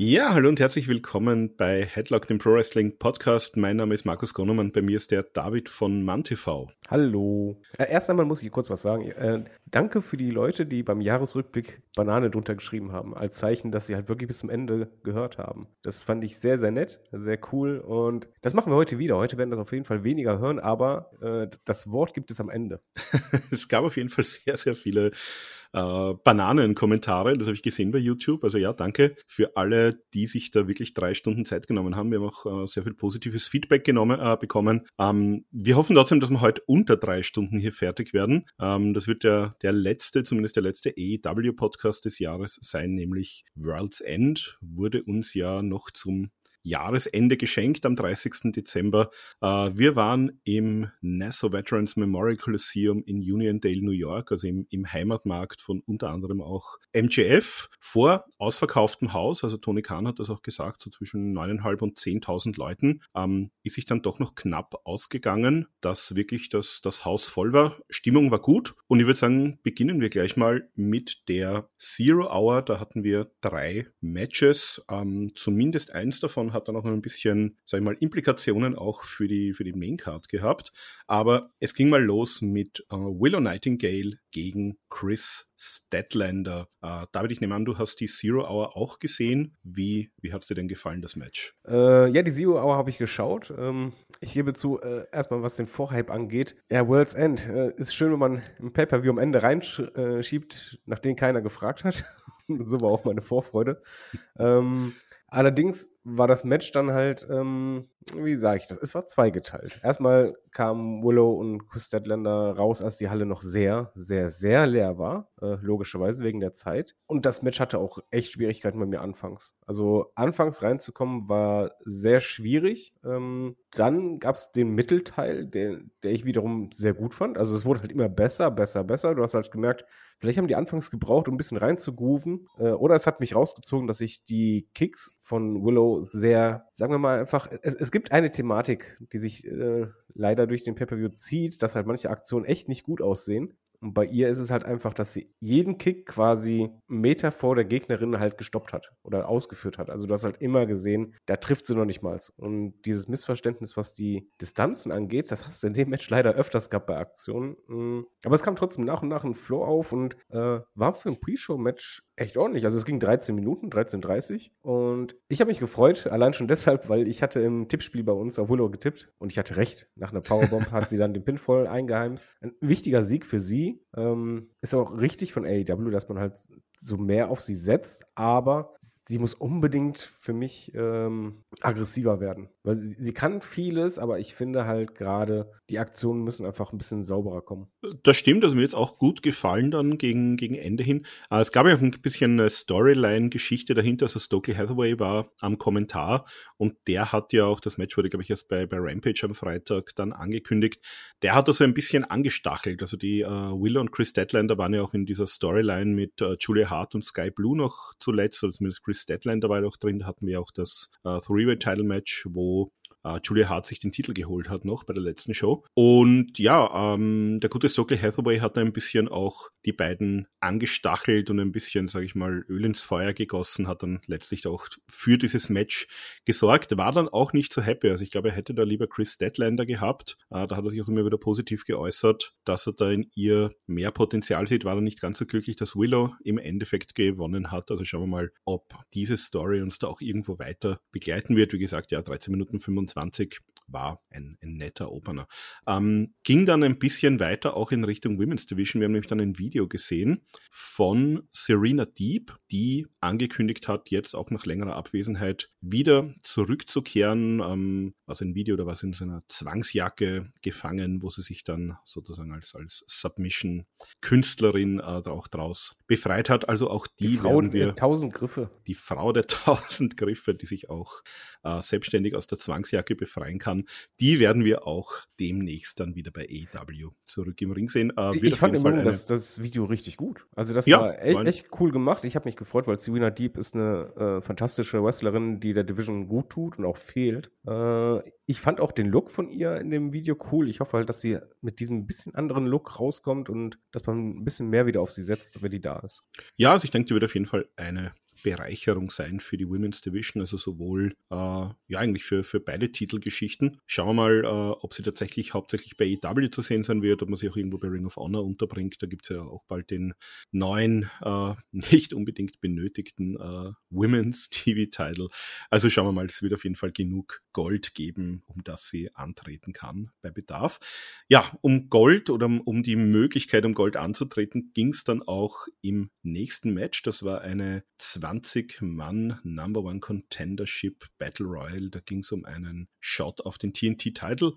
Ja, hallo und herzlich willkommen bei Headlock, dem Pro Wrestling Podcast. Mein Name ist Markus Gronemann, bei mir ist der David von MannTV. Hallo. Äh, erst einmal muss ich kurz was sagen. Äh, danke für die Leute, die beim Jahresrückblick Banane drunter geschrieben haben, als Zeichen, dass sie halt wirklich bis zum Ende gehört haben. Das fand ich sehr, sehr nett, sehr cool und das machen wir heute wieder. Heute werden das auf jeden Fall weniger hören, aber äh, das Wort gibt es am Ende. es gab auf jeden Fall sehr, sehr viele äh, Bananen-Kommentare. Das habe ich gesehen bei YouTube. Also ja, danke für alle, die sich da wirklich drei Stunden Zeit genommen haben. Wir haben auch äh, sehr viel positives Feedback genommen, äh, bekommen. Ähm, wir hoffen trotzdem, dass wir heute unter drei Stunden hier fertig werden. Ähm, das wird der, der letzte, zumindest der letzte AEW-Podcast des Jahres sein, nämlich World's End. Wurde uns ja noch zum Jahresende geschenkt am 30. Dezember. Äh, wir waren im Nassau Veterans Memorial Coliseum in Uniondale, New York, also im, im Heimatmarkt von unter anderem auch MGF, vor ausverkauftem Haus. Also Tony Khan hat das auch gesagt, so zwischen 9.500 und 10.000 Leuten. Ähm, ist sich dann doch noch knapp ausgegangen, dass wirklich das, das Haus voll war. Stimmung war gut. Und ich würde sagen, beginnen wir gleich mal mit der Zero Hour. Da hatten wir drei Matches. Ähm, zumindest eins davon hat hat dann auch noch ein bisschen, sag ich mal, Implikationen auch für die, für die Maincard gehabt. Aber es ging mal los mit äh, Willow Nightingale gegen Chris Statlander. Äh, David, ich nehme an, du hast die Zero Hour auch gesehen. Wie, wie hat es dir denn gefallen, das Match? Äh, ja, die Zero Hour habe ich geschaut. Ähm, ich gebe zu, äh, erstmal was den Vorhype angeht. Ja, World's End äh, ist schön, wenn man ein Pay-Per-View am Ende reinschiebt, nach dem keiner gefragt hat. so war auch meine Vorfreude. ähm, Allerdings war das Match dann halt, ähm, wie sage ich das? Es war zweigeteilt. Erstmal kamen Willow und Statlander raus, als die Halle noch sehr, sehr, sehr leer war. Äh, logischerweise wegen der Zeit. Und das Match hatte auch echt Schwierigkeiten bei mir anfangs. Also anfangs reinzukommen war sehr schwierig. Ähm, dann gab es den Mittelteil, der, der ich wiederum sehr gut fand. Also es wurde halt immer besser, besser, besser. Du hast halt gemerkt, vielleicht haben die anfangs gebraucht, um ein bisschen reinzugrooven. Äh, oder es hat mich rausgezogen, dass ich die Kicks von Willow sehr, sagen wir mal einfach, es, es gibt eine Thematik, die sich äh, leider durch den Pay-Per-View zieht, dass halt manche Aktionen echt nicht gut aussehen. Und bei ihr ist es halt einfach, dass sie jeden Kick quasi Meter vor der Gegnerin halt gestoppt hat oder ausgeführt hat. Also du hast halt immer gesehen, da trifft sie noch nicht mal. Und dieses Missverständnis, was die Distanzen angeht, das hast du in dem Match leider öfters gehabt bei Aktionen. Mm. Aber es kam trotzdem nach und nach ein Flow auf und äh, war für ein Pre-Show-Match echt ordentlich. Also es ging 13 Minuten, 13.30 und ich habe mich gefreut, allein schon deshalb, weil ich hatte im Tippspiel bei uns auf Willow getippt und ich hatte recht. Nach einer Powerbomb hat sie dann den Pinfall eingeheimst. Ein wichtiger Sieg für sie. Ähm, ist auch richtig von AEW, dass man halt so mehr auf sie setzt, aber sie muss unbedingt für mich ähm, aggressiver werden. Weil sie, sie, kann vieles, aber ich finde halt gerade, die Aktionen müssen einfach ein bisschen sauberer kommen. Das stimmt, also mir jetzt auch gut gefallen dann gegen, gegen Ende hin. Aber es gab ja auch ein bisschen eine Storyline-Geschichte dahinter. Also Stokely Hathaway war am Kommentar und der hat ja auch, das Match wurde, glaube ich, erst bei, bei Rampage am Freitag dann angekündigt. Der hat da so ein bisschen angestachelt. Also die äh, Will und Chris Deadlander waren ja auch in dieser Storyline mit äh, Julia Hart und Sky Blue noch zuletzt, oder zumindest Chris Deadlander war noch drin. Hatten wir auch das äh, Three-Way-Title-Match, wo äh, Julia Hart sich den Titel geholt hat noch bei der letzten Show. Und ja, ähm, der gute Stokely Hathaway hat ein bisschen auch die beiden angestachelt und ein bisschen, sage ich mal, Öl ins Feuer gegossen, hat dann letztlich auch für dieses Match gesorgt. War dann auch nicht so happy. Also ich glaube, er hätte da lieber Chris Deadlander gehabt. Äh, da hat er sich auch immer wieder positiv geäußert, dass er da in ihr mehr Potenzial sieht. War dann nicht ganz so glücklich, dass Willow im Endeffekt gewonnen hat. Also schauen wir mal, ob diese Story uns da auch irgendwo weiter begleiten wird. Wie gesagt, ja, 13 Minuten 25 2020 war ein, ein netter Opener. Ähm, ging dann ein bisschen weiter auch in Richtung Women's Division. Wir haben nämlich dann ein Video gesehen von Serena Deep, die angekündigt hat, jetzt auch nach längerer Abwesenheit wieder zurückzukehren. Ähm, was ein Video, da war sie in so einer Zwangsjacke gefangen, wo sie sich dann sozusagen als, als Submission-Künstlerin äh, auch draus befreit hat. Also auch die, die Frau der tausend Griffe. Die Frau der tausend Griffe, die sich auch äh, selbstständig aus der Zwangsjacke befreien kann die werden wir auch demnächst dann wieder bei AEW zurück im Ring sehen. Äh, ich fand immer das, das Video richtig gut. Also das ja, war echt, echt, cool gemacht. Ich habe mich gefreut, weil Serena Deep ist eine äh, fantastische Wrestlerin, die der Division gut tut und auch fehlt. Äh, ich fand auch den Look von ihr in dem Video cool. Ich hoffe halt, dass sie mit diesem bisschen anderen Look rauskommt und dass man ein bisschen mehr wieder auf sie setzt, wenn die da ist. Ja, also ich denke, die wird auf jeden Fall eine Bereicherung sein für die Women's Division, also sowohl äh, ja eigentlich für, für beide Titelgeschichten. Schauen wir mal, äh, ob sie tatsächlich hauptsächlich bei EW zu sehen sein wird, ob man sie auch irgendwo bei Ring of Honor unterbringt. Da gibt es ja auch bald den neuen, äh, nicht unbedingt benötigten äh, Women's TV-Title. Also schauen wir mal, es wird auf jeden Fall genug Gold geben, um das sie antreten kann bei Bedarf. Ja, um Gold oder um, die Möglichkeit, um Gold anzutreten, ging es dann auch im nächsten Match. Das war eine 20 Mann Number One Contendership Battle Royale. Da ging es um einen Shot auf den TNT-Title.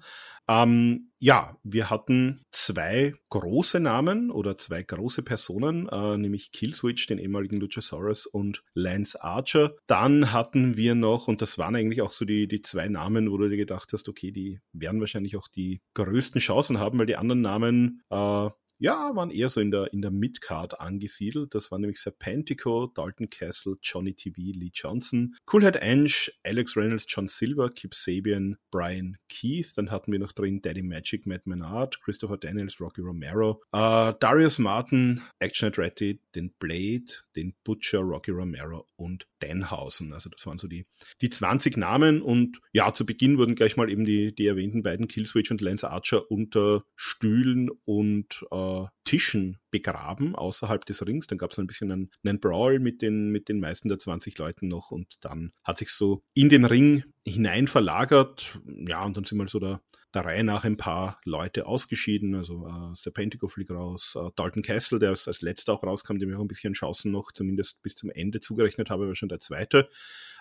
Ähm, ja, wir hatten zwei große Namen oder zwei große Personen, äh, nämlich Killswitch, den ehemaligen Luchasaurus und Lance Archer. Dann hatten wir noch, und das waren eigentlich auch so die, die zwei Namen, wo du dir gedacht hast, okay, die werden wahrscheinlich auch die größten Chancen haben, weil die anderen Namen äh, ja, waren eher so in der, in der Midcard angesiedelt. Das waren nämlich Serpentico, Dalton Castle, Johnny TV, Lee Johnson, Coolhead Ange, Alex Reynolds, John Silver, Kip Sabian, Brian Keith. Dann hatten wir noch drin Daddy Magic, Matt Menard, Christopher Daniels, Rocky Romero, äh, Darius Martin, Action Andretti, den Blade, den Butcher, Rocky Romero und Danhausen. Also das waren so die, die 20 Namen und ja, zu Beginn wurden gleich mal eben die, die erwähnten beiden Killswitch und Lance Archer unter Stühlen und äh, Tischen begraben außerhalb des Rings. Dann gab es ein bisschen einen, einen, Brawl mit den, mit den meisten der 20 Leuten noch und dann hat sich so in den Ring hinein verlagert. Ja, und dann sind mal so der, der Reihe nach ein paar Leute ausgeschieden. Also äh, Serpentico fliegt raus, äh, Dalton Castle, der als, als letzter auch rauskam, dem ich auch ein bisschen Chancen noch zumindest bis zum Ende zugerechnet habe, war schon der zweite.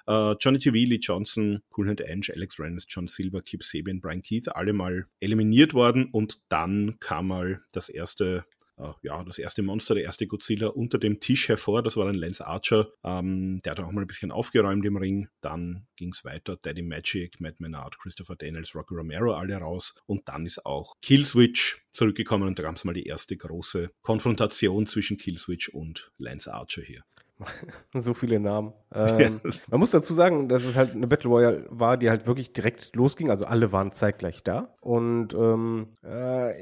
Uh, Johnny TV, Lee Johnson, Coolhand Ange, Alex Reynolds, John Silver, Kip Sabian, Brian Keith, alle mal eliminiert worden und dann kam mal das erste äh, ja, das erste Monster, der erste Godzilla unter dem Tisch hervor. Das war dann Lance Archer. Ähm, der hat auch mal ein bisschen aufgeräumt im Ring. Dann ging es weiter. Daddy Magic, Matt Menard, Christopher Daniels, Rocky Romero, alle raus. Und dann ist auch Killswitch zurückgekommen und da gab es mal die erste große Konfrontation zwischen Killswitch und Lance Archer hier. so viele Namen. Ähm, ja. Man muss dazu sagen, dass es halt eine Battle Royale war, die halt wirklich direkt losging. Also alle waren zeitgleich da. Und ähm, äh,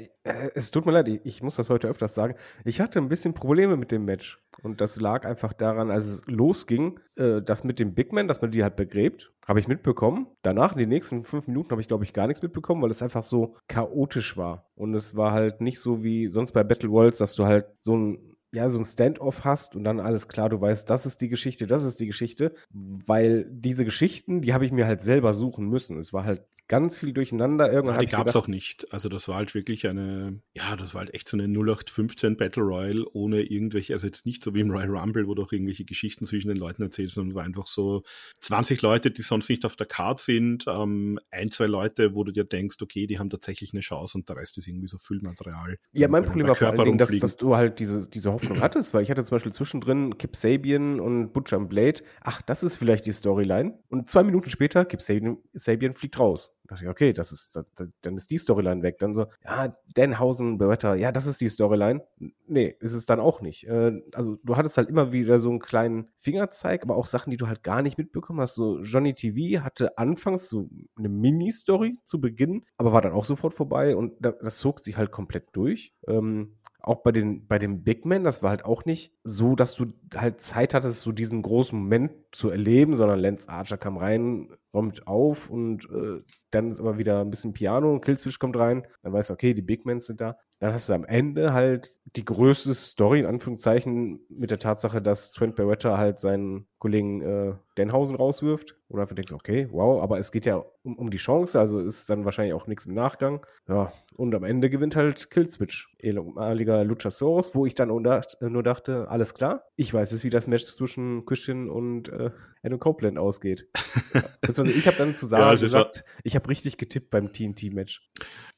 es tut mir leid, ich muss das heute öfters sagen. Ich hatte ein bisschen Probleme mit dem Match. Und das lag einfach daran, als es losging, äh, das mit dem Big Man, dass man die halt begräbt, habe ich mitbekommen. Danach, in den nächsten fünf Minuten, habe ich, glaube ich, gar nichts mitbekommen, weil es einfach so chaotisch war. Und es war halt nicht so wie sonst bei Battle Worlds, dass du halt so ein ja, so ein Standoff hast und dann alles klar, du weißt, das ist die Geschichte, das ist die Geschichte, weil diese Geschichten, die habe ich mir halt selber suchen müssen. Es war halt ganz viel durcheinander. Irgendwann ja, die gab es auch nicht. Also das war halt wirklich eine, ja, das war halt echt so eine 0815 Battle Royale ohne irgendwelche, also jetzt nicht so wie im Royal Rumble, wo du auch irgendwelche Geschichten zwischen den Leuten erzählst, sondern war einfach so 20 Leute, die sonst nicht auf der Karte sind, ähm, ein, zwei Leute, wo du dir denkst, okay, die haben tatsächlich eine Chance und der Rest ist irgendwie so Füllmaterial. Ja, mein Problem war vor allen Dingen, dass, dass, du halt diese, diese Hoffnung hattest, weil ich hatte zum Beispiel zwischendrin Kip Sabian und Butcher Blade, ach, das ist vielleicht die Storyline und zwei Minuten später, Kip Sabian, Sabian fliegt raus dachte ich, okay, das ist, das, dann ist die Storyline weg. Dann so, ja, Denhausen, Beretta, ja, das ist die Storyline. Nee, ist es dann auch nicht. Äh, also du hattest halt immer wieder so einen kleinen Fingerzeig, aber auch Sachen, die du halt gar nicht mitbekommen hast. So Johnny TV hatte anfangs so eine Mini-Story zu Beginn, aber war dann auch sofort vorbei und das zog sich halt komplett durch. Ähm, auch bei den, bei den Big Men, das war halt auch nicht so, dass du halt Zeit hattest, so diesen großen Moment zu erleben, sondern Lance Archer kam rein, räumt auf und äh, dann ist aber wieder ein bisschen Piano, Killswitch kommt rein, dann weißt du, okay, die Big Men sind da. Dann hast du am Ende halt die größte Story, in Anführungszeichen, mit der Tatsache, dass Trent Beretta halt seinen Kollegen äh, Denhausen rauswirft. Oder einfach denkst, okay, wow, aber es geht ja um, um die Chance, also ist dann wahrscheinlich auch nichts im Nachgang. Ja, und am Ende gewinnt halt Killswitch, ehemaliger Luchasaurus, wo ich dann nur dachte, alles klar, ich weiß jetzt, wie das Match zwischen Christian und äh, Adam Copeland ausgeht. ich habe dann zu sagen ja, gesagt, ich habe richtig getippt beim TNT-Match.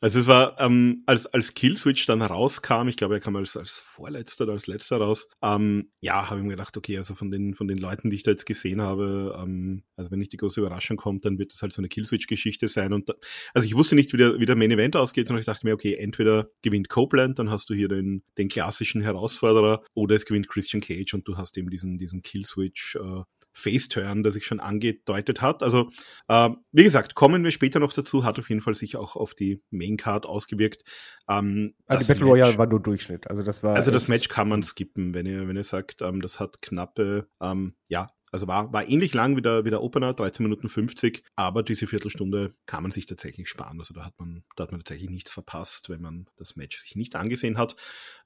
Also es war, ähm, als, als Killswitch dann rauskam, ich glaube, er kam als, als vorletzter oder als letzter raus, ähm, ja, habe ich mir gedacht, okay, also von den, von den Leuten, die ich da jetzt gesehen habe, ähm, also wenn nicht die große Überraschung kommt, dann wird das halt so eine Killswitch-Geschichte sein. Und da, also ich wusste nicht, wie der, wie der Main Event ausgeht, sondern ich dachte mir, okay, entweder gewinnt Copeland, dann hast du hier den, den klassischen Herausforderer, oder es gewinnt Christian Cage und du hast eben diesen, diesen Killswitch äh, Face-Turn, der sich schon angedeutet hat. Also, äh, wie gesagt, kommen wir später noch dazu, hat auf jeden Fall sich auch auf die Main-Card ausgewirkt. Ähm, also die Battle Match, Royale war nur Durchschnitt. Also das war. Also das Match kann man skippen, wenn ihr, wenn ihr sagt, ähm, das hat knappe, ähm, ja, also war, war ähnlich lang wie der, wie der Opener, 13 Minuten 50, aber diese Viertelstunde kann man sich tatsächlich sparen. Also da hat man, da hat man tatsächlich nichts verpasst, wenn man das Match sich nicht angesehen hat.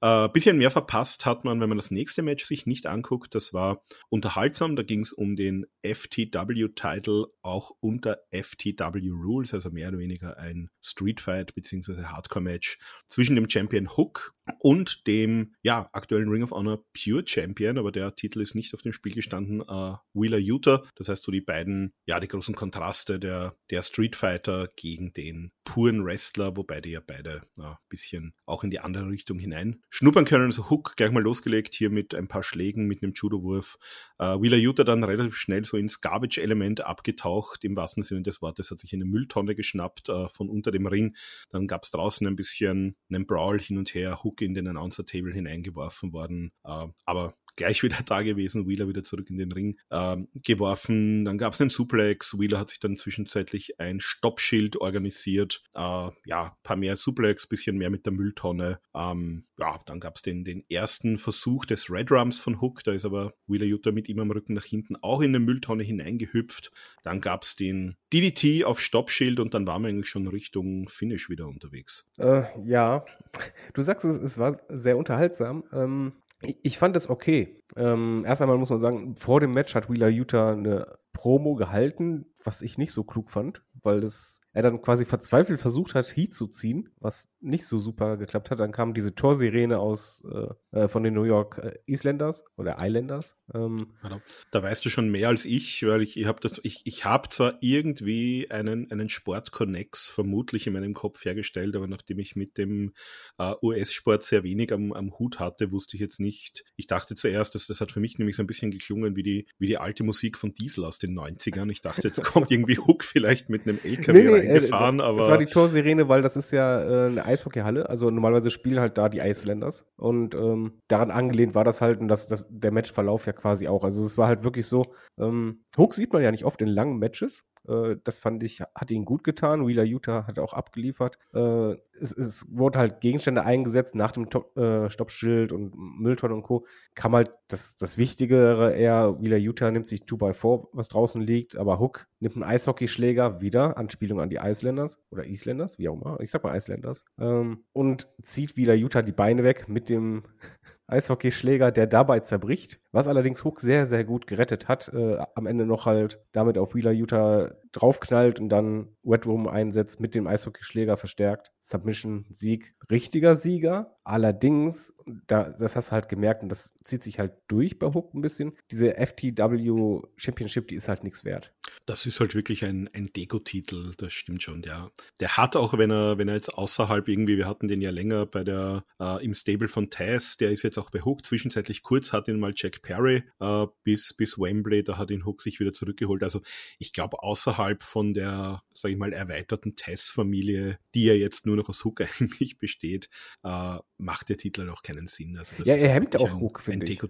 Äh, bisschen mehr verpasst hat man, wenn man das nächste Match sich nicht anguckt. Das war unterhaltsam. Da ging es um den FTW-Title auch unter FTW Rules, also mehr oder weniger ein Street Fight bzw. Hardcore-Match zwischen dem Champion Hook und dem ja aktuellen Ring of Honor Pure Champion, aber der Titel ist nicht auf dem Spiel gestanden. Äh, Wheeler Utah. Das heißt, so die beiden, ja, die großen Kontraste der, der Street Fighter gegen den puren Wrestler, wobei die ja beide ein bisschen auch in die andere Richtung hinein schnuppern können. Also Hook gleich mal losgelegt hier mit ein paar Schlägen, mit einem Judo-Wurf. Äh, Wheeler Utah dann relativ schnell so ins Garbage-Element abgetaucht, im wahrsten Sinne des Wortes, hat sich eine Mülltonne geschnappt äh, von unter dem Ring. Dann gab es draußen ein bisschen einen Brawl hin und her, Hook in den Announcer-Table hineingeworfen worden. Äh, aber gleich wieder da gewesen, Wheeler wieder zurück in den Ring ähm, geworfen. Dann gab es einen Suplex. Wheeler hat sich dann zwischenzeitlich ein Stoppschild organisiert. Äh, ja, paar mehr Suplex, bisschen mehr mit der Mülltonne. Ähm, ja, dann gab es den, den ersten Versuch des Red Rums von Hook. Da ist aber Wheeler Utah mit ihm am Rücken nach hinten auch in eine Mülltonne hineingehüpft. Dann gab es den DDT auf Stoppschild und dann waren wir eigentlich schon Richtung Finish wieder unterwegs. Äh, ja, du sagst es, es war sehr unterhaltsam. Ähm, ich fand es okay. Ähm, erst einmal muss man sagen, vor dem Match hat Wheeler Utah eine Promo gehalten, was ich nicht so klug fand, weil das er dann quasi verzweifelt versucht hat, Heat zu ziehen, was nicht so super geklappt hat. Dann kam diese Torsirene aus äh, äh von den New York äh, Islanders oder Islanders. Ähm, da weißt du schon mehr als ich, weil ich, ich habe das, ich, ich habe zwar irgendwie einen, einen Sport-Connex vermutlich in meinem Kopf hergestellt, aber nachdem ich mit dem äh, US-Sport sehr wenig am, am Hut hatte, wusste ich jetzt nicht. Ich dachte zuerst, dass das hat für mich nämlich so ein bisschen geklungen wie die, wie die alte Musik von Diesel aus den 90ern. Ich dachte, jetzt kommt irgendwie Hook vielleicht mit einem LKW nee, nee, äh, aber. Das war die Torsirene, weil das ist ja äh, eine Eishockeyhalle. Also normalerweise spielen halt da die Islanders. Und ähm, daran angelehnt war das halt und das, das, der Matchverlauf ja quasi auch. Also es war halt wirklich so, ähm, Hook sieht man ja nicht oft in langen Matches. Äh, das fand ich, hat ihn gut getan. Wheeler Utah hat auch abgeliefert. Äh, es, es wurde halt Gegenstände eingesetzt nach dem Top, äh, Stoppschild und Mülltonne und Co. Kam halt das, das Wichtigere eher, Wheeler Utah nimmt sich 2x4, was draußen liegt, aber Hook nimmt einen Eishockeyschläger, wieder Anspielung an die Islanders oder Islanders, wie auch immer, ich sag mal Islanders, ähm, und zieht Wheeler Utah die Beine weg mit dem Eishockeyschläger, der dabei zerbricht, was allerdings Hook sehr, sehr gut gerettet hat. Äh, am Ende noch halt damit auf Wheeler Utah draufknallt und dann Wet Room einsetzt, mit dem Eishockeyschläger verstärkt. Submission, Sieg, richtiger Sieger. Allerdings, da, das hast du halt gemerkt und das zieht sich halt durch bei Hook ein bisschen. Diese FTW Championship, die ist halt nichts wert. Das ist halt wirklich ein, ein Deko-Titel, das stimmt schon, ja. Der hat auch, wenn er, wenn er jetzt außerhalb irgendwie, wir hatten den ja länger bei der, äh, im Stable von Taz, der ist jetzt auch bei Hook, zwischenzeitlich kurz hat ihn mal Jack Perry äh, bis, bis Wembley, da hat ihn Hook sich wieder zurückgeholt. Also ich glaube, außerhalb von der, sage ich mal, erweiterten Taz-Familie, die ja jetzt nur noch aus Hook eigentlich besteht, äh, macht der Titel halt auch keinen Sinn. Also ja, er hemmt auch ein, Hook, finde ich.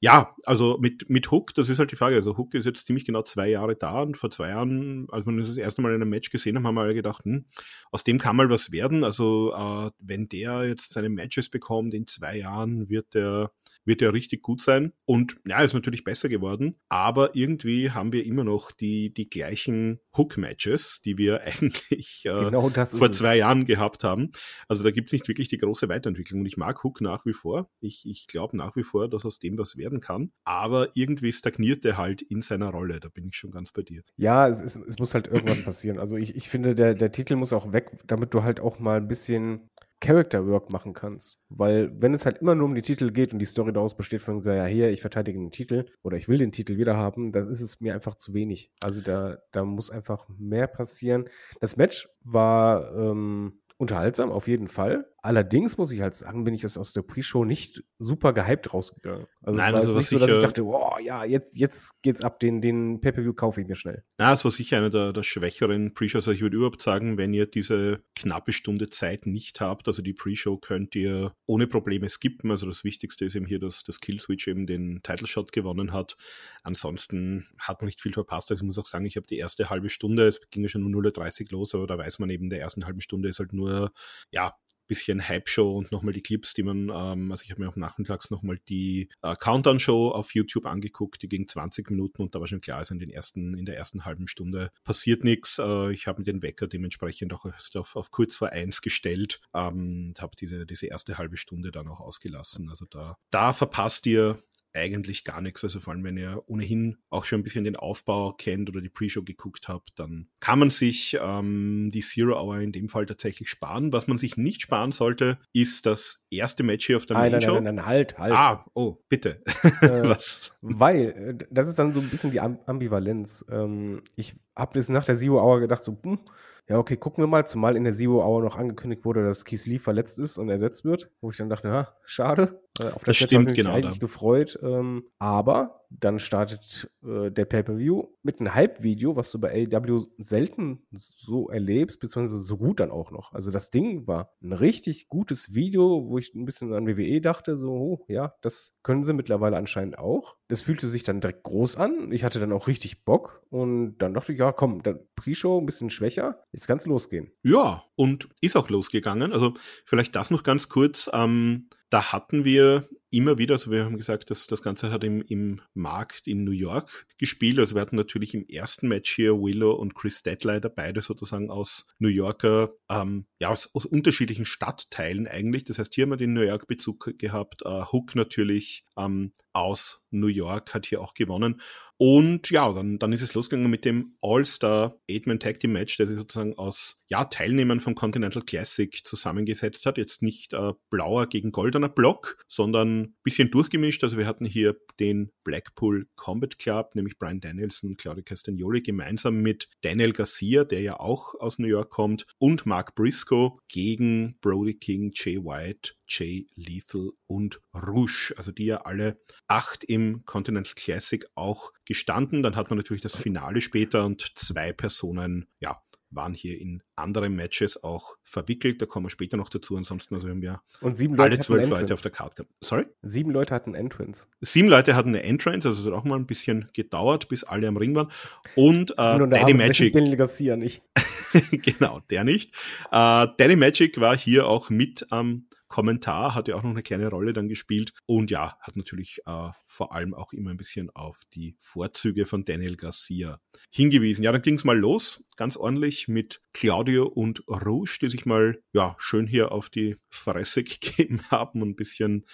Ja, also mit, mit Hook, das ist halt die Frage. Also Hook ist jetzt ziemlich genau zwei Jahre da und vor zwei Jahren, als wir das erste Mal in einem Match gesehen haben, haben wir alle gedacht, hm, aus dem kann mal was werden. Also äh, wenn der jetzt seine Matches bekommt in zwei Jahren, wird der wird ja richtig gut sein. Und ja, ist natürlich besser geworden. Aber irgendwie haben wir immer noch die, die gleichen Hook-Matches, die wir eigentlich äh, genau vor zwei es. Jahren gehabt haben. Also da gibt's nicht wirklich die große Weiterentwicklung. Und ich mag Hook nach wie vor. Ich, ich glaube nach wie vor, dass aus dem was werden kann. Aber irgendwie stagniert er halt in seiner Rolle. Da bin ich schon ganz bei dir. Ja, es, es, es muss halt irgendwas passieren. Also ich, ich finde, der, der Titel muss auch weg, damit du halt auch mal ein bisschen Character Work machen kannst. Weil wenn es halt immer nur um die Titel geht und die Story daraus besteht von so, ja, hier, ich verteidige den Titel oder ich will den Titel wieder haben, dann ist es mir einfach zu wenig. Also da, da muss einfach mehr passieren. Das Match war ähm, unterhaltsam, auf jeden Fall. Allerdings muss ich halt sagen, bin ich das aus der Pre-Show nicht super gehypt rausgegangen. Also Nein, es war also jetzt nicht so, dass ich, ich dachte, wow, ja, jetzt, jetzt geht's ab, den, den Pay-Per-View kaufe ich mir schnell. Ja, es war sicher einer der, der schwächeren Pre-Shows. Also ich würde überhaupt sagen, wenn ihr diese knappe Stunde Zeit nicht habt, also die Pre-Show könnt ihr ohne Probleme skippen. Also das Wichtigste ist eben hier, dass das Killswitch eben den Title Shot gewonnen hat. Ansonsten hat man nicht viel verpasst. Also ich muss auch sagen, ich habe die erste halbe Stunde, es ging ja schon um 0.30 Uhr los, aber da weiß man eben, der ersten halben Stunde ist halt nur, ja, bisschen Hype-Show und nochmal die Clips, die man, ähm, also ich habe mir auch nachmittags nochmal die äh, Countdown-Show auf YouTube angeguckt, die ging 20 Minuten und da war schon klar, also in, den ersten, in der ersten halben Stunde passiert nichts. Äh, ich habe mir den Wecker dementsprechend auch auf, auf kurz vor eins gestellt ähm, und habe diese, diese erste halbe Stunde dann auch ausgelassen. Also da, da verpasst ihr eigentlich gar nichts. Also vor allem, wenn ihr ohnehin auch schon ein bisschen den Aufbau kennt oder die Pre-Show geguckt habt, dann kann man sich ähm, die Zero Hour in dem Fall tatsächlich sparen. Was man sich nicht sparen sollte, ist das erste Match hier auf der Nein, Main Show. nein, nein, nein, halt, halt. Ah, oh, bitte. Äh? Weil, äh, das ist dann so ein bisschen die Am Ambivalenz. Ähm, ich habe das nach der Zero Hour gedacht, so, hm, ja, okay, gucken wir mal, zumal in der Zero Hour noch angekündigt wurde, dass Keith Lee verletzt ist und ersetzt wird, wo ich dann dachte, ja, schade. Äh, auf Das Match stimmt, mich genau, eigentlich da. gefreut. Ähm, aber dann startet äh, der Pay-Per-View mit einem Hype-Video, was du bei AEW selten so erlebst, beziehungsweise so gut dann auch noch. Also das Ding war ein richtig gutes Video, wo ich ein bisschen an WWE dachte, so, oh, ja, das können sie mittlerweile anscheinend auch. Das fühlte sich dann direkt groß an. Ich hatte dann auch richtig Bock und dann dachte ich, ja, komm, dann Pre-Show ein bisschen schwächer, jetzt kann's losgehen. Ja, und ist auch losgegangen. Also vielleicht das noch ganz kurz. Ähm, da hatten wir immer wieder, also wir haben gesagt, dass das Ganze hat im, im Markt in New York gespielt. Also wir hatten natürlich im ersten Match hier Willow und Chris Deadlighter, beide sozusagen aus New Yorker, ähm, ja, aus, aus unterschiedlichen Stadtteilen eigentlich. Das heißt, hier haben wir den New York-Bezug gehabt. Äh, Hook natürlich ähm, aus New York hat hier auch gewonnen. Und ja, dann, dann ist es losgegangen mit dem All-Star Eight-Man Tag Team Match, der sich sozusagen aus ja, Teilnehmern vom Continental Classic zusammengesetzt hat. Jetzt nicht äh, blauer gegen goldener Block, sondern bisschen durchgemischt. Also wir hatten hier den Blackpool Combat Club, nämlich Brian Danielson, Claudio Castagnoli gemeinsam mit Daniel Garcia, der ja auch aus New York kommt, und Mark Briscoe gegen Brody King, Jay White, Jay Lethal und Rouge. Also die ja alle acht im Continental Classic auch gestanden. Dann hat man natürlich das Finale später und zwei Personen, ja, waren hier in anderen Matches auch verwickelt. Da kommen wir später noch dazu. Ansonsten, also wir haben ja Und sieben Leute alle zwölf. Leute auf der Karte gehabt. Sorry? Sieben Leute hatten Entrance. Sieben Leute hatten eine Entrance, also es hat auch mal ein bisschen gedauert, bis alle am Ring waren. Und äh, Daddy Magic. Daniel Garcia nicht. genau, der nicht. Äh, Danny Magic war hier auch mit am Kommentar, hat ja auch noch eine kleine Rolle dann gespielt und ja, hat natürlich äh, vor allem auch immer ein bisschen auf die Vorzüge von Daniel Garcia hingewiesen. Ja, dann ging es mal los, ganz ordentlich mit Claudio und Rouge, die sich mal ja schön hier auf die Fresse gegeben haben und ein bisschen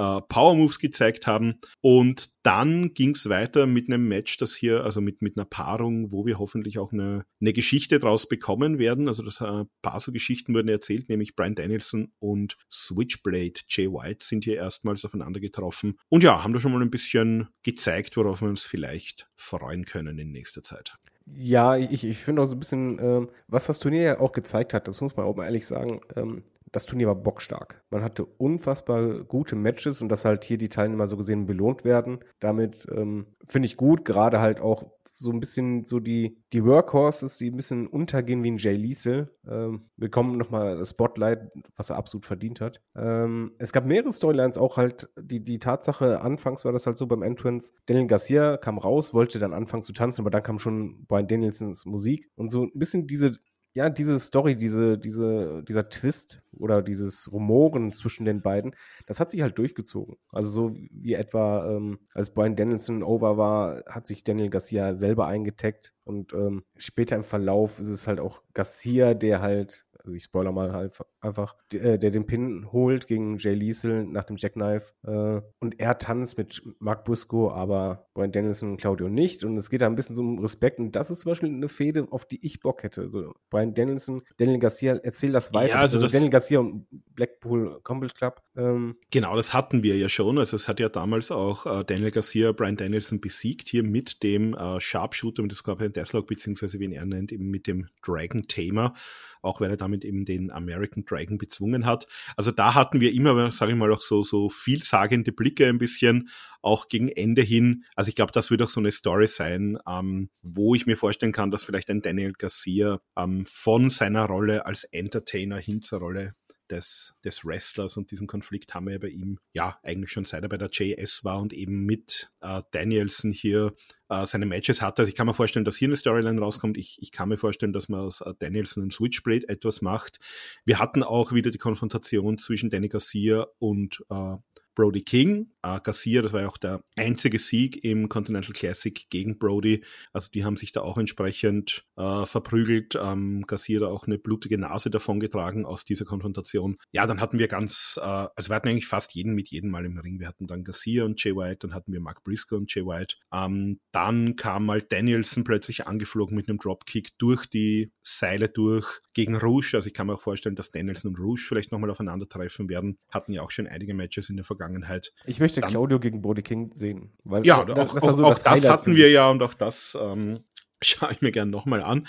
äh, Power Moves gezeigt haben. Und dann ging es weiter mit einem Match, das hier, also mit, mit einer Paarung, wo wir hoffentlich auch eine, eine Geschichte draus bekommen werden. Also das äh, paar so Geschichten wurden erzählt, nämlich Brian Danielson und Switchblade Jay White sind hier erstmals aufeinander getroffen. Und ja, haben da schon mal ein bisschen gezeigt, worauf wir uns vielleicht freuen können in nächster Zeit. Ja, ich, ich finde auch so ein bisschen, ähm, was das Turnier ja auch gezeigt hat, das muss man auch mal ehrlich sagen, ähm, das Turnier war bockstark. Man hatte unfassbar gute Matches und dass halt hier die Teilnehmer so gesehen belohnt werden. Damit ähm, finde ich gut, gerade halt auch so ein bisschen so die, die Workhorses, die ein bisschen untergehen wie ein Jay Liesel, ähm, bekommen nochmal das Spotlight, was er absolut verdient hat. Ähm, es gab mehrere Storylines, auch halt die, die Tatsache, anfangs war das halt so beim Entrance, Daniel Garcia kam raus, wollte dann anfangen zu tanzen, aber dann kam schon Brian Danielsons Musik und so ein bisschen diese ja, diese Story, diese, diese, dieser Twist oder dieses Rumoren zwischen den beiden, das hat sich halt durchgezogen. Also so wie etwa, ähm, als Brian Danielson over war, hat sich Daniel Garcia selber eingetaggt und ähm, später im Verlauf ist es halt auch Garcia, der halt, also ich spoiler mal halt einfach, der, der den Pin holt gegen Jay Liesel nach dem Jackknife äh, und er tanzt mit Mark Briscoe, aber Brian Danielson und Claudio nicht und es geht da ein bisschen so um Respekt und das ist zum Beispiel eine Fehde, auf die ich Bock hätte. Also Brian Danielson, Daniel Garcia, erzähl das weiter. Ja, also das- Daniel Garcia und Blackpool Combat Club Ähm, genau, das hatten wir ja schon. Also es hat ja damals auch äh, Daniel Garcia, Brian Danielson besiegt hier mit dem äh, Sharpshooter, mit dem Scorpion Deathlock, beziehungsweise wie ihn er nennt, eben mit dem Dragon-Thema auch weil er damit eben den American Dragon bezwungen hat. Also da hatten wir immer, sage ich mal, auch so, so vielsagende Blicke ein bisschen, auch gegen Ende hin. Also ich glaube, das wird auch so eine Story sein, ähm, wo ich mir vorstellen kann, dass vielleicht ein Daniel Garcia ähm, von seiner Rolle als Entertainer hin zur Rolle des, des Wrestlers und diesen Konflikt haben wir ja bei ihm ja eigentlich schon seit er bei der JS war und eben mit äh, Danielson hier äh, seine Matches hatte. Also ich kann mir vorstellen, dass hier eine Storyline rauskommt. Ich, ich kann mir vorstellen, dass man aus äh, Danielson und Switchblade etwas macht. Wir hatten auch wieder die Konfrontation zwischen Danny Garcia und äh, Brody King. Äh, Garcia, das war ja auch der einzige Sieg im Continental Classic gegen Brody. Also die haben sich da auch entsprechend äh, verprügelt. Ähm, Garcia da auch eine blutige Nase davongetragen aus dieser Konfrontation. Ja, dann hatten wir ganz, äh, also wir hatten eigentlich fast jeden mit jedem Mal im Ring. Wir hatten dann Garcia und Jay White, dann hatten wir Mark Briscoe und Jay White. Ähm, dann kam mal Danielson plötzlich angeflogen mit einem Dropkick durch die Seile durch gegen Rouge. Also ich kann mir auch vorstellen, dass Danielson und Rouge vielleicht nochmal aufeinandertreffen werden. Hatten ja auch schon einige Matches in der Vergangenheit. Ich möchte Dann, Claudio gegen Brody King sehen. ja, das, auch, das, auch, so auch das, das hatten wir ja und auch das ähm, schaue ich mir gerne nochmal an.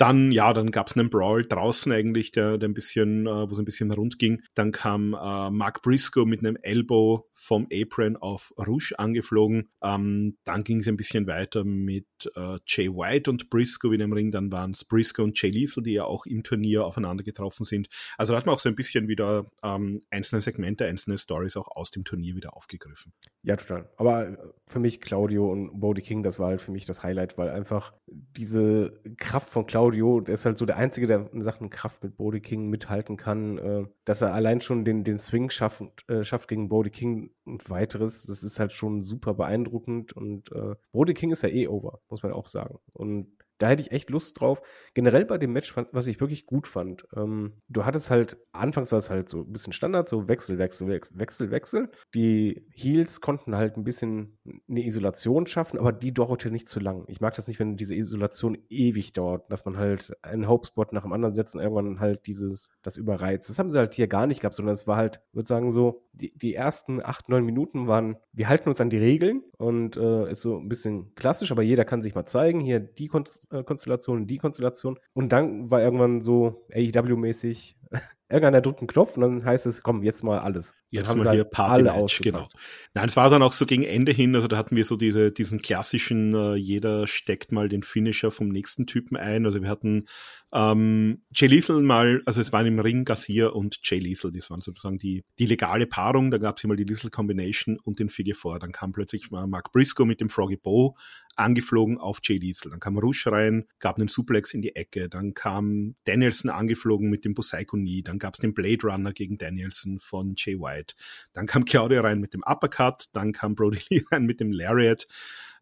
Dann, ja, dann gab es einen Brawl draußen eigentlich, der, der ein bisschen, äh, wo es ein bisschen rund ging. Dann kam äh, Mark Briscoe mit einem Elbow vom Apron auf Rouge angeflogen. Ähm, dann ging es ein bisschen weiter mit äh, Jay White und Briscoe in dem Ring. Dann waren es Briscoe und Jay Lethal, die ja auch im Turnier aufeinander getroffen sind. Also da hat man auch so ein bisschen wieder ähm, einzelne Segmente, einzelne Stories auch aus dem Turnier wieder aufgegriffen. Ja, total. Aber äh, für mich Claudio und Bodie King, das war halt für mich das Highlight, weil einfach diese Kraft von Claudio Claudio, der ist halt so der Einzige, der in Sachen Kraft mit Bodie King mithalten kann. Äh, dass er allein schon den, den Swing schafft, äh, schafft gegen Bodie King und weiteres, das ist halt schon super beeindruckend. Und äh, Bodie King ist ja eh over, muss man auch sagen. Und da hätte ich echt Lust drauf. Generell bei dem Match, was ich wirklich gut fand, ähm, du hattest halt, anfangs war es halt so ein bisschen Standard, so Wechsel, Wechsel, Wechsel, Wechsel. Die Heels konnten halt ein bisschen eine Isolation schaffen, aber die dauerte nicht zu lang. Ich mag das nicht, wenn diese Isolation ewig dauert, dass man halt einen Hopespot nach dem anderen setzt und irgendwann halt dieses, das überreizt. Das haben sie halt hier gar nicht gehabt, sondern es war halt, würde sagen so, die, die ersten acht, neun Minuten waren, wir halten uns an die Regeln und äh, ist so ein bisschen klassisch, aber jeder kann sich mal zeigen, hier die Konst Konstellation, die Konstellation. Und dann war irgendwann so AEW-mäßig, irgendeiner drückt einen Knopf und dann heißt es, komm, jetzt mal alles. Jetzt haben mal hier halt Party alle Match, genau. Nein, es war dann auch so gegen Ende hin, also da hatten wir so diese, diesen klassischen, äh, jeder steckt mal den Finisher vom nächsten Typen ein. Also wir hatten ähm, Jay Lethal mal, also es waren im Ring Garcia und Jay Lethal, das waren sozusagen die, die legale Paarung, da gab es immer die Lethal Combination und den Figure 4. Dann kam plötzlich mal Mark Briscoe mit dem Froggy Bow angeflogen auf Jay Lethal. Dann kam Rush rein, gab einen Suplex in die Ecke, dann kam Danielson angeflogen mit dem Busaiko Knee, dann gab es den Blade Runner gegen Danielson von Jay White, dann kam Claudio rein mit dem Uppercut, dann kam Brody Lee rein mit dem Lariat,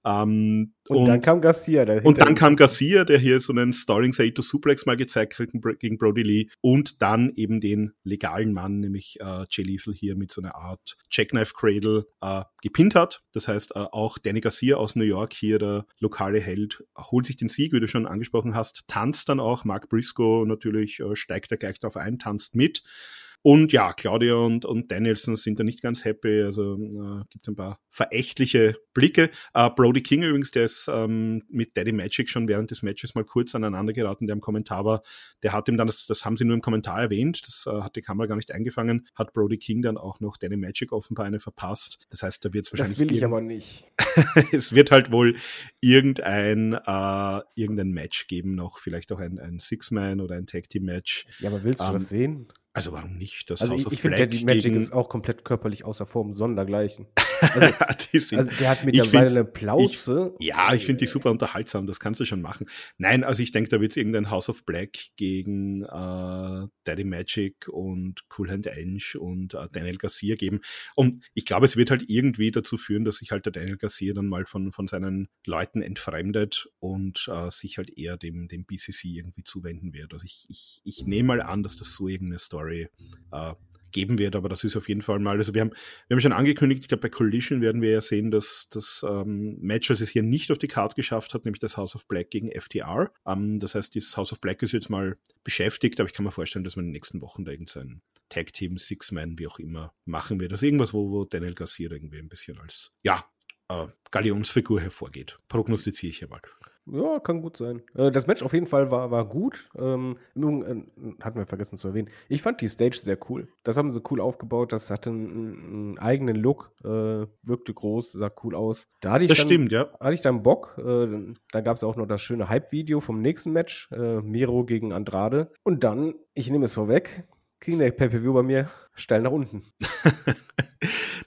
ähm, und, und, dann kam Garcia. Und dann kam Garcia, der hier so einen Starring Saito Suplex mal gezeigt hat gegen Brody Lee. Und dann eben den legalen Mann, nämlich äh, Jay Lethal hier mit so einer Art Jackknife Cradle äh, gepinnt hat. Das heißt, äh, auch Danny Garcia aus New York, hier der lokale Held, holt sich den Sieg, wie du schon angesprochen hast, tanzt dann auch. Mark Briscoe natürlich äh, steigt er gleich darauf ein, tanzt mit. Und ja, Claudia und, und Danielson sind da nicht ganz happy. Also äh, gibt es ein paar verächtliche Blicke. Äh, Brody King übrigens, der ist ähm, mit Daddy Magic schon während des Matches mal kurz aneinander geraten, der im Kommentar war. Der hat ihm dann, das, das haben sie nur im Kommentar erwähnt, das äh, hat die Kamera gar nicht eingefangen, hat Brody King dann auch noch Daddy Magic offenbar eine verpasst. Das heißt, da wird es wahrscheinlich. Das will ich aber nicht. es wird halt wohl irgendein, äh, irgendein Match geben, noch vielleicht auch ein, ein Six-Man oder ein Tag-Team-Match. Ja, aber willst du ähm, das sehen? Also warum nicht? Das also House ich, ich finde, die Magic ist auch komplett körperlich außer Form, sondergleichen. Also, also der hat mittlerweile eine Plauze. Ich, ja, ich finde die super unterhaltsam, das kannst du schon machen. Nein, also ich denke, da wird es irgendein House of Black gegen äh, Daddy Magic und Cool Hand Ange und äh, Daniel Garcia geben. Und ich glaube, es wird halt irgendwie dazu führen, dass sich halt der Daniel Garcia dann mal von, von seinen Leuten entfremdet und äh, sich halt eher dem, dem BCC irgendwie zuwenden wird. Also ich, ich, ich nehme mal an, dass das so irgendeine Story äh, geben wird. Aber das ist auf jeden Fall mal, also wir haben, wir haben schon angekündigt, ich glaube bei Collision werden wir ja sehen, dass das ähm, Match, das es hier nicht auf die Karte geschafft hat, nämlich das House of Black gegen FTR. Ähm, das heißt, dieses House of Black ist jetzt mal beschäftigt, aber ich kann mir vorstellen, dass man in den nächsten Wochen da irgendein Tag Team, Six-Man, wie auch immer, machen wird. Also irgendwas, wo, wo Daniel Garcia irgendwie ein bisschen als, ja, äh, Galionsfigur hervorgeht. Prognostiziere ich hier mal. Ja, kann gut sein. Äh, das Match auf jeden Fall war, war gut. Ähm, äh, hatten wir vergessen zu erwähnen. Ich fand die Stage sehr cool. Das haben sie cool aufgebaut. Das hatte einen, einen eigenen Look, äh, wirkte groß, sah cool aus. Da hatte ich das dann, stimmt, ja. Hatte ich dann Bock. Äh, da gab es auch noch das schöne Hype-Video vom nächsten Match. Äh, Miro gegen Andrade. Und dann, ich nehme es vorweg, ging der Pay-Per-View bei mir steil nach unten.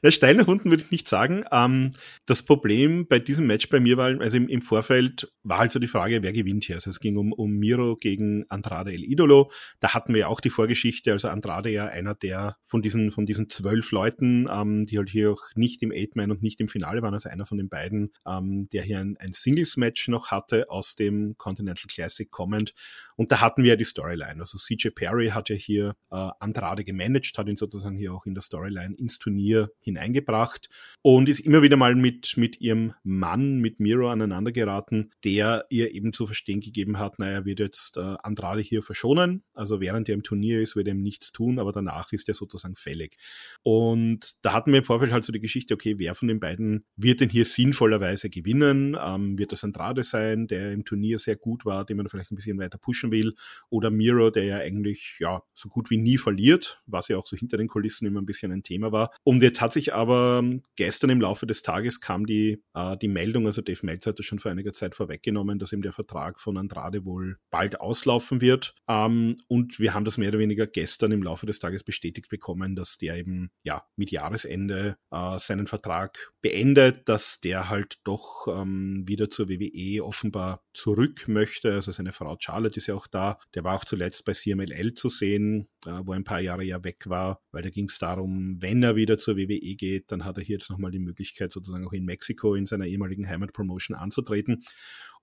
Na, steil nach unten würde ich nicht sagen. Ähm, das Problem bei diesem Match bei mir war, also im, im, Vorfeld war halt so die Frage, wer gewinnt hier. Also es ging um, um Miro gegen Andrade El Idolo. Da hatten wir ja auch die Vorgeschichte, also Andrade ja einer der von diesen, von diesen zwölf Leuten, ähm, die halt hier auch nicht im Eight-Man und nicht im Finale waren, also einer von den beiden, ähm, der hier ein, ein Singles-Match noch hatte aus dem Continental Classic kommend. Und da hatten wir ja die Storyline. Also CJ Perry hat ja hier äh, Andrade gemanagt, hat ihn sozusagen hier auch in der Storyline ins Turnier hineingebracht und ist immer wieder mal mit, mit ihrem Mann, mit Miro aneinander geraten, der ihr eben zu verstehen gegeben hat, naja, wird jetzt äh, Andrade hier verschonen. Also während er im Turnier ist, wird er ihm nichts tun, aber danach ist er sozusagen fällig. Und da hatten wir im Vorfeld halt so die Geschichte, okay, wer von den beiden wird denn hier sinnvollerweise gewinnen? Ähm, wird das Andrade sein, der im Turnier sehr gut war, den man vielleicht ein bisschen weiter pushen will, oder Miro, der ja eigentlich ja so gut wie nie verliert, was ja auch so hinter den Kulissen immer ein bisschen ein Thema war. Und jetzt hat sich aber ähm, gestern im Laufe des Tages kam die, äh, die Meldung, also Dave Meltzer hat das schon vor einiger Zeit vorweggenommen, dass eben der Vertrag von Andrade wohl bald auslaufen wird. Ähm, und wir haben das mehr oder weniger gestern im Laufe des Tages bestätigt bekommen, dass der eben ja mit Jahresende äh, seinen Vertrag beendet, dass der halt doch ähm, wieder zur WWE offenbar zurück möchte. Also seine Frau Charlotte ist ja auch da. Der war auch zuletzt bei CMLL zu sehen, äh, wo er ein paar Jahre ja weg war, weil da ging es darum, wenn er wieder zur WWE geht, dann hat er hier jetzt nochmal die Möglichkeit, sozusagen auch in Mexiko in seiner ehemaligen Heimatpromotion anzutreten.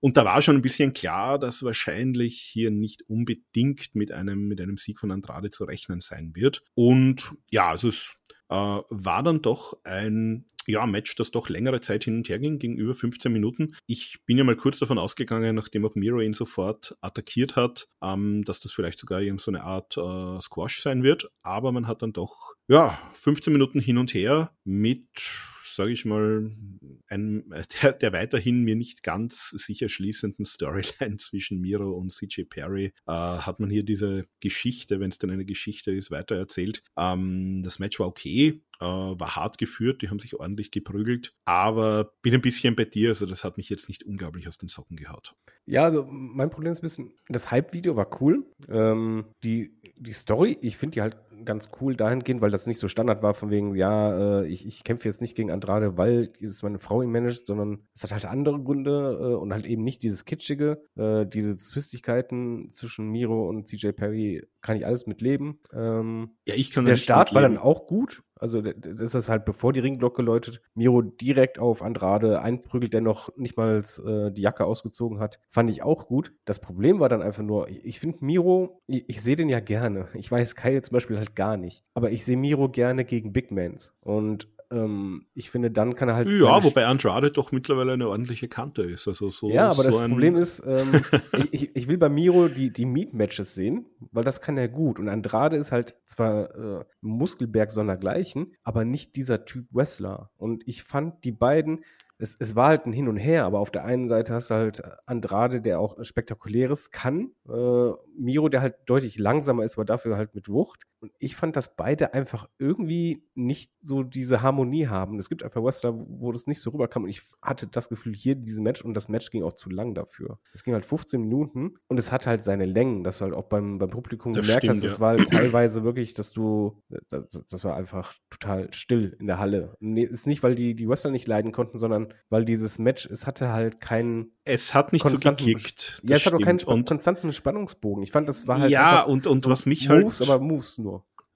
Und da war schon ein bisschen klar, dass wahrscheinlich hier nicht unbedingt mit einem, mit einem Sieg von Andrade zu rechnen sein wird. Und ja, also es äh, war dann doch ein ja, Match, das doch längere Zeit hin und her ging, gegenüber 15 Minuten. Ich bin ja mal kurz davon ausgegangen, nachdem auch Miro ihn sofort attackiert hat, ähm, dass das vielleicht sogar irgend so eine Art äh, Squash sein wird. Aber man hat dann doch, ja, 15 Minuten hin und her mit sage ich mal, ein, der, der weiterhin mir nicht ganz sicher schließenden Storyline zwischen Miro und CJ Perry äh, hat man hier diese Geschichte, wenn es denn eine Geschichte ist, weitererzählt. Ähm, das Match war okay, äh, war hart geführt, die haben sich ordentlich geprügelt, aber bin ein bisschen bei dir, also das hat mich jetzt nicht unglaublich aus den Socken gehaut. Ja, also mein Problem ist ein bisschen, das Hype-Video war cool. Ähm, die, die Story, ich finde die halt ganz cool dahingehend, weil das nicht so Standard war, von wegen, ja, äh, ich, ich kämpfe jetzt nicht gegen Andrade, weil ist meine Frau ihn managt, sondern es hat halt andere Gründe äh, und halt eben nicht dieses Kitschige, äh, diese Zwistigkeiten zwischen Miro und CJ Perry kann ich alles mitleben. Ähm, ja, ich kann Der Start war dann auch gut. Also das ist halt, bevor die Ringglocke läutet, Miro direkt auf Andrade einprügelt, der noch nicht mal äh, die Jacke ausgezogen hat. Fand ich auch gut. Das Problem war dann einfach nur, ich, ich finde Miro, ich, ich sehe den ja gerne. Ich weiß Kai zum Beispiel halt gar nicht. Aber ich sehe Miro gerne gegen Big Mans. Und ähm, ich finde, dann kann er halt. Ja, wobei Andrade doch mittlerweile eine ordentliche Kante ist. Also so, ja, aber so das Problem ist, ähm, ich, ich, will bei Miro die, die Meat-Matches sehen, weil das kann er gut. Und Andrade ist halt zwar äh, Muskelberg sondergleichen, aber nicht dieser Typ Wrestler. Und ich fand die beiden es, es war halt ein Hin und Her, aber auf der einen Seite hast du halt Andrade, der auch Spektakuläres kann, äh, Miro, der halt deutlich langsamer ist, aber dafür halt mit Wucht. Und ich fand, dass beide einfach irgendwie nicht so diese Harmonie haben. Es gibt einfach Wrestler, wo das nicht so rüberkam. Und ich hatte das Gefühl, hier dieses Match, und das Match ging auch zu lang dafür. Es ging halt 15 Minuten und es hat halt seine Längen, dass du halt auch beim, beim Publikum das gemerkt stimmt, hast, es ja. war halt teilweise wirklich, dass du, das, das, war einfach total still in der Halle. Nee, ist nicht, weil die, die Wrestler nicht leiden konnten, sondern weil dieses Match, es hatte halt keinen. Es hat nicht so gekickt. Ja, es hat auch keinen konstanten Spannungsbogen. Ich fand, das war halt. Ja, und, und was mich halt. Moves, aber Moves nur.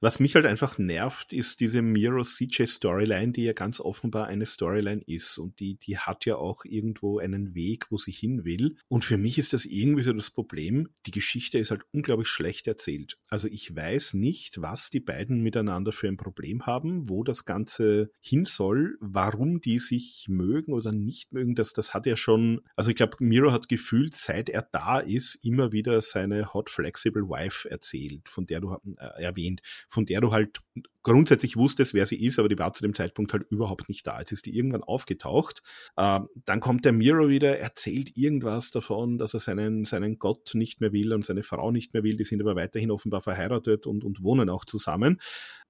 Was mich halt einfach nervt, ist diese Miro CJ Storyline, die ja ganz offenbar eine Storyline ist und die, die hat ja auch irgendwo einen Weg, wo sie hin will. Und für mich ist das irgendwie so das Problem. Die Geschichte ist halt unglaublich schlecht erzählt. Also ich weiß nicht, was die beiden miteinander für ein Problem haben, wo das Ganze hin soll, warum die sich mögen oder nicht mögen. Das, das hat ja schon, also ich glaube, Miro hat gefühlt, seit er da ist, immer wieder seine Hot Flexible Wife erzählt, von der du äh, erwähnt, von der du halt grundsätzlich wusstest, wer sie ist, aber die war zu dem Zeitpunkt halt überhaupt nicht da. Jetzt ist die irgendwann aufgetaucht. Äh, dann kommt der Miro wieder, erzählt irgendwas davon, dass er seinen, seinen Gott nicht mehr will und seine Frau nicht mehr will. Die sind aber weiterhin offenbar verheiratet und, und wohnen auch zusammen.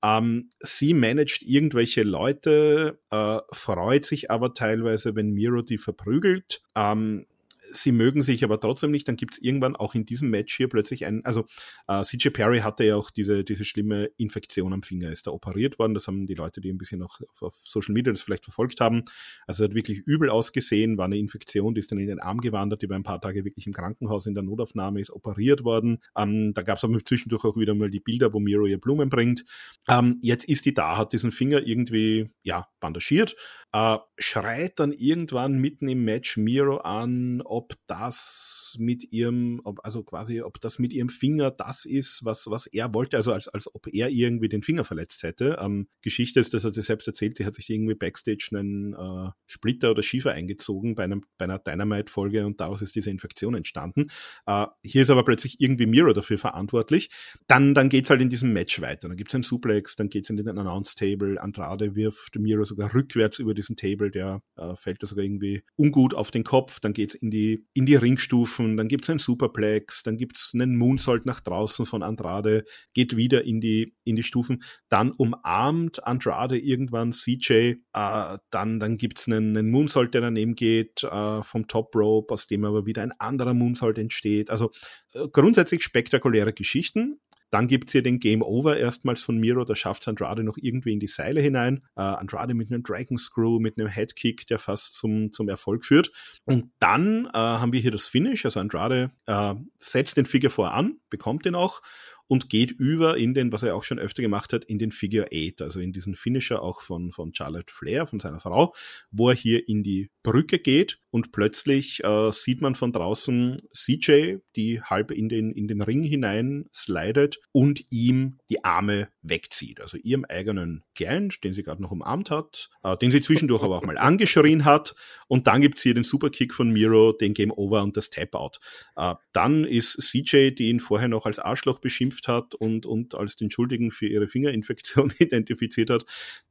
Ähm, sie managt irgendwelche Leute, äh, freut sich aber teilweise, wenn Miro die verprügelt. Ähm, sie mögen sich aber trotzdem nicht, dann gibt es irgendwann auch in diesem Match hier plötzlich ein, also äh, CJ Perry hatte ja auch diese, diese schlimme Infektion am Finger, ist da operiert worden, das haben die Leute, die ein bisschen noch auf Social Media das vielleicht verfolgt haben, also hat wirklich übel ausgesehen, war eine Infektion, die ist dann in den Arm gewandert, die war ein paar Tage wirklich im Krankenhaus in der Notaufnahme, ist operiert worden, ähm, da gab es aber zwischendurch auch wieder mal die Bilder, wo Miro ihr Blumen bringt, ähm, jetzt ist die da, hat diesen Finger irgendwie, ja, bandagiert, äh, schreit dann irgendwann mitten im Match Miro an, ob das mit ihrem, ob, also quasi, ob das mit ihrem Finger das ist, was, was er wollte, also als, als ob er irgendwie den Finger verletzt hätte. Ähm, Geschichte ist, das hat sie selbst erzählt, die hat sich irgendwie Backstage einen äh, Splitter oder Schiefer eingezogen bei, einem, bei einer Dynamite-Folge und daraus ist diese Infektion entstanden. Äh, hier ist aber plötzlich irgendwie Miro dafür verantwortlich. Dann, dann geht's halt in diesem Match weiter. Dann gibt's einen Suplex, dann geht's in den Announce-Table, Andrade wirft Miro sogar rückwärts über die diesen Table, der äh, fällt da sogar irgendwie ungut auf den Kopf, dann geht's in die, in die Ringstufen, dann gibt's einen Superplex, dann gibt's einen Moonsault nach draußen von Andrade, geht wieder in die, in die Stufen, dann umarmt Andrade irgendwann CJ, äh, dann, dann gibt's einen, einen Moonsault, der daneben geht, äh, vom Top Rope, aus dem aber wieder ein anderer Moonsault entsteht. Also äh, grundsätzlich spektakuläre Geschichten. Dann gibt's hier den Game Over erstmals von Miro, da schafft Andrade noch irgendwie in die Seile hinein. Äh, Andrade mit einem Dragon Screw, mit einem Headkick, der fast zum, zum Erfolg führt. Und dann äh, haben wir hier das Finish, also Andrade äh, setzt den Figure vor an, bekommt den auch und geht über in den, was er auch schon öfter gemacht hat, in den Figure 8, also in diesen Finisher auch von, von Charlotte Flair, von seiner Frau, wo er hier in die Brücke geht und plötzlich äh, sieht man von draußen CJ, die halb in den, in den Ring hinein slidet und ihm die Arme wegzieht. Also ihrem eigenen Client, den sie gerade noch umarmt hat, äh, den sie zwischendurch aber auch mal angeschrien hat. Und dann gibt's hier den Superkick von Miro, den Game Over und das Tap-Out. Äh, dann ist CJ, die ihn vorher noch als Arschloch beschimpft hat und, und als den Schuldigen für ihre Fingerinfektion identifiziert hat,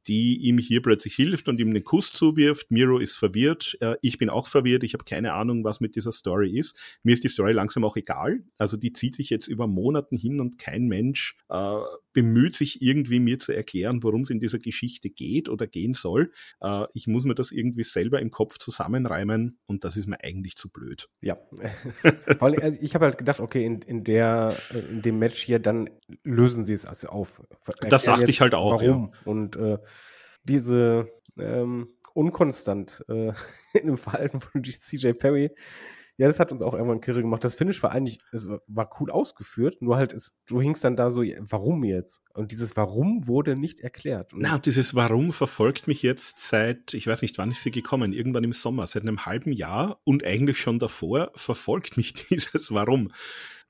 die ihm hier plötzlich hilft und ihm einen Kuss zuwirft. Miro ist verwirrt. Äh, ich bin auch verwirrt. Ich habe keine Ahnung, was mit dieser Story ist. Mir ist die Story langsam auch egal. Also die zieht sich jetzt über Monaten hin und kein Mensch äh, bemüht sich irgendwie mir zu erklären, worum es in dieser Geschichte geht oder gehen soll. Äh, ich muss mir das irgendwie selber im Kopf zusammenreimen und das ist mir eigentlich zu blöd. Ja, also ich habe halt gedacht, okay, in, in, der, in dem Match hier, dann lösen sie es also auf. Das dachte ich halt auch. Warum? Ja. Und äh, diese ähm, unkonstant äh, in dem Verhalten von CJ Perry ja, das hat uns auch irgendwann kirre gemacht. Das Finish war eigentlich, es war cool ausgeführt, nur halt, es, du hingst dann da so, warum jetzt? Und dieses Warum wurde nicht erklärt. Und Na, und dieses Warum verfolgt mich jetzt seit, ich weiß nicht, wann ist sie gekommen, irgendwann im Sommer, seit einem halben Jahr und eigentlich schon davor verfolgt mich dieses Warum.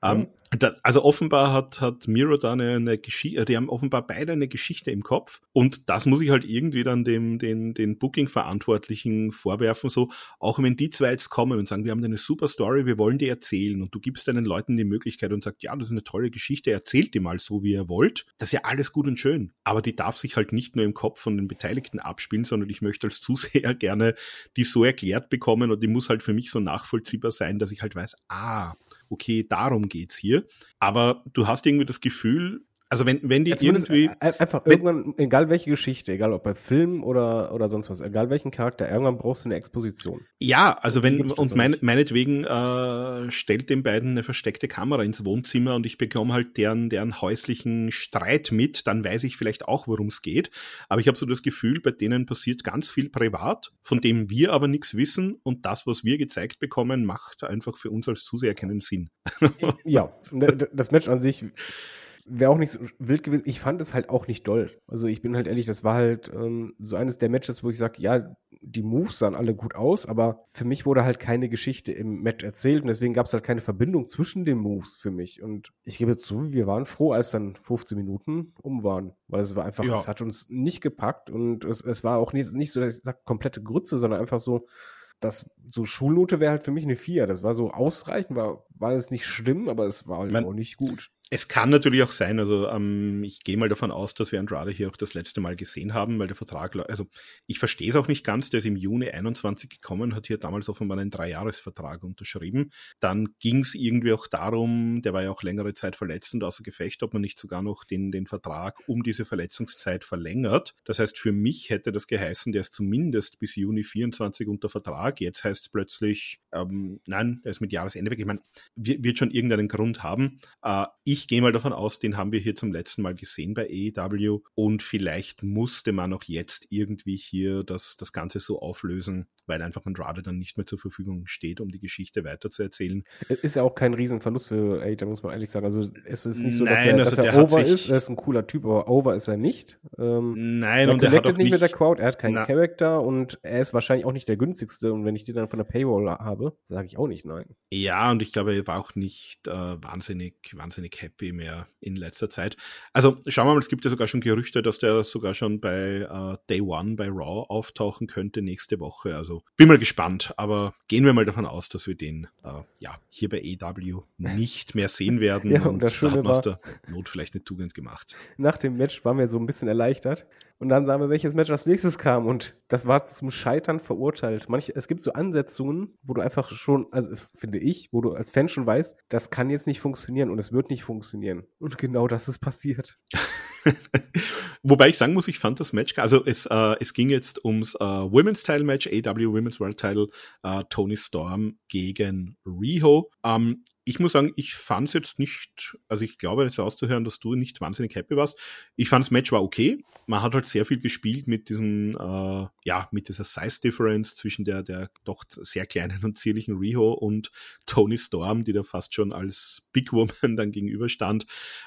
Ähm, das, also offenbar hat, hat Miro da eine, eine Geschichte, äh, die haben offenbar beide eine Geschichte im Kopf und das muss ich halt irgendwie dann dem, den, den Booking-Verantwortlichen vorwerfen, so, auch wenn die zwei jetzt kommen und sagen, wir haben eine super Story, wir wollen die erzählen und du gibst deinen Leuten die Möglichkeit und sagst, ja, das ist eine tolle Geschichte, erzählt die mal so, wie ihr wollt, das ist ja alles gut und schön, aber die darf sich halt nicht nur im Kopf von den Beteiligten abspielen, sondern ich möchte als Zuseher gerne die so erklärt bekommen und die muss halt für mich so nachvollziehbar sein, dass ich halt weiß, ah, okay, darum geht's hier. Aber du hast irgendwie das Gefühl, also wenn, wenn die ja, irgendwie. Einfach wenn, irgendwann, egal welche Geschichte, egal ob bei Film oder, oder sonst was, egal welchen Charakter, irgendwann brauchst du eine Exposition. Ja, also wenn, und mein, meinetwegen äh, stellt den beiden eine versteckte Kamera ins Wohnzimmer und ich bekomme halt deren, deren häuslichen Streit mit, dann weiß ich vielleicht auch, worum es geht. Aber ich habe so das Gefühl, bei denen passiert ganz viel privat, von dem wir aber nichts wissen und das, was wir gezeigt bekommen, macht einfach für uns als Zuseher keinen Sinn. ja, das Match an sich wäre auch nicht so wild gewesen. Ich fand es halt auch nicht doll. Also ich bin halt ehrlich, das war halt ähm, so eines der Matches, wo ich sage, ja, die Moves sahen alle gut aus, aber für mich wurde halt keine Geschichte im Match erzählt und deswegen gab es halt keine Verbindung zwischen den Moves für mich. Und ich gebe zu, wir waren froh, als dann 15 Minuten um waren, weil es war einfach, ja. es hat uns nicht gepackt und es, es war auch nicht, nicht so, dass ich sage, komplette Grütze, sondern einfach so, das so Schulnote wäre halt für mich eine 4. Das war so ausreichend, war, war es nicht schlimm, aber es war halt Man, auch nicht gut. Es kann natürlich auch sein, also ähm, ich gehe mal davon aus, dass wir Andrade hier auch das letzte Mal gesehen haben, weil der Vertrag, also ich verstehe es auch nicht ganz, der ist im Juni 21 gekommen, hat hier damals offenbar einen Dreijahresvertrag unterschrieben. Dann ging es irgendwie auch darum, der war ja auch längere Zeit verletzt und außer Gefecht, ob man nicht sogar noch den, den Vertrag um diese Verletzungszeit verlängert. Das heißt, für mich hätte das geheißen, der ist zumindest bis Juni 24 unter Vertrag. Jetzt heißt es plötzlich, ähm, nein, er ist mit Jahresende weg. Ich meine, wird schon irgendeinen Grund haben. Äh, ich gehe mal davon aus, den haben wir hier zum letzten Mal gesehen bei AEW und vielleicht musste man auch jetzt irgendwie hier das, das Ganze so auflösen, weil einfach Andrade dann nicht mehr zur Verfügung steht, um die Geschichte weiterzuerzählen. Ist ja auch kein Riesenverlust für AEW, muss man ehrlich sagen. Also es ist nicht so, dass Nein, er, also dass er over ist. Er ist ein cooler Typ, aber over ist er nicht. Ähm, Nein, er und er hat auch nicht mit der Crowd. Er hat keinen na, Charakter und er ist wahrscheinlich auch nicht der günstigste. Und wenn ich den dann von der Paywall habe, sage ich auch nicht nein. Ja, und ich glaube, er war auch nicht äh, wahnsinnig, wahnsinnig happy mehr in letzter Zeit. Also schauen wir mal, es gibt ja sogar schon Gerüchte, dass der sogar schon bei uh, Day One bei Raw auftauchen könnte nächste Woche. Also bin mal gespannt, aber gehen wir mal davon aus, dass wir den uh, ja hier bei AW nicht mehr sehen werden. ja, und, und das da hat der Not vielleicht eine Tugend gemacht. Nach dem Match waren wir so ein bisschen erleichtert, und dann sagen wir, welches Match als nächstes kam. Und das war zum Scheitern verurteilt. Manch, es gibt so Ansetzungen, wo du einfach schon, also finde ich, wo du als Fan schon weißt, das kann jetzt nicht funktionieren und es wird nicht funktionieren. Und genau das ist passiert. Wobei ich sagen muss, ich fand das Match, also es, äh, es ging jetzt ums äh, Women's Title Match, AW Women's World Title, äh, Tony Storm gegen Riho. Ähm, ich muss sagen, ich fand es jetzt nicht, also ich glaube jetzt auszuhören, dass du nicht wahnsinnig happy warst. Ich fand das Match war okay. Man hat halt sehr viel gespielt mit diesem, äh, ja, mit dieser Size Difference zwischen der, der doch sehr kleinen und zierlichen Riho und Tony Storm, die da fast schon als Big Woman dann gegenüberstand.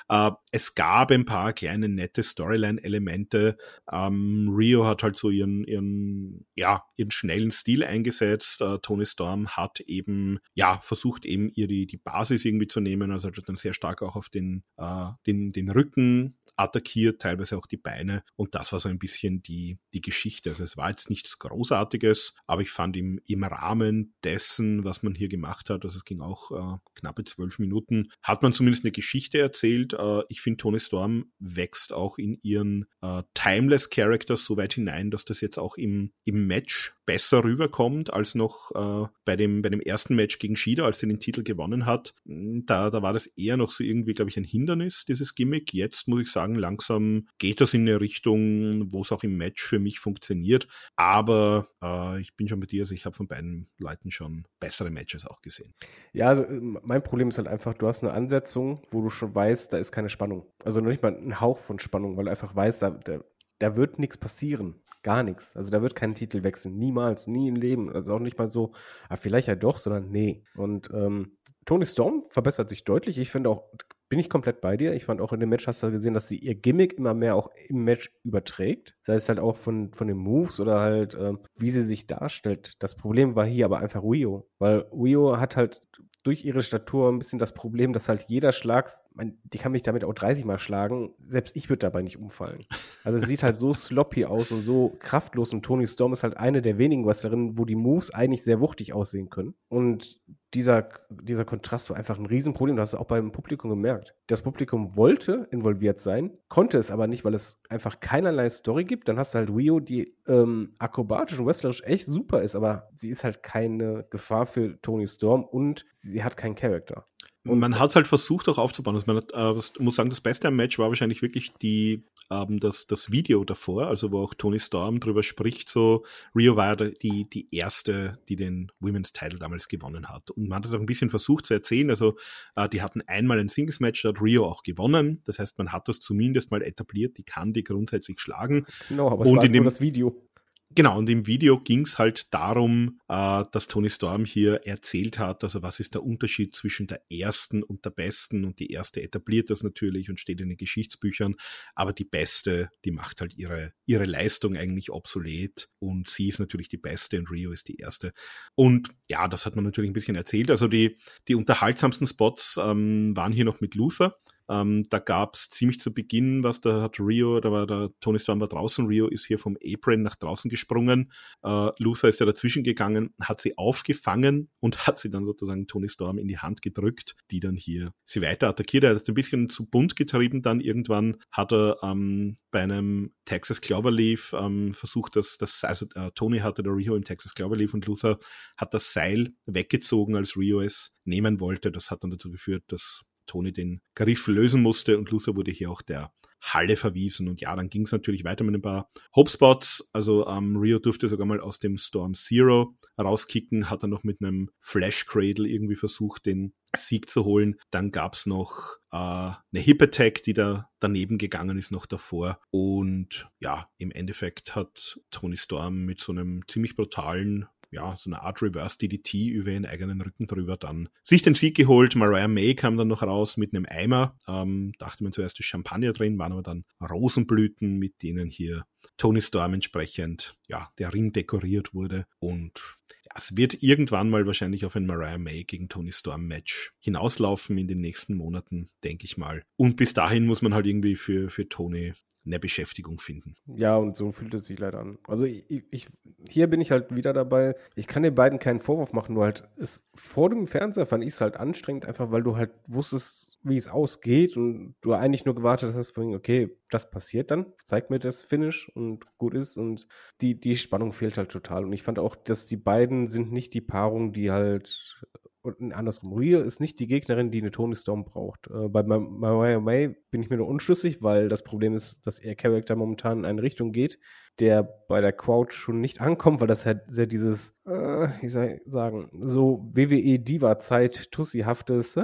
Äh, es gab ein paar kleine nette Storyline-Elemente. Ähm, Rio hat halt so ihren, ihren, ja, ihren schnellen Stil eingesetzt. Äh, Tony Storm hat eben, ja, versucht eben ihr die, die Basis irgendwie zu nehmen. Also dann sehr stark auch auf den, äh, den, den Rücken attackiert, teilweise auch die Beine. Und das war so ein bisschen die, die Geschichte. Also es war jetzt nichts Großartiges, aber ich fand im, im Rahmen dessen, was man hier gemacht hat, also es ging auch äh, knappe zwölf Minuten, hat man zumindest eine Geschichte erzählt. Äh, ich finde, Tony Storm wächst auch in ihren äh, Timeless Characters so weit hinein, dass das jetzt auch im, im Match besser rüberkommt als noch äh, bei, dem, bei dem ersten Match gegen Shida, als sie den Titel gewonnen hat. Da, da war das eher noch so irgendwie, glaube ich, ein Hindernis, dieses Gimmick. Jetzt muss ich sagen, langsam geht das in eine Richtung, wo es auch im Match für mich funktioniert. Aber äh, ich bin schon bei dir, also ich habe von beiden Leuten schon bessere Matches auch gesehen. Ja, also äh, mein Problem ist halt einfach, du hast eine Ansetzung, wo du schon weißt, da ist keine Spannung. Also noch nicht mal ein Hauch von Spannung, weil du einfach weißt, da, da, da wird nichts passieren. Gar nichts. Also da wird kein Titel wechseln. Niemals, nie im Leben. Also auch nicht mal so, ah, vielleicht ja doch, sondern nee. Und ähm, Tony Storm verbessert sich deutlich. Ich finde auch, bin ich komplett bei dir. Ich fand auch in dem Match hast du gesehen, dass sie ihr Gimmick immer mehr auch im Match überträgt. Sei es halt auch von, von den Moves oder halt, äh, wie sie sich darstellt. Das Problem war hier aber einfach Rio. Weil Rio hat halt durch ihre Statur ein bisschen das Problem, dass halt jeder Schlag, man, die kann mich damit auch 30 Mal schlagen, selbst ich würde dabei nicht umfallen. Also es sieht halt so sloppy aus und so kraftlos und Tony Storm ist halt eine der wenigen Wrestlerinnen, wo die Moves eigentlich sehr wuchtig aussehen können. Und dieser, dieser Kontrast war einfach ein Riesenproblem. Du hast es auch beim Publikum gemerkt. Das Publikum wollte involviert sein, konnte es aber nicht, weil es einfach keinerlei Story gibt. Dann hast du halt Rio, die ähm, akrobatisch und wrestlerisch echt super ist, aber sie ist halt keine Gefahr für Tony Storm und sie hat keinen Charakter. Und man hat es halt versucht auch aufzubauen. Also man hat, äh, muss sagen, das Beste am Match war wahrscheinlich wirklich die, ähm, das, das Video davor, also wo auch Tony Storm drüber spricht, so Rio war die, die erste, die den Women's Title damals gewonnen hat. Und man hat es auch ein bisschen versucht zu erzählen. Also äh, die hatten einmal ein Singles-Match, da hat Rio auch gewonnen. Das heißt, man hat das zumindest mal etabliert, die kann die grundsätzlich schlagen. Genau, aber es Und war in dem, das Video. Genau, und im Video ging es halt darum, äh, dass Tony Storm hier erzählt hat, also was ist der Unterschied zwischen der ersten und der besten. Und die erste etabliert das natürlich und steht in den Geschichtsbüchern, aber die beste, die macht halt ihre, ihre Leistung eigentlich obsolet und sie ist natürlich die beste und Rio ist die erste. Und ja, das hat man natürlich ein bisschen erzählt. Also die, die unterhaltsamsten Spots ähm, waren hier noch mit Luther. Ähm, da gab es ziemlich zu Beginn, was da hat Rio, da war der Tony Storm war draußen, Rio ist hier vom Apron nach draußen gesprungen. Äh, Luther ist ja dazwischen gegangen, hat sie aufgefangen und hat sie dann sozusagen Tony Storm in die Hand gedrückt, die dann hier sie weiter attackiert. Er hat es ein bisschen zu bunt getrieben, dann irgendwann hat er ähm, bei einem Texas Cloverleaf ähm, versucht, dass das, also äh, Tony hatte der Rio im Texas Cloverleaf und Luther hat das Seil weggezogen, als Rio es nehmen wollte. Das hat dann dazu geführt, dass Tony den Griff lösen musste und Luther wurde hier auch der Halle verwiesen. Und ja, dann ging es natürlich weiter mit ein paar Hopespots. Also ähm, Rio durfte sogar mal aus dem Storm Zero rauskicken, hat er noch mit einem Flash Cradle irgendwie versucht, den Sieg zu holen. Dann gab's noch äh, eine Hip Attack, die da daneben gegangen ist noch davor. Und ja, im Endeffekt hat Tony Storm mit so einem ziemlich brutalen ja, so eine Art Reverse DDT über ihren eigenen Rücken drüber dann sich den Sieg geholt. Mariah May kam dann noch raus mit einem Eimer. Ähm, dachte man zuerst ist Champagner drin, waren aber dann Rosenblüten, mit denen hier Tony Storm entsprechend, ja, der Ring dekoriert wurde. Und ja, es wird irgendwann mal wahrscheinlich auf ein Mariah May gegen Tony Storm Match hinauslaufen in den nächsten Monaten, denke ich mal. Und bis dahin muss man halt irgendwie für, für Tony eine Beschäftigung finden. Ja, und so fühlt es sich leider an. Also ich, ich, hier bin ich halt wieder dabei. Ich kann den beiden keinen Vorwurf machen, nur halt ist, vor dem Fernseher fand ich es halt anstrengend, einfach weil du halt wusstest, wie es ausgeht und du eigentlich nur gewartet hast, von, okay, das passiert dann, zeig mir das Finish und gut ist und die, die Spannung fehlt halt total. Und ich fand auch, dass die beiden sind nicht die Paarung, die halt und andersrum, Rhea ist nicht die Gegnerin, die eine Tony Storm braucht. Äh, bei Mariah May bin ich mir nur unschlüssig, weil das Problem ist, dass ihr Charakter momentan in eine Richtung geht, der bei der Crowd schon nicht ankommt, weil das halt sehr dieses, äh, wie soll ich sagen, so WWE-Diva-Zeit, Tussihaftes, äh,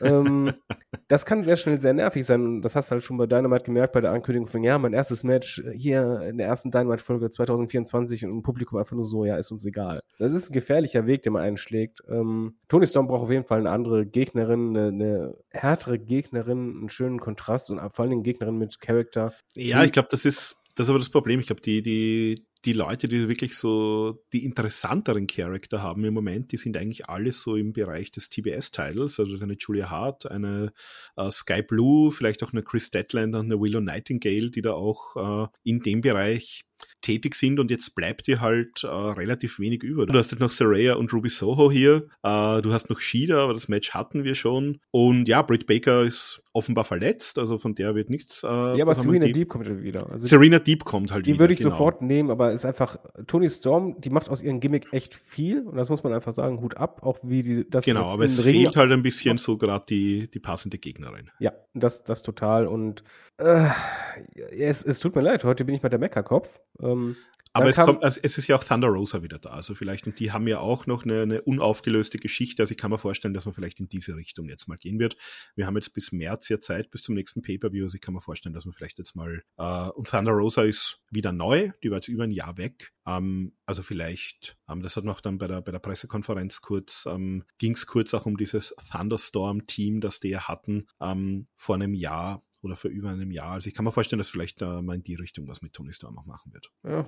ähm, das kann sehr schnell sehr nervig sein. Das hast du halt schon bei Dynamite gemerkt, bei der Ankündigung von, ja, mein erstes Match hier in der ersten Dynamite-Folge 2024 und im Publikum einfach nur so, ja, ist uns egal. Das ist ein gefährlicher Weg, den man einschlägt. Ähm, Tony Storm braucht auf jeden Fall eine andere Gegnerin, eine, eine härtere Gegnerin, einen schönen Kontrast und vor allen Dingen Gegnerin mit Charakter. Ja, ich glaube, das ist, das ist aber das Problem. Ich glaube, die, die, die Leute, die wirklich so die interessanteren Charakter haben im Moment, die sind eigentlich alles so im Bereich des TBS-Titles. Also das ist eine Julia Hart, eine äh, Sky Blue, vielleicht auch eine Chris Deadlander und eine Willow Nightingale, die da auch äh, in dem Bereich tätig sind und jetzt bleibt dir halt äh, relativ wenig über. Du hast halt noch Saraya und Ruby Soho hier, äh, du hast noch Shida, aber das Match hatten wir schon und ja, Britt Baker ist offenbar verletzt, also von der wird nichts. Äh, ja, aber Serena Deep kommt halt wieder. Also Serena Deep kommt halt die wieder. Die würde ich genau. sofort nehmen, aber ist einfach, Tony Storm, die macht aus ihrem Gimmick echt viel und das muss man einfach sagen, Hut ab, auch wie die das Genau, aber es Ring fehlt halt ein bisschen so gerade die, die passende Gegnerin. Ja, das, das total und äh, es, es tut mir leid, heute bin ich mal der Meckerkopf. Ähm, aber es, kommt, also es ist ja auch Thunder Rosa wieder da, also vielleicht, und die haben ja auch noch eine, eine unaufgelöste Geschichte, also ich kann mir vorstellen, dass man vielleicht in diese Richtung jetzt mal gehen wird. Wir haben jetzt bis März ja Zeit, bis zum nächsten Pay-Per-View, also ich kann mir vorstellen, dass man vielleicht jetzt mal, äh, und Thunder Rosa ist wieder neu, die war jetzt über ein Jahr weg, ähm, also vielleicht, ähm, das hat noch dann bei der, bei der Pressekonferenz kurz, ähm, ging es kurz auch um dieses Thunderstorm-Team, das die ja hatten ähm, vor einem Jahr oder für über einem Jahr. Also ich kann mir vorstellen, dass vielleicht äh, mal in die Richtung was mit Tony Storm auch machen wird. Ja,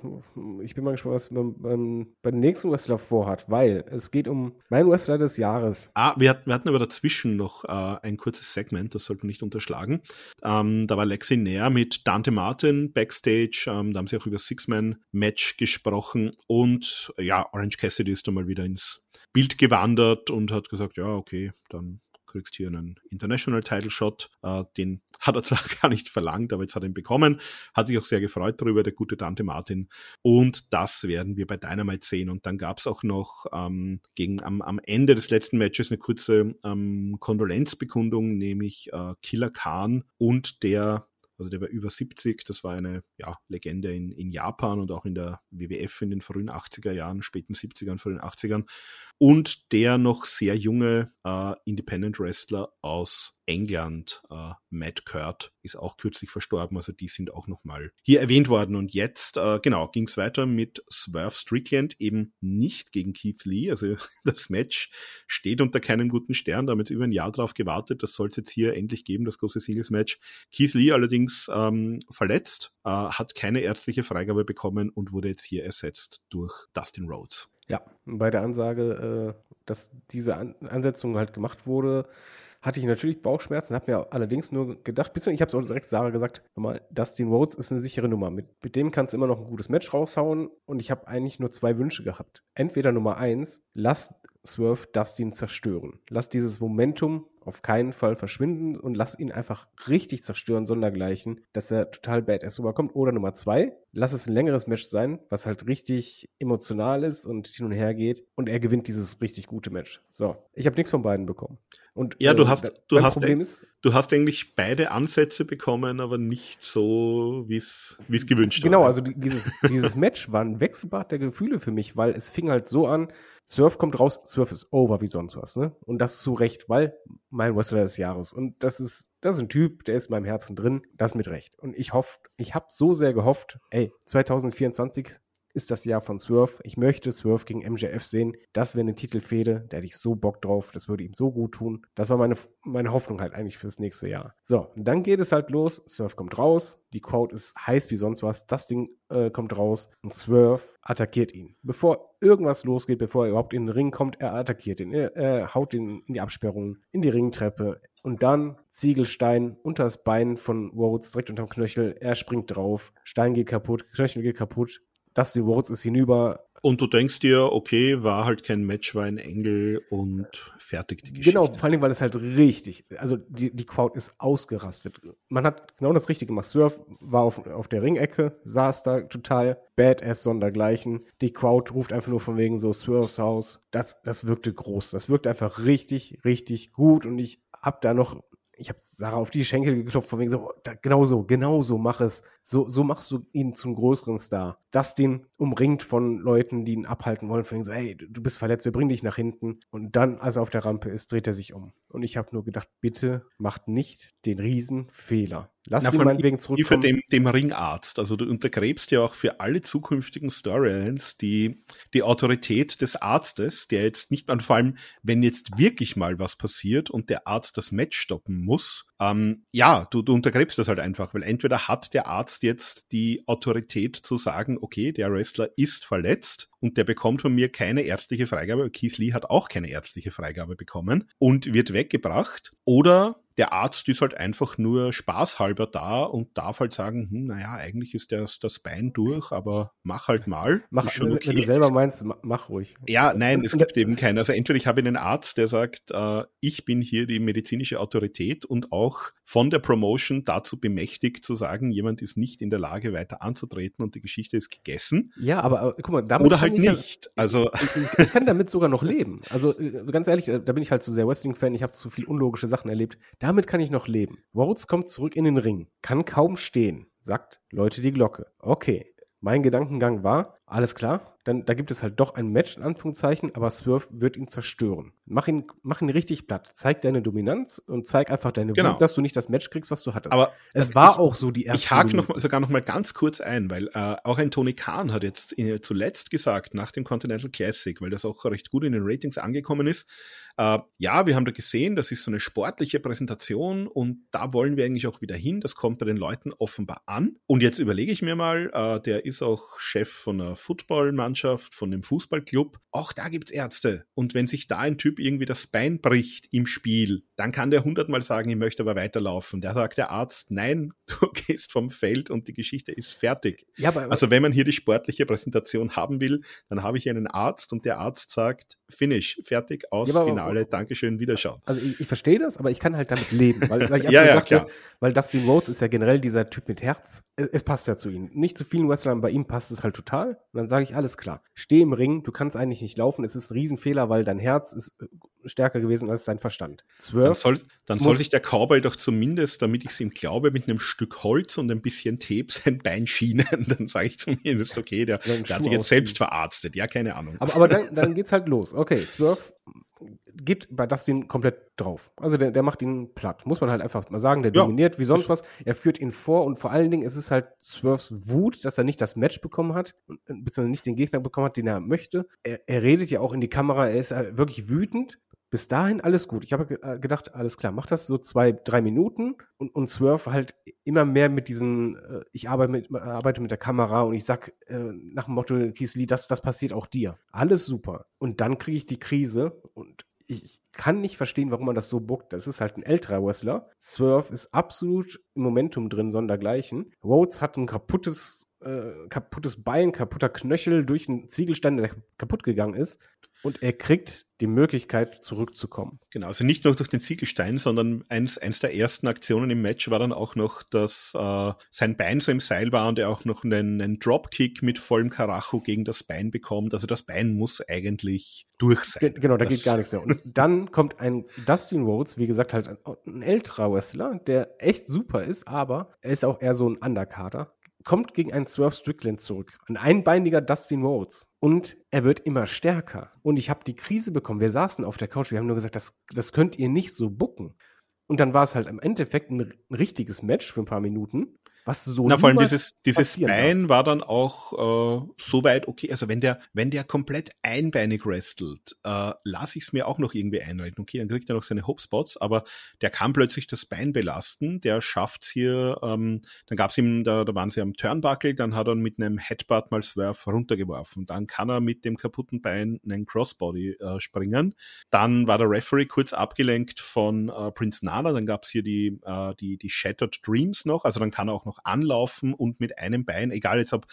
ich bin mal gespannt, was man beim, beim nächsten Wrestler vorhat, weil es geht um meinen Wrestler des Jahres. Ah, wir, hatten, wir hatten aber dazwischen noch äh, ein kurzes Segment, das sollte man nicht unterschlagen. Ähm, da war Lexi Nair mit Dante Martin backstage, ähm, da haben sie auch über Six-Man-Match gesprochen und ja, Orange Cassidy ist da mal wieder ins Bild gewandert und hat gesagt, ja, okay, dann kriegst hier einen International Title Shot. Äh, den hat er zwar gar nicht verlangt, aber jetzt hat er ihn bekommen. Hat sich auch sehr gefreut darüber, der gute Dante Martin. Und das werden wir bei Dynamite sehen. Und dann gab es auch noch ähm, gegen am, am Ende des letzten Matches eine kurze ähm, Kondolenzbekundung, nämlich äh, Killer Khan und der also der war über 70, das war eine ja, Legende in, in Japan und auch in der WWF in den frühen 80er Jahren, späten 70ern, frühen 80ern. Und der noch sehr junge äh, Independent Wrestler aus England, äh, Matt Kurt, ist auch kürzlich verstorben, also die sind auch nochmal hier erwähnt worden. Und jetzt, äh, genau, ging es weiter mit Swerve Strickland, eben nicht gegen Keith Lee. Also das Match steht unter keinem guten Stern, da haben jetzt über ein Jahr drauf gewartet, das soll es jetzt hier endlich geben, das große Singles-Match. Keith Lee allerdings ähm, verletzt, äh, hat keine ärztliche Freigabe bekommen und wurde jetzt hier ersetzt durch Dustin Rhodes. Ja, bei der Ansage, äh, dass diese An Ansetzung halt gemacht wurde, hatte ich natürlich Bauchschmerzen, habe mir allerdings nur gedacht, beziehungsweise ich habe es auch direkt Sarah gesagt, nochmal, Dustin Rhodes ist eine sichere Nummer. Mit, mit dem kannst du immer noch ein gutes Match raushauen und ich habe eigentlich nur zwei Wünsche gehabt. Entweder Nummer eins, lass Swerve Dustin zerstören. Lass dieses Momentum auf keinen Fall verschwinden und lass ihn einfach richtig zerstören, sondergleichen, dass er total badass rüberkommt. Oder Nummer zwei, lass es ein längeres Match sein, was halt richtig emotional ist und hin und her geht und er gewinnt dieses richtig gute Match. So, ich habe nichts von beiden bekommen. Und ja, du äh, hast, du hast, Problem ist, du hast eigentlich beide Ansätze bekommen, aber nicht so, wie es wie es gewünscht genau, war. Genau, also dieses, dieses Match war ein Wechselbad der Gefühle für mich, weil es fing halt so an, Surf kommt raus, Surf ist over wie sonst was, ne? Und das zu Recht, weil mein Wrestler des Jahres. Und das ist, das ist ein Typ, der ist in meinem Herzen drin, das mit Recht. Und ich hoffe, ich habe so sehr gehofft, ey, 2024 ist das Jahr von Swerve. Ich möchte Swerve gegen MJF sehen. Das wäre eine Titelfehde. Da hätte ich so Bock drauf. Das würde ihm so gut tun. Das war meine, meine Hoffnung halt eigentlich fürs nächste Jahr. So, dann geht es halt los. Swerve kommt raus. Die Crowd ist heiß wie sonst was. Das Ding äh, kommt raus und Swerve attackiert ihn. Bevor irgendwas losgeht, bevor er überhaupt in den Ring kommt, er attackiert ihn. Er, er haut ihn in die Absperrung, in die Ringtreppe. Und dann Ziegelstein unter das Bein von Rhodes, direkt unterm Knöchel. Er springt drauf. Stein geht kaputt, Knöchel geht kaputt. Dusty Rhodes ist hinüber. Und du denkst dir, okay, war halt kein Match, war ein Engel und fertig die Geschichte. Genau, vor allem, weil es halt richtig, also die, die Crowd ist ausgerastet. Man hat genau das Richtige gemacht. Swerve war auf, auf der Ringecke, saß da total badass sondergleichen. Die Crowd ruft einfach nur von wegen so Swerves Haus. Das, das wirkte groß. Das wirkte einfach richtig, richtig gut und ich hab da noch ich habe Sarah auf die Schenkel geklopft, von wegen so, da, genau so, genau so, mach es. So, so machst du ihn zum größeren Star. Dustin umringt von Leuten, die ihn abhalten wollen, von wegen so, hey, du bist verletzt, wir bringen dich nach hinten. Und dann, als er auf der Rampe ist, dreht er sich um. Und ich habe nur gedacht, bitte macht nicht den Riesenfehler. Lass Na, ihn meinetwegen zurückkommen. Dem, dem Ringarzt. Also du untergräbst ja auch für alle zukünftigen Storylines die, die Autorität des Arztes, der jetzt nicht, und vor allem, wenn jetzt wirklich mal was passiert und der Arzt das Match stoppen muss, ähm, ja, du, du untergräbst das halt einfach, weil entweder hat der Arzt jetzt die Autorität zu sagen, okay, der Wrestler ist verletzt und der bekommt von mir keine ärztliche Freigabe, Keith Lee hat auch keine ärztliche Freigabe bekommen und wird weggebracht, oder der Arzt ist halt einfach nur spaßhalber da und darf halt sagen, hm, naja, eigentlich ist das, das Bein durch, aber mach halt mal. Mach, schon okay. Wenn du selber meinst, mach ruhig. Ja, nein, es gibt eben keinen. Also entweder ich habe einen Arzt, der sagt, äh, ich bin hier die medizinische Autorität und auch von der Promotion dazu bemächtigt zu sagen, jemand ist nicht in der Lage, weiter anzutreten und die Geschichte ist gegessen. Ja, aber guck mal, damit Oder halt nicht. Ja, also ich, ich, ich, kann damit sogar noch leben. Also äh, ganz ehrlich, da bin ich halt zu sehr Wrestling-Fan, ich habe zu viel unlogische Sachen erlebt. Damit kann ich noch leben. Rhodes kommt zurück in den Ring, kann kaum stehen, sagt Leute die Glocke. Okay, mein Gedankengang war, alles klar, dann da gibt es halt doch ein Match in Anführungszeichen, aber Swerve wird ihn zerstören. Mach ihn, mach ihn richtig platt. Zeig deine Dominanz und zeig einfach deine genau. Wut, dass du nicht das Match kriegst, was du hattest. Aber es war ich, auch so die erste. Ich hake noch, sogar noch mal ganz kurz ein, weil äh, auch ein Tony Khan hat jetzt äh, zuletzt gesagt, nach dem Continental Classic, weil das auch recht gut in den Ratings angekommen ist, äh, ja, wir haben da gesehen, das ist so eine sportliche Präsentation und da wollen wir eigentlich auch wieder hin. Das kommt bei den Leuten offenbar an. Und jetzt überlege ich mir mal, äh, der ist auch Chef von einer Footballmannschaft, von einem Fußballclub. Auch da gibt's Ärzte. Und wenn sich da ein Typ irgendwie das Bein bricht im Spiel, dann kann der hundertmal sagen, ich möchte aber weiterlaufen. Der sagt der Arzt, nein, du gehst vom Feld und die Geschichte ist fertig. Ja, aber, also wenn man hier die sportliche Präsentation haben will, dann habe ich einen Arzt und der Arzt sagt, finish, fertig, aus, ja, final alle, Dankeschön, Wiederschauen. Also ich, ich verstehe das, aber ich kann halt damit leben, weil, weil ich ja, ja, dachte, klar. weil Dustin Rhodes ist ja generell dieser Typ mit Herz. Es, es passt ja zu ihm. Nicht zu vielen Wrestlern, bei ihm passt es halt total. Und dann sage ich, alles klar. Steh im Ring, du kannst eigentlich nicht laufen. Es ist ein Riesenfehler, weil dein Herz ist äh, stärker gewesen als dein Verstand. Dann Zwölf. soll, dann soll sich der Cowboy doch zumindest, damit ich es ihm glaube, mit einem Stück Holz und ein bisschen Tape sein Bein schienen. Dann sage ich zumindest, okay, der, der hat sich jetzt selbst verarztet. Ja, keine Ahnung. Aber, aber dann, dann geht's halt los. Okay, Swerve geht bei Dustin komplett drauf. Also der, der macht ihn platt. Muss man halt einfach mal sagen. Der Ja. dominiert wie sonst was. Er führt ihn vor und vor allen Dingen ist es halt Swerves Wut, dass er nicht das Match bekommen hat, äh, beziehungsweise nicht den Gegner bekommen hat, den er möchte. Er, er redet ja auch in die Kamera. Er ist äh, wirklich wütend. Bis dahin alles gut. Ich habe äh, gedacht, alles klar, mach das so zwei, drei Minuten und, und Swerve halt immer mehr mit diesen, äh, ich arbeite mit, arbeite mit der Kamera und ich sag äh, nach dem Motto, Keith Lee, das, das passiert auch dir. Alles super. Und dann kriege ich die Krise und ich, kann nicht verstehen, warum man das so bookt. Das ist halt ein älterer Wrestler. Swerve ist absolut im Momentum drin, sondergleichen. Rhodes hat ein kaputtes, äh, kaputtes Bein, kaputter Knöchel durch einen Ziegelstein, der kaputt gegangen ist. Und er kriegt die Möglichkeit, zurückzukommen. Genau, also nicht nur durch den Ziegelstein, sondern eins, eins der ersten Aktionen im Match war dann auch noch, dass äh, sein Bein so im Seil war und er auch noch einen, einen Dropkick mit vollem Karacho gegen das Bein bekommt. Also das Bein muss eigentlich durch sein. Ge genau, da das, geht gar nichts mehr. Und dann kommt ein Dustin Rhodes, wie gesagt, halt ein, ein älterer Wrestler, der echt super ist, aber er ist auch eher so ein Undercarder. Kommt gegen einen Swerve Strickland zurück. Ein einbeiniger Dustin Rhodes. Und er wird immer stärker. Und ich habe die Krise bekommen. Wir saßen auf der Couch, wir haben nur gesagt, das, das könnt ihr nicht so bucken. Und dann war es halt im Endeffekt ein, ein richtiges Match für ein paar Minuten. Was so Na, vor allem dieses, dieses Bein darf. war dann auch äh, so weit okay. Also wenn der, wenn der komplett einbeinig wrestelt, äh, lasse ich es mir auch noch irgendwie einreden. Okay, dann kriegt er noch seine Hopspots, aber der kann plötzlich das Bein belasten. Der schafft's hier, ähm, dann gab's ihm, da, da waren sie am Turnbuckle, dann hat er mit einem Headbutt mal Swerve runtergeworfen. Dann kann er mit dem kaputten Bein einen Crossbody äh, springen. Dann war der Referee kurz abgelenkt von äh, Prince Nana. Dann gab's hier die, äh, die, die Shattered Dreams noch. Also dann kann er auch noch anlaufen und mit einem Bein, egal jetzt ob,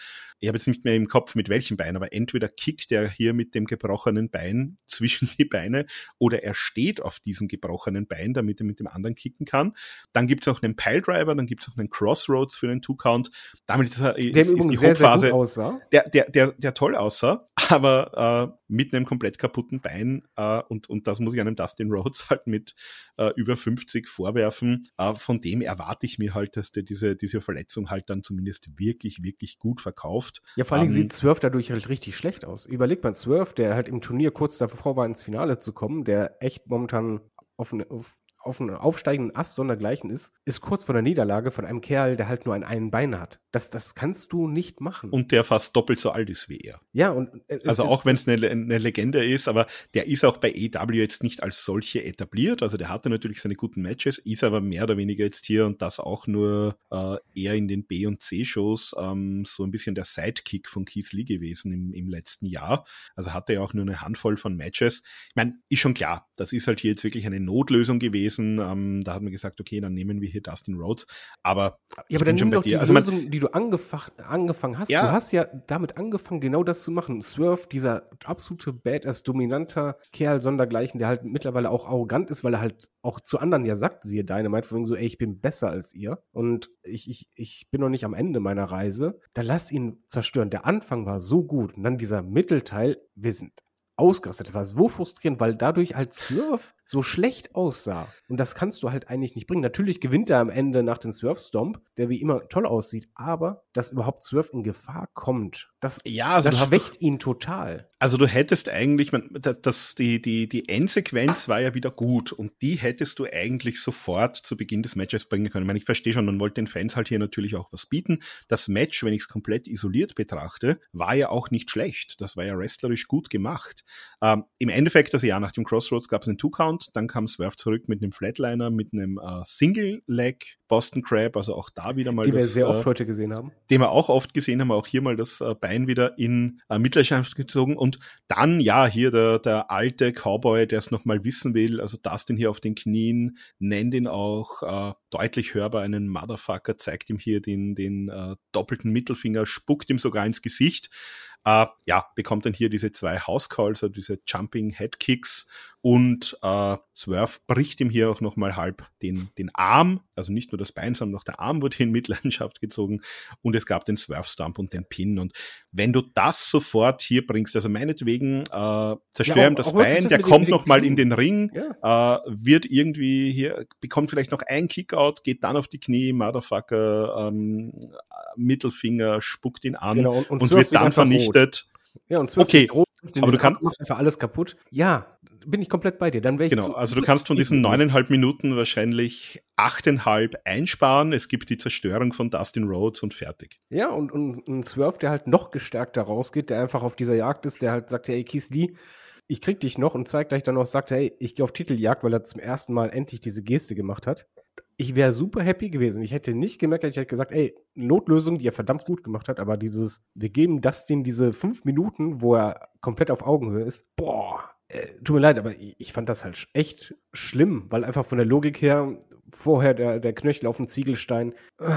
ich habe jetzt nicht mehr im Kopf mit welchem Bein, aber entweder kickt er hier mit dem gebrochenen Bein zwischen die Beine oder er steht auf diesem gebrochenen Bein, damit er mit dem anderen kicken kann. Dann gibt's auch einen Piledriver, dann gibt's auch einen Crossroads für den Two-Count. Damit ist, er- ist, ist die sehr, sehr gut aussah. der, der, der, der toll aussah, aber äh, mit einem komplett kaputten Bein äh, und, und das muss ich einem Dustin Rhodes halt mit äh, über 50 vorwerfen. Äh, von dem erwarte ich mir halt, dass der diese, diese Verletzung halt dann zumindest wirklich, wirklich gut verkauft. Ja, vor allem Ähm, sieht Swerve dadurch halt richtig schlecht aus. Überlegt man, Swerve, der halt im Turnier kurz davor war, ins Finale zu kommen, der echt momentan auf, eine, auf, auf einen aufsteigenden Ast sondergleichen ist, ist kurz vor der Niederlage von einem Kerl, der halt nur ein einen Bein hat. Das, das kannst du nicht machen. Und der fast doppelt so alt ist wie er. ja, und es Also auch wenn es eine, eine Legende ist, aber der ist auch bei EW jetzt nicht als solche etabliert. Also der hatte natürlich seine guten Matches, ist aber mehr oder weniger jetzt hier und das auch nur äh, eher in den B- und C-Shows ähm, so ein bisschen der Sidekick von Keith Lee gewesen im, im letzten Jahr. Also hatte er auch nur eine Handvoll von Matches. Ich meine, ist schon klar, das ist halt hier jetzt wirklich eine Notlösung gewesen. Ähm, da hat man gesagt, okay, dann nehmen wir hier Dustin Rhodes. Aber Ja, aber dann nimm doch die. Also man- Lösung, die du angefach, angefangen hast. Ja. Du hast ja damit angefangen, genau das zu machen. Swerve, dieser absolute Badass, dominanter Kerl sondergleichen, der halt mittlerweile auch arrogant ist, weil er halt auch zu anderen ja sagt, siehe Dynamite, von wegen so, ey, ich bin besser als ihr und ich, ich, ich bin noch nicht am Ende meiner Reise. Dann lass ihn zerstören. Der Anfang war so gut und dann dieser Mittelteil, wir sind ausgerastet. Das war so frustrierend, weil dadurch halt Swerve so schlecht aussah. Und das kannst du halt eigentlich nicht bringen. Natürlich gewinnt er am Ende nach dem Swerve Stomp, der wie immer toll aussieht, aber dass überhaupt Swerve in Gefahr kommt, das, ja, also das schwächt ihn total. Also du hättest eigentlich, man, das, die, die, die Endsequenz war ja wieder gut und die hättest du eigentlich sofort zu Beginn des Matches bringen können. Ich, meine, ich verstehe schon, man wollte den Fans halt hier natürlich auch was bieten. Das Match, wenn ich es komplett isoliert betrachte, war ja auch nicht schlecht. Das war ja wrestlerisch gut gemacht. Ähm, Im Endeffekt, also ja, nach dem Crossroads gab es einen Two-Count, dann kam Swerve zurück mit einem Flatliner, mit einem äh, Single-Leg Boston Crab, also auch da wieder mal Die wir das, sehr äh, oft heute gesehen haben. den wir auch oft gesehen haben, auch hier mal das äh, Bein wieder in äh, Mitleidenschaft gezogen und dann, ja, hier der, der alte Cowboy, der es nochmal wissen will, also Dustin hier auf den Knien, nennt ihn auch äh, deutlich hörbar einen Motherfucker, zeigt ihm hier den, den äh, doppelten Mittelfinger, spuckt ihm sogar ins Gesicht. Äh, ja, bekommt dann hier diese zwei House Calls, also diese Jumping Head Kicks und äh, Swerve bricht ihm hier auch nochmal halb den, den Arm, also nicht nur das Bein, sondern auch der Arm wurde in Mitleidenschaft gezogen und es gab den Swerve Stump und den Pin und wenn du das sofort hier bringst, also meinetwegen äh, zerstör ja, ihm das Bein, das der kommt nochmal in den Ring, ja. äh, wird irgendwie hier, bekommt vielleicht noch ein Kickout, geht dann auf die Knie, Motherfucker, ähm, Mittelfinger, spuckt ihn an genau, und, und, und wird dann vernichtet. Rot. Ja, und okay. Aber du kannst einfach alles kaputt. Ja, bin ich komplett bei dir. Dann wäre ich Genau, also du kannst von diesen neuneinhalb Minuten wahrscheinlich achteinhalb einsparen. Es gibt die Zerstörung von Dustin Rhodes und fertig. Ja, und, und ein Swerve, der halt noch gestärkter rausgeht, der einfach auf dieser Jagd ist, der halt sagt, hey, Keith Lee, ich krieg dich noch und zeigt gleich dann noch, sagt, hey, ich gehe auf Titeljagd, weil er zum ersten Mal endlich diese Geste gemacht hat. Ich wäre super happy gewesen. Ich hätte nicht gemerkt, ich hätte gesagt, ey, Notlösung, die er verdammt gut gemacht hat, aber dieses, wir geben Dustin diese fünf Minuten, wo er komplett auf Augenhöhe ist, boah, äh, tut mir leid, aber ich, ich, fand das halt echt schlimm, weil einfach von der Logik her, vorher der, der Knöchel auf dem Ziegelstein, äh,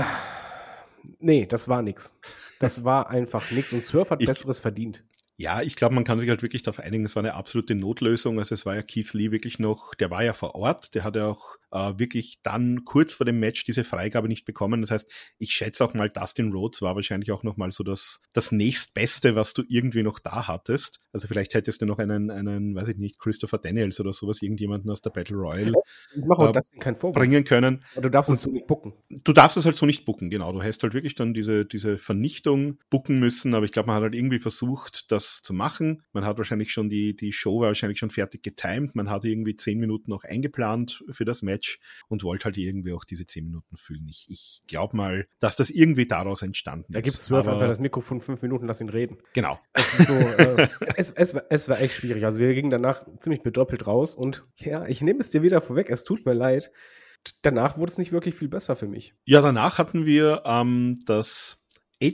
nee, das war nix. Das war einfach nix und Swerve hat ich, Besseres verdient. Ja, ich glaube, man kann sich halt wirklich darauf einigen, es war eine absolute Notlösung. Also es war ja Keith Lee wirklich noch, der war ja vor Ort, der hat ja auch äh, wirklich dann kurz vor dem Match diese Freigabe nicht bekommen. Das heißt, ich schätze auch mal, Dustin Rhodes war wahrscheinlich auch nochmal so das, das nächstbeste, was du irgendwie noch da hattest. Also vielleicht hättest du noch einen, einen, weiß ich nicht, Christopher Daniels oder sowas, irgendjemanden aus der Battle Royale äh, bringen können. Aber du darfst es so nicht bucken. Du darfst es halt so nicht bucken, genau. Du hast halt wirklich dann diese, diese Vernichtung bucken müssen, aber ich glaube, man hat halt irgendwie versucht, das zu machen. Man hat wahrscheinlich schon die, die Show war wahrscheinlich schon fertig getimed. Man hat irgendwie zehn Minuten noch eingeplant für das Match Match und wollte halt irgendwie auch diese zehn Minuten füllen. Ich, ich glaube mal, dass das irgendwie daraus entstanden da ist. Da gibt es zwölf einfach das Mikrofon fünf Minuten, lass ihn reden. Genau. So, äh, es, es, es war echt schwierig. Also wir gingen danach ziemlich bedoppelt raus und ja, ich nehme es dir wieder vorweg, es tut mir leid. Danach wurde es nicht wirklich viel besser für mich. Ja, danach hatten wir ähm, das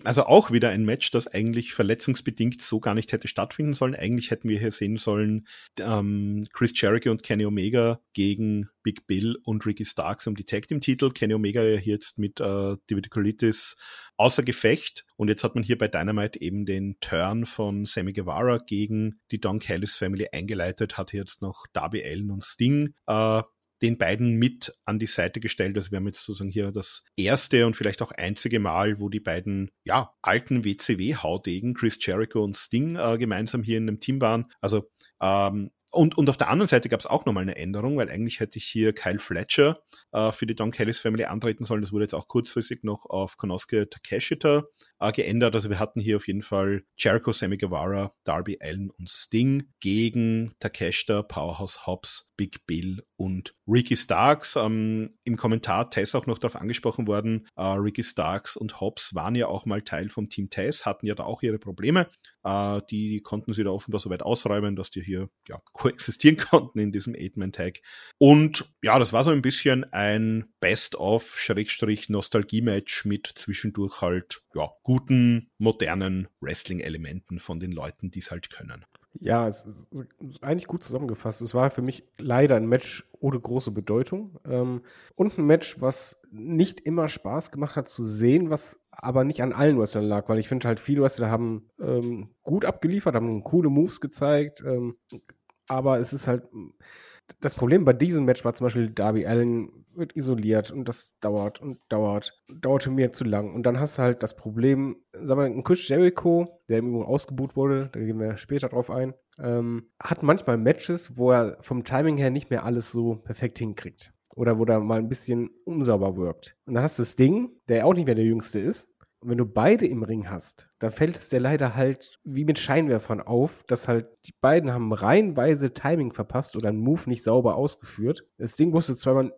also auch wieder ein Match, das eigentlich verletzungsbedingt so gar nicht hätte stattfinden sollen. Eigentlich hätten wir hier sehen sollen ähm, Chris Jericho und Kenny Omega gegen Big Bill und Ricky Starks um die Tag Team Titel. Kenny Omega ja hier jetzt mit äh, Diverticulitis außer Gefecht. Und jetzt hat man hier bei Dynamite eben den Turn von Sammy Guevara gegen die Don Callis Family eingeleitet, hat jetzt noch Darby Allen und Sting äh, den beiden mit an die Seite gestellt. Also wir haben jetzt sozusagen hier das erste und vielleicht auch einzige Mal, wo die beiden ja, alten WCW-Haudegen, Chris Jericho und Sting, äh, gemeinsam hier in einem Team waren. Also ähm, und, und auf der anderen Seite gab es auch nochmal eine Änderung, weil eigentlich hätte ich hier Kyle Fletcher äh, für die Don Kellys Family antreten sollen. Das wurde jetzt auch kurzfristig noch auf Konosuke Takeshita äh, geändert. Also wir hatten hier auf jeden Fall Jericho, Sammy Guevara, Darby Allen und Sting gegen Takeshita, Powerhouse Hobbs, Big Bill und Ricky Starks. Ähm, Im Kommentar Tess auch noch darauf angesprochen worden, äh, Ricky Starks und Hobbs waren ja auch mal Teil vom Team Tess, hatten ja da auch ihre Probleme. Äh, die konnten sie da offenbar so weit ausräumen, dass die hier ja, koexistieren konnten in diesem Eight-Man-Tag. Und ja, das war so ein bisschen ein Best-of-Nostalgie-Match mit zwischendurch halt ja, guten, modernen Wrestling-Elementen von den Leuten, die es halt können. Ja, es ist eigentlich gut zusammengefasst. Es war für mich leider ein Match ohne große Bedeutung ähm, und ein Match, was nicht immer Spaß gemacht hat zu sehen, was aber nicht an allen Wrestlern lag, weil ich finde halt viele Wrestler haben ähm, gut abgeliefert, haben coole Moves gezeigt, ähm, aber es ist halt das Problem bei diesem Match war zum Beispiel, Darby Allen wird isoliert und das dauert und dauert, dauerte mir zu lang. Und dann hast du halt das Problem, sagen wir, ein Chris Jericho, der im Übrigen ausgebucht wurde, da gehen wir später drauf ein, ähm, hat manchmal Matches, wo er vom Timing her nicht mehr alles so perfekt hinkriegt. Oder wo er mal ein bisschen unsauber wirkt. Und dann hast du das Ding, der auch nicht mehr der Jüngste ist. Und wenn du beide im Ring hast, dann fällt es dir leider halt wie mit Scheinwerfern auf, dass halt die beiden haben reihenweise Timing verpasst oder einen Move nicht sauber ausgeführt. Das Ding wusste zwar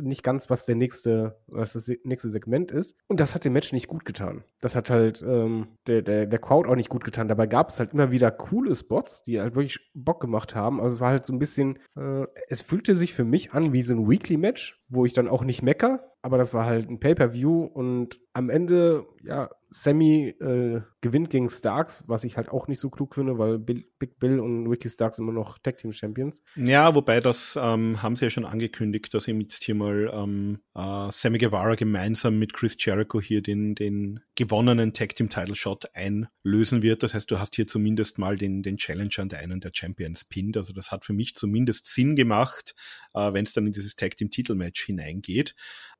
nicht ganz, was der nächste, was das nächste Segment ist. Und das hat dem Match nicht gut getan. Das hat halt ähm, der, der, der Crowd auch nicht gut getan. Dabei gab es halt immer wieder coole Spots, die halt wirklich Bock gemacht haben. Also es war halt so ein bisschen, äh, es fühlte sich für mich an wie so ein Weekly-Match, wo ich dann auch nicht mecker, aber das war halt ein Pay-per-View und am Ende, ja, Sammy äh, gewinnt gegen Starks, was ich halt auch nicht so klug finde, weil Bill, Big Bill und Ricky Starks immer noch Tag Team Champions. Ja, wobei das ähm, haben sie ja schon angekündigt, dass ihm jetzt hier mal ähm, äh, Sammy Guevara gemeinsam mit Chris Jericho hier den, den gewonnenen Tag Team Title Shot einlösen wird. Das heißt, du hast hier zumindest mal den, den Challenger der einen der Champions pinned. Also das hat für mich zumindest Sinn gemacht, äh, wenn es dann in dieses Tag Team Titelmatch hineingeht.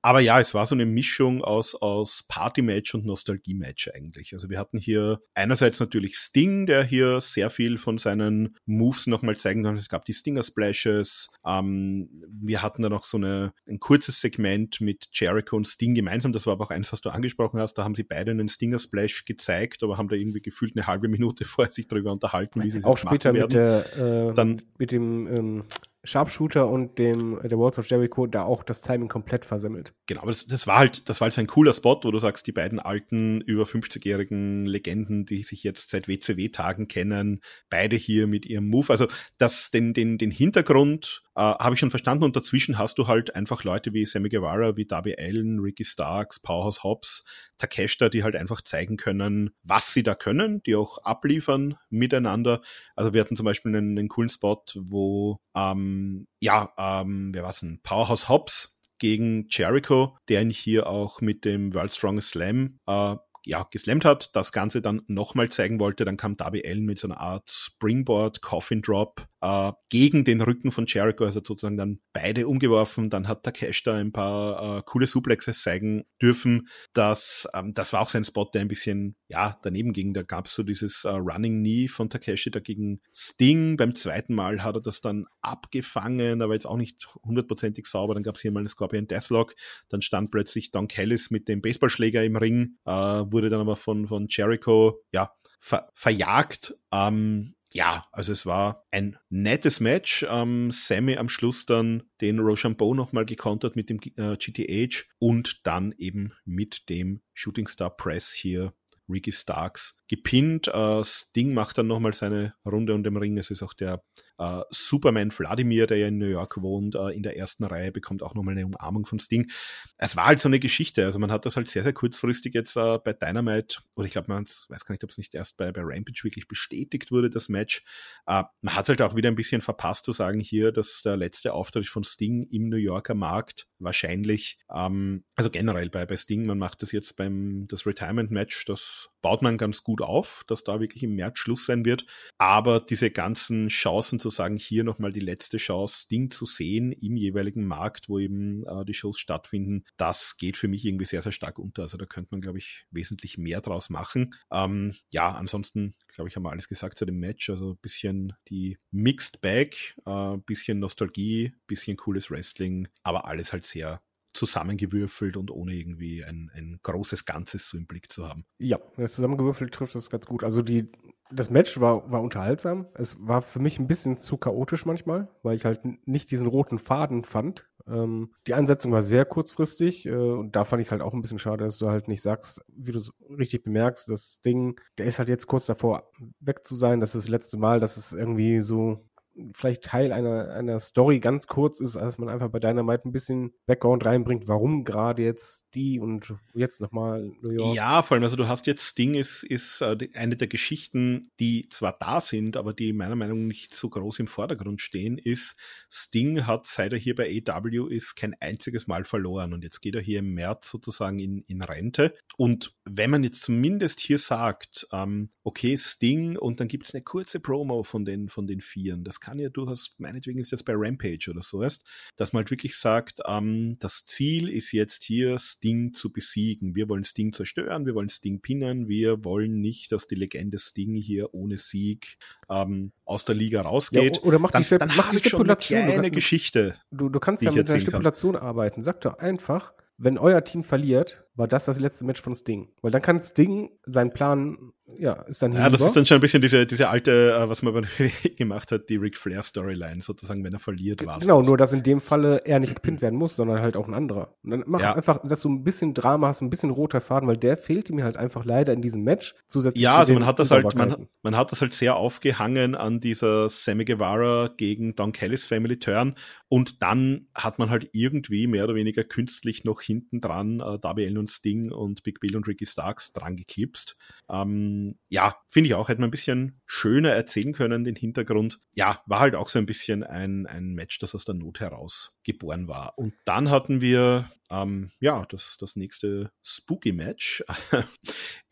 Aber ja, es war so eine Mischung aus, aus Party-Match und Nostalgie-Match eigentlich. Also wir hatten hier einerseits natürlich Sting, der hier sehr viel von seinen Moves nochmal zeigen kann. Es gab die Stinger-Splashes. Ähm, wir hatten dann noch so eine, ein kurzes Segment mit Jericho und Sting gemeinsam. Das war aber auch eins, was du angesprochen hast. Da haben sie beide einen Stinger-Splash gezeigt, aber haben da irgendwie gefühlt eine halbe Minute vorher sich darüber unterhalten, wie sie es Auch später mit, der, äh, dann, mit dem ähm, Sharpshooter und dem der Walls of Jericho da auch das Timing komplett versemmelt. Genau, aber das, das war halt, das war halt ein cooler Spot, wo du sagst, die beiden alten, über 50-jährigen Legenden, die sich jetzt seit WCW-Tagen kennen, beide hier mit ihrem Move. Also das, den, den, den Hintergrund äh, habe ich schon verstanden und dazwischen hast du halt einfach Leute wie Sammy Guevara, wie Darby Allen, Ricky Starks, Powerhouse Hobbs, Takeshita, die halt einfach zeigen können, was sie da können, die auch abliefern miteinander. Also wir hatten zum Beispiel einen, einen coolen Spot, wo ähm, ja, ähm, wer war's denn? Powerhouse Hobbs gegen Jericho, der ihn hier auch mit dem World Strongest Slam äh, ja, geslammt hat, das Ganze dann nochmal zeigen wollte, dann kam Darby Allen mit so einer Art Springboard, Coffin Drop äh, gegen den Rücken von Jericho, also sozusagen dann beide umgeworfen. Dann hat Cash da ein paar äh, coole Suplexes zeigen dürfen. Das, ähm, das war auch sein Spot, der ein bisschen ja daneben ging. Da gab es so dieses äh, Running Knee von Takeshi dagegen Sting. Beim zweiten Mal hat er das dann abgefangen, aber jetzt auch nicht hundertprozentig sauber. Dann gab es hier mal einen Scorpion Deathlock. Dann stand plötzlich Don Callis mit dem Baseballschläger im Ring, äh, wurde dann aber von, von Jericho ja ver verjagt. Ähm, ja, also es war ein nettes Match. Ähm, Sammy am Schluss dann den Rochambeau nochmal gekontert mit dem äh, GTH und dann eben mit dem Shooting Star Press hier Ricky Starks gepinnt. Äh, Sting macht dann nochmal seine Runde um den Ring. Es ist auch der äh, Superman Vladimir, der ja in New York wohnt, äh, in der ersten Reihe, bekommt auch nochmal eine Umarmung von Sting. Es war halt so eine Geschichte. Also man hat das halt sehr, sehr kurzfristig jetzt bei Dynamite, oder ich glaube, man weiß gar nicht, ob es nicht erst bei, bei Rampage wirklich bestätigt wurde, das Match. Man hat halt auch wieder ein bisschen verpasst zu sagen hier, dass der letzte Auftritt von Sting im New Yorker Markt wahrscheinlich, ähm, also generell bei, bei Sting, man macht das jetzt beim das Retirement Match, das baut man ganz gut auf, dass da wirklich im März Schluss sein wird. Aber diese ganzen Chancen zu sagen, hier nochmal die letzte Chance, Ding zu sehen im jeweiligen Markt, wo eben äh, die Shows stattfinden, das geht für mich irgendwie sehr, sehr stark unter. Also da könnte man, glaube ich, wesentlich mehr draus machen. Ähm, ja, ansonsten, glaube ich, haben wir alles gesagt zu dem Match. Also ein bisschen die Mixed Bag, äh, bisschen Nostalgie, bisschen cooles Wrestling, aber alles halt sehr zusammengewürfelt und ohne irgendwie ein, ein großes Ganzes so im Blick zu haben. Ja, das zusammengewürfelt trifft das ganz gut. Also die, das Match war, war unterhaltsam. Es war für mich ein bisschen zu chaotisch manchmal, weil ich halt nicht diesen roten Faden fand. Ähm, die Ansetzung war sehr kurzfristig äh, und da fand ich es halt auch ein bisschen schade, dass du halt nicht sagst, wie du es richtig bemerkst, das Ding, der ist halt jetzt kurz davor weg zu sein. Das ist das letzte Mal, dass es irgendwie so vielleicht Teil einer, einer Story ganz kurz ist, als man einfach bei Dynamite ein bisschen Background reinbringt, warum gerade jetzt die und jetzt nochmal New York. Ja, vor allem, also du hast jetzt Sting ist, ist äh, eine der Geschichten, die zwar da sind, aber die meiner Meinung nach nicht so groß im Vordergrund stehen, ist, Sting hat, seit er hier bei AW ist, kein einziges Mal verloren. Und jetzt geht er hier im März sozusagen in, in Rente. Und wenn man jetzt zumindest hier sagt, ähm, okay, Sting und dann gibt es eine kurze Promo von den, von den Vieren, das kann ja durchaus, meinetwegen ist das bei Rampage oder so erst, dass man halt wirklich sagt, ähm, das Ziel ist jetzt hier Sting zu besiegen. Wir wollen Sting zerstören, wir wollen Sting pinnen, wir wollen nicht, dass die Legende Sting hier ohne Sieg ähm, aus der Liga rausgeht. Ja, oder mach dann, die, dann mach die Stipulation. Eine kleine Geschichte. Du, du kannst ja mit einer Stipulation kann. arbeiten. Sag doch einfach, wenn euer Team verliert, war das das letzte Match von Sting. Weil dann kann Sting seinen Plan ja, ist dann Ja, das ist dann schon ein bisschen diese, diese alte, äh, was man bei gemacht hat, die Ric Flair Storyline, sozusagen, wenn er verliert, war Genau, das. nur dass in dem Falle er nicht gepinnt werden muss, sondern halt auch ein anderer. Und dann mach ja. einfach, dass du ein bisschen Drama hast, ein bisschen roter Faden, weil der fehlte mir halt einfach leider in diesem Match. Zusätzlich ja, also man hat das halt, man, man hat das halt sehr aufgehangen an dieser Sammy Guevara gegen Don Kellys Family Turn und dann hat man halt irgendwie mehr oder weniger künstlich noch hinten dran äh, Darby Allen und Sting und Big Bill und Ricky Starks dran geklipst. Ähm, ja, finde ich auch, hätte man ein bisschen schöner erzählen können, den Hintergrund. Ja, war halt auch so ein bisschen ein, ein Match, das aus der Not heraus geboren war. Und dann hatten wir ähm, ja, das, das nächste Spooky-Match.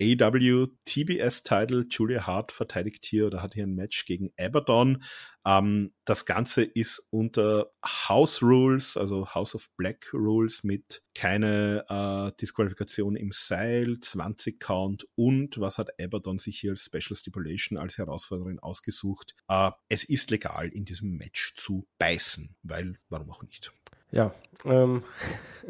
AW TBS-Title, Julia Hart verteidigt hier oder hat hier ein Match gegen Abaddon. Ähm, das Ganze ist unter House Rules, also House of Black Rules mit keine äh, Disqualifikation im Seil, 20 Count und was hat Abaddon sich hier als Special Stipulation als Herausforderin ausgesucht? Äh, es ist legal, in diesem Match zu beißen, weil warum auch nicht? Ja, ähm,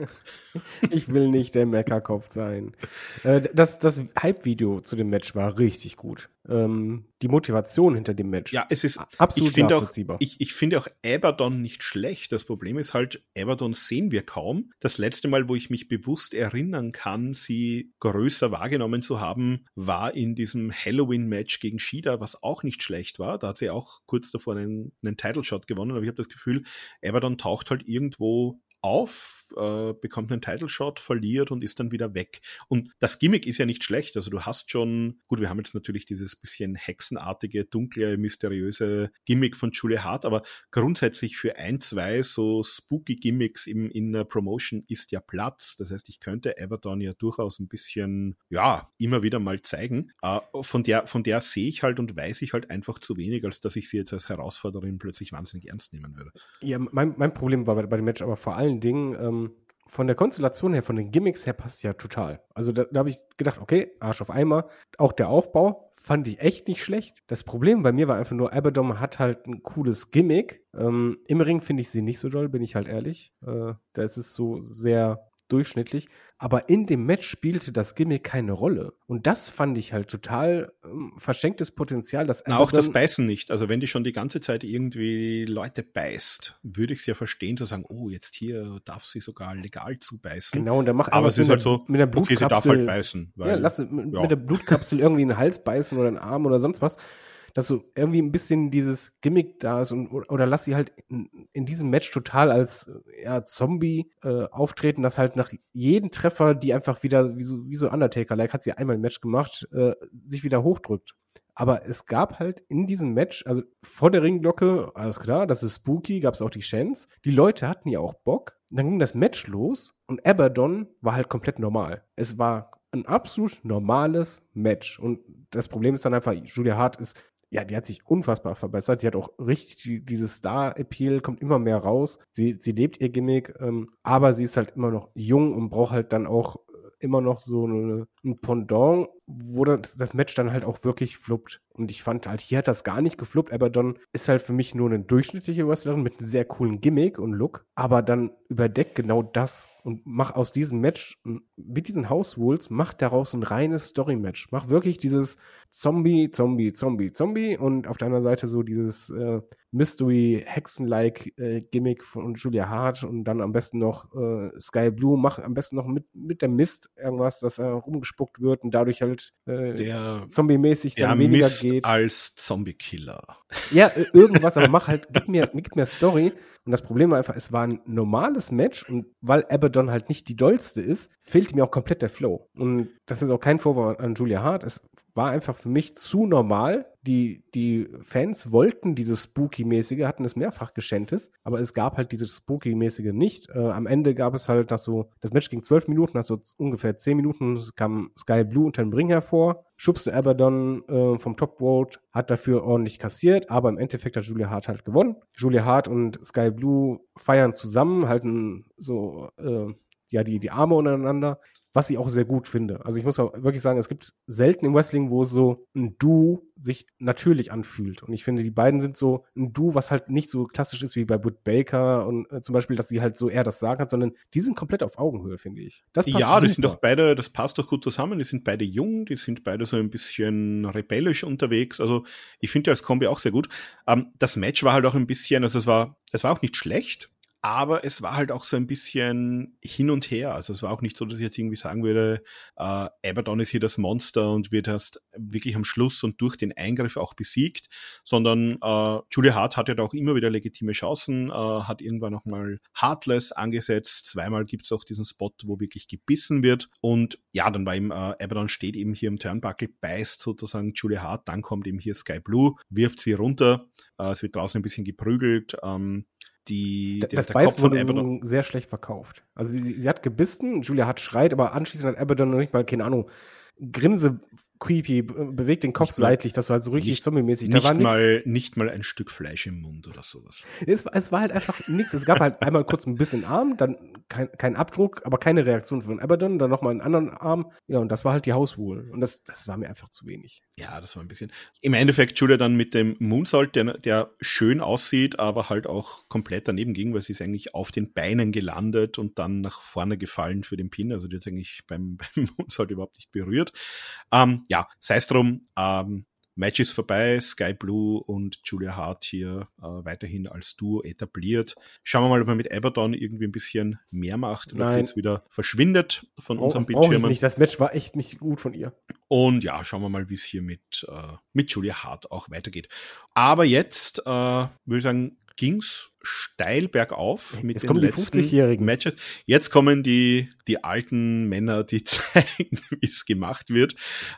ich will nicht der Meckerkopf sein. Äh, das das Hype-Video zu dem Match war richtig gut. Ähm, die Motivation hinter dem Match. Ja, es ist absolut ich nachvollziehbar. Auch, ich, ich finde auch Abaddon nicht schlecht. Das Problem ist halt, Abaddon sehen wir kaum. Das letzte Mal, wo ich mich bewusst erinnern kann, sie größer wahrgenommen zu haben, war in diesem Halloween-Match gegen Shida, was auch nicht schlecht war. Da hat sie auch kurz davor einen, einen Title-Shot gewonnen, aber ich habe das Gefühl, Abaddon taucht halt irgendwo auf, äh, bekommt einen Title Shot, verliert und ist dann wieder weg. Und das Gimmick ist ja nicht schlecht. Also du hast schon, gut, wir haben jetzt natürlich dieses bisschen hexenartige, dunkle, mysteriöse Gimmick von Julia Hart, aber grundsätzlich für ein, zwei so spooky Gimmicks im, in der Promotion ist ja Platz. Das heißt, ich könnte Everton ja durchaus ein bisschen, ja, immer wieder mal zeigen. Äh, von der, von der sehe ich halt und weiß ich halt einfach zu wenig, als dass ich sie jetzt als Herausforderin plötzlich wahnsinnig ernst nehmen würde. Ja, mein, mein Problem war bei, bei dem Match aber vor allen Dingen, ähm, von der Konstellation her, von den Gimmicks her passt ja total. Also da, da habe ich gedacht, okay, Arsch auf Eimer. Auch der Aufbau fand ich echt nicht schlecht. Das Problem bei mir war einfach nur, Abaddon hat halt ein cooles Gimmick. Ähm, Im Ring finde ich sie nicht so doll, bin ich halt ehrlich. Äh, da ist es so sehr durchschnittlich. Aber in dem Match spielte das Gimmick keine Rolle. Und das fand ich halt total ähm, verschenktes Potenzial. Dass Na, auch das Beißen nicht. Also wenn die schon die ganze Zeit irgendwie Leute beißt, würde ich es ja verstehen, zu sagen, oh, jetzt hier darf sie sogar legal zubeißen. Genau, und dann macht Aber es ist halt so, mit der Blutkapsel, okay, sie darf halt beißen. Weil, ja, lass mit, ja. mit der Blutkapsel irgendwie in den Hals beißen oder einen Arm oder sonst was dass so irgendwie ein bisschen dieses Gimmick da ist und oder lass sie halt in, in diesem Match total als ja, Zombie äh, auftreten, dass halt nach jedem Treffer, die einfach wieder wie so, wie so Undertaker-like hat sie einmal ein Match gemacht, äh, sich wieder hochdrückt. Aber es gab halt in diesem Match, also vor der Ringglocke, alles klar, das ist spooky, gab es auch die Chance. Die Leute hatten ja auch Bock. Dann ging das Match los und Abaddon war halt komplett normal. Es war ein absolut normales Match. Und das Problem ist dann einfach, Julia Hart ist ja, die hat sich unfassbar verbessert. Sie hat auch richtig dieses Star-Appeal, kommt immer mehr raus. Sie, sie lebt ihr Gimmick, ähm, aber sie ist halt immer noch jung und braucht halt dann auch immer noch so eine, ein Pendant, wo das, das Match dann halt auch wirklich fluppt. Und ich fand halt, hier hat das gar nicht gefluppt. Abaddon ist halt für mich nur eine durchschnittliche Wrestlerin mit einem sehr coolen Gimmick und Look. Aber dann überdeckt genau das und mach aus diesem Match, mit diesen House Rules, mach daraus ein reines Story-Match. Mach wirklich dieses Zombie, Zombie, Zombie, Zombie und auf der anderen Seite so dieses äh, Mystery-Hexen-like äh, Gimmick von Julia Hart und dann am besten noch äh, Sky Blue. Mach am besten noch mit, mit der Mist irgendwas, dass er rumgespuckt wird und dadurch halt äh, Zombie-mäßig dann weniger Mist geht. als Zombie-Killer. Ja, irgendwas, aber mach halt, gib mir, gib mir Story. Und das Problem war einfach, es war ein normales Match und weil Abaddon halt nicht die dollste ist, fehlte mir auch komplett der Flow. Und das ist auch kein Vorwurf an Julia Hart. Es war einfach für mich zu normal. Die, die Fans wollten dieses Spooky-mäßige, hatten es mehrfach geschenkt, aber es gab halt dieses Spooky-mäßige nicht. Äh, am Ende gab es halt nach so, das Match ging zwölf Minuten, nach so ungefähr zehn Minuten kam Sky Blue unter den Ring hervor, schubste Abaddon äh, vom Top Road, hat dafür ordentlich kassiert, aber im Endeffekt hat Julia Hart halt gewonnen. Julia Hart und Sky Blue feiern zusammen, halten so äh, ja, die, die Arme untereinander was ich auch sehr gut finde. Also ich muss auch wirklich sagen, es gibt selten im Wrestling, wo so ein Duo sich natürlich anfühlt. Und ich finde, die beiden sind so ein Duo, was halt nicht so klassisch ist wie bei Bud Baker und äh, zum Beispiel, dass sie halt so eher das Sagen hat, sondern die sind komplett auf Augenhöhe, finde ich. ja, super. die sind doch beide, das passt doch gut zusammen. Die sind beide jung, die sind beide so ein bisschen rebellisch unterwegs. Also ich finde die als Kombi auch sehr gut. Ähm, das Match war halt auch ein bisschen, also es war, es war auch nicht schlecht aber es war halt auch so ein bisschen hin und her. Also es war auch nicht so, dass ich jetzt irgendwie sagen würde, äh, Abaddon ist hier das Monster und wird erst wirklich am Schluss und durch den Eingriff auch besiegt, sondern äh, Julia Hart hat ja auch immer wieder legitime Chancen, äh, hat irgendwann nochmal Heartless angesetzt. Zweimal gibt's auch diesen Spot, wo wirklich gebissen wird. Und ja, dann war eben äh, Abaddon steht eben hier im Turnbuckle, beißt sozusagen Julia Hart, dann kommt eben hier Sky Blue, wirft sie runter. Äh, es wird draußen ein bisschen geprügelt. Ähm, die, der, das Beiß wurde sehr schlecht verkauft. Also sie, sie, hat gebissen, Julia hat schreit, aber anschließend hat Abaddon noch nicht mal, keine Ahnung, Grinse creepy, bewegt den Kopf nicht seitlich, dass du halt so richtig zombie-mäßig. Nicht, da mal, nicht mal ein Stück Fleisch im Mund oder sowas. Es, es war halt einfach nichts. Es gab halt einmal kurz ein bisschen Arm, dann kein, kein Abdruck, aber keine Reaktion von Abaddon, dann nochmal einen anderen Arm. Ja, und das war halt die Hauswohl. Und das, das war mir einfach zu wenig. Ja, das war ein bisschen. Im Endeffekt Julia dann mit dem Moonsault, der, der schön aussieht, aber halt auch komplett daneben ging, weil sie ist eigentlich auf den Beinen gelandet und dann nach vorne gefallen für den Pin. Also die hat eigentlich beim, beim Moonsault überhaupt nicht berührt. Ähm, ja, sei es drum, ähm, Match ist vorbei, Sky Blue und Julia Hart hier äh, weiterhin als Duo etabliert. Schauen wir mal, ob man mit Abaddon irgendwie ein bisschen mehr macht oder jetzt wieder verschwindet von oh, unserem Bildschirm. nicht, das Match war echt nicht gut von ihr. Und ja, schauen wir mal, wie es hier mit, äh, mit Julia Hart auch weitergeht. Aber jetzt, äh, würde ich sagen, ging's steil bergauf mit Jetzt den letzten 50-jährigen Matches. Jetzt kommen die, die alten Männer, die zeigen, wie es gemacht wird.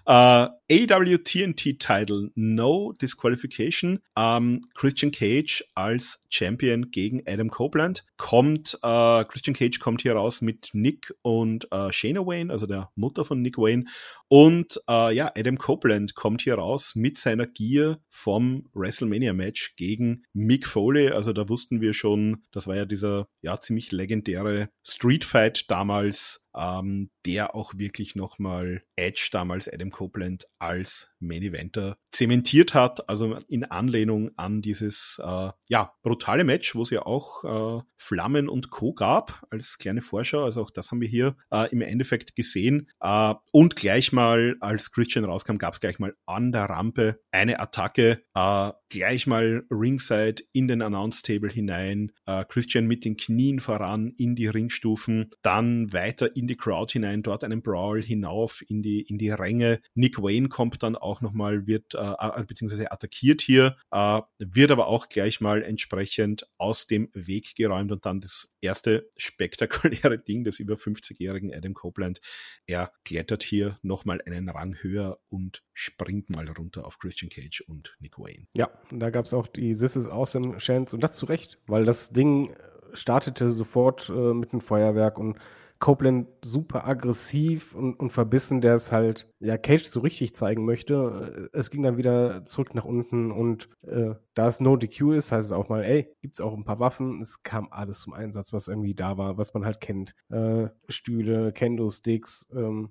Äh, AWTNT Title, No Disqualification. Ähm, Christian Cage als Champion gegen Adam Copeland. Kommt, uh, Christian Cage kommt hier raus mit Nick und uh, Shayna Wayne, also der Mutter von Nick Wayne. Und uh, ja, Adam Copeland kommt hier raus mit seiner Gear vom WrestleMania Match gegen Mick Foley. Also da wussten wussten wir schon, das war ja dieser ja ziemlich legendäre Street Fight damals ähm, der auch wirklich nochmal Edge damals Adam Copeland als Main Eventer zementiert hat, also in Anlehnung an dieses äh, ja brutale Match, wo es ja auch äh, Flammen und Co. gab als kleine Vorschau, also auch das haben wir hier äh, im Endeffekt gesehen. Äh, und gleich mal als Christian rauskam, gab es gleich mal an der Rampe eine Attacke, äh, gleich mal Ringside in den Announce Table hinein, äh, Christian mit den Knien voran in die Ringstufen, dann weiter in in die Crowd hinein, dort einen Brawl hinauf in die, in die Ränge. Nick Wayne kommt dann auch nochmal, wird, äh, beziehungsweise attackiert hier, äh, wird aber auch gleich mal entsprechend aus dem Weg geräumt und dann das erste spektakuläre Ding des über 50-jährigen Adam Copeland. Er klettert hier nochmal einen Rang höher und springt mal runter auf Christian Cage und Nick Wayne. Ja, da gab es auch die This is Awesome Chance und das zu Recht, weil das Ding startete sofort äh, mit dem Feuerwerk und Copeland super aggressiv und, und verbissen, der es halt, ja, Cage so richtig zeigen möchte. Es ging dann wieder zurück nach unten und äh, da es No DQ ist, heißt es auch mal, ey, gibt's auch ein paar Waffen. Es kam alles zum Einsatz, was irgendwie da war, was man halt kennt. Äh, Stühle, Kendo-Sticks, ähm,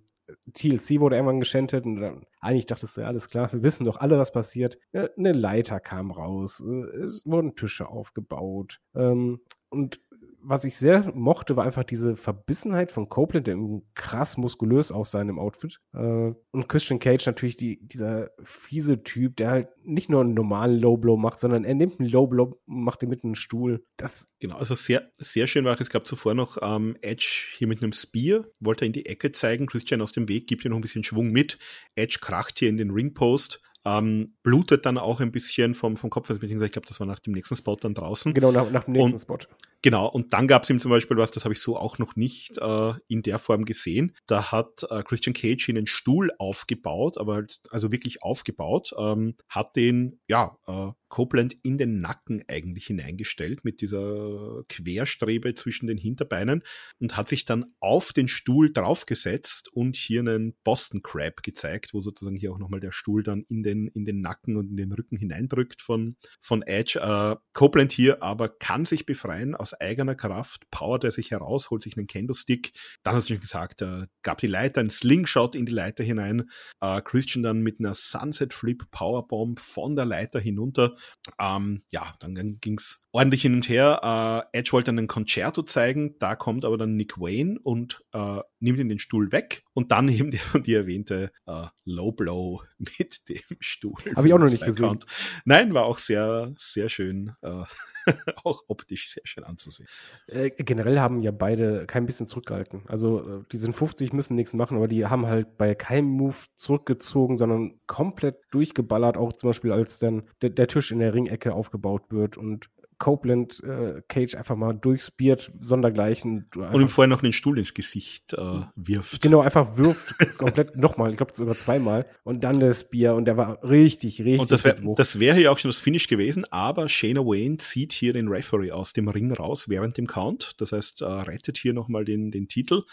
TLC wurde irgendwann geschändet und dann, eigentlich dachtest du, ja, alles klar, wir wissen doch alle, was passiert. Ja, eine Leiter kam raus, äh, es wurden Tische aufgebaut. Ähm, und was ich sehr mochte, war einfach diese Verbissenheit von Copeland, der krass muskulös aussah in dem Outfit. Äh, und Christian Cage natürlich die, dieser fiese Typ, der halt nicht nur einen normalen Low Blow macht, sondern er nimmt einen Low Blow, macht den mit einem Stuhl. Das genau, also sehr, sehr schön war es gab zuvor noch ähm, Edge hier mit einem Spear, wollte er in die Ecke zeigen, Christian aus dem Weg, gibt hier noch ein bisschen Schwung mit. Edge kracht hier in den Ringpost ähm, blutet dann auch ein bisschen vom, vom Kopf, also beziehungsweise ich glaube, das war nach dem nächsten Spot dann draußen. Genau, nach, nach dem nächsten und, Spot. Genau, und dann gab es ihm zum Beispiel was, das habe ich so auch noch nicht äh, in der Form gesehen. Da hat äh, Christian Cage einen Stuhl aufgebaut, aber halt, also wirklich aufgebaut, ähm, hat den, ja, äh, Copeland in den Nacken eigentlich hineingestellt mit dieser Querstrebe zwischen den Hinterbeinen und hat sich dann auf den Stuhl draufgesetzt und hier einen Boston Crab gezeigt, wo sozusagen hier auch nochmal der Stuhl dann in den, in den Nacken und in den Rücken hineindrückt von, von Edge. Äh, Copeland hier aber kann sich befreien aus aus eigener Kraft, powert er sich heraus, holt sich einen Candlestick. Dann hast du gesagt, äh, gab die Leiter, ein Slingshot in die Leiter hinein. Äh, Christian dann mit einer Sunset Flip Powerbomb von der Leiter hinunter. Ähm, ja, dann ging's ordentlich hin und her. Äh, Edge wollte dann ein Concerto zeigen, da kommt aber dann Nick Wayne und äh, nimmt ihn den Stuhl weg und dann eben der von dir erwähnte äh, Low Blow mit dem Stuhl. Habe ich auch noch nicht gesehen. Nein, war auch sehr, sehr schön. Äh, auch optisch sehr schön anzusehen. Äh, generell haben ja beide kein bisschen zurückgehalten. Also äh, die sind 50, müssen nichts machen, aber die haben halt bei keinem Move zurückgezogen, sondern komplett durchgeballert, auch zum Beispiel als dann der, der Tisch in der Ringecke aufgebaut wird und Copeland äh, Cage einfach mal durchspiert, sondergleichen. Und ihm vorher noch einen Stuhl ins Gesicht äh, wirft. Genau, einfach wirft komplett nochmal, ich glaube sogar zweimal. Und dann das Bier und der war richtig, richtig. Und das wäre wär hier auch schon das Finish gewesen, aber Shayna Wayne zieht hier den Referee aus dem Ring raus während dem Count. Das heißt, äh, rettet hier nochmal den, den Titel.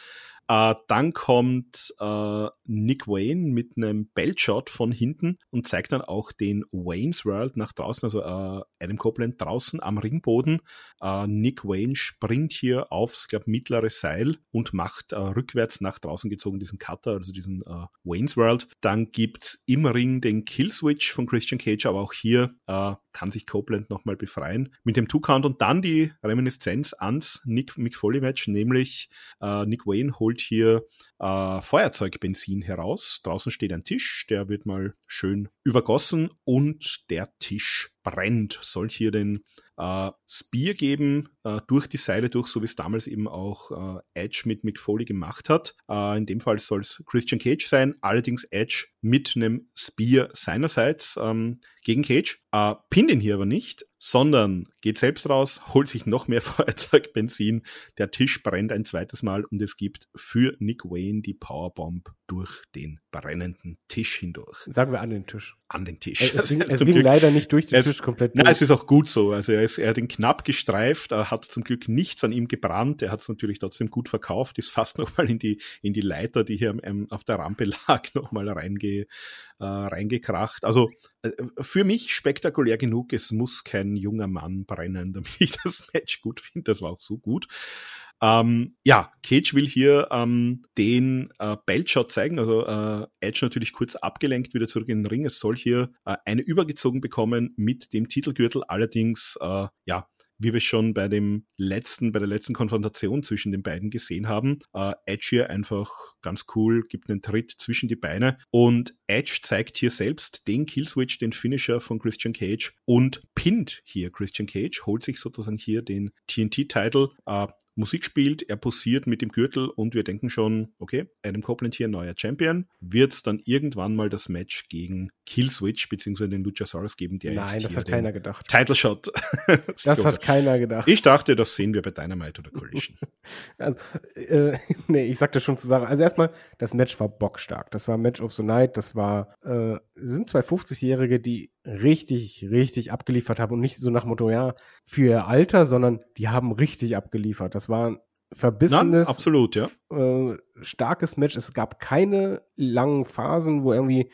Äh, dann kommt äh, Nick Wayne mit einem Beltshot von hinten und zeigt dann auch den Wayne's World nach draußen, also äh, Adam Copeland draußen am Ringboden. Äh, Nick Wayne springt hier aufs, glaube mittlere Seil und macht äh, rückwärts nach draußen gezogen diesen Cutter, also diesen äh, Wayne's World. Dann gibt's im Ring den Killswitch von Christian Cage, aber auch hier kann sich Copeland nochmal befreien mit dem Two-Count und dann die Reminiszenz ans Nick Mick Foley Match, nämlich Nick Wayne holt hier Feuerzeugbenzin heraus. Draußen steht ein Tisch, der wird mal schön übergossen und der Tisch brennt. Soll hier den äh, Spear geben, äh, durch die Seile durch, so wie es damals eben auch äh, Edge mit Mick Foley gemacht hat. Äh, in dem Fall soll es Christian Cage sein, allerdings Edge mit einem Spear seinerseits ähm, gegen Cage. Äh, pinnt ihn hier aber nicht, sondern geht selbst raus, holt sich noch mehr Feuerzeugbenzin, der Tisch brennt ein zweites Mal und es gibt für Nick Wayne die Powerbomb durch den brennenden Tisch hindurch. Sagen wir an den Tisch. An den Tisch. Es, ging, es ging leider nicht durch den es, Tisch komplett durch. Nein, es ist auch gut so. Also er, ist, er hat ihn knapp gestreift, er hat zum Glück nichts an ihm gebrannt, er hat es natürlich trotzdem gut verkauft, ist fast nochmal in die, in die Leiter, die hier auf der Rampe lag, nochmal reinge, äh, reingekracht. Also äh, für mich spektakulär genug, es muss kein junger Mann brennen, damit ich das Match gut finde. Das war auch so gut. Ähm, ja, Cage will hier ähm, den äh, Beltshot zeigen, also äh, Edge natürlich kurz abgelenkt, wieder zurück in den Ring. Es soll hier äh, eine übergezogen bekommen mit dem Titelgürtel, allerdings äh, ja wie wir schon bei dem letzten, bei der letzten Konfrontation zwischen den beiden gesehen haben. Äh, Edge hier einfach ganz cool, gibt einen Tritt zwischen die Beine und Edge zeigt hier selbst den Killswitch, den Finisher von Christian Cage und pinnt hier Christian Cage, holt sich sozusagen hier den TNT-Title. Äh, Musik spielt, er posiert mit dem Gürtel und wir denken schon, okay, Adam Copeland hier neuer Champion. Wird es dann irgendwann mal das Match gegen Killswitch bzw. den Luchasaurus geben, der Nein, jetzt das hat keiner gedacht. Title Shot. das hat keiner gedacht. Ich dachte, das sehen wir bei Dynamite oder Collision. also, äh, nee, ich sagte schon zu sagen. Also erstmal, das Match war bockstark. Das war Match of the Night. Das war, äh, sind zwei 50-Jährige, die richtig, richtig abgeliefert haben und nicht so nach Motto, ja, für ihr Alter, sondern die haben richtig abgeliefert. Das war verbissenes, Na, absolut, ja. Äh, starkes Match. Es gab keine langen Phasen, wo irgendwie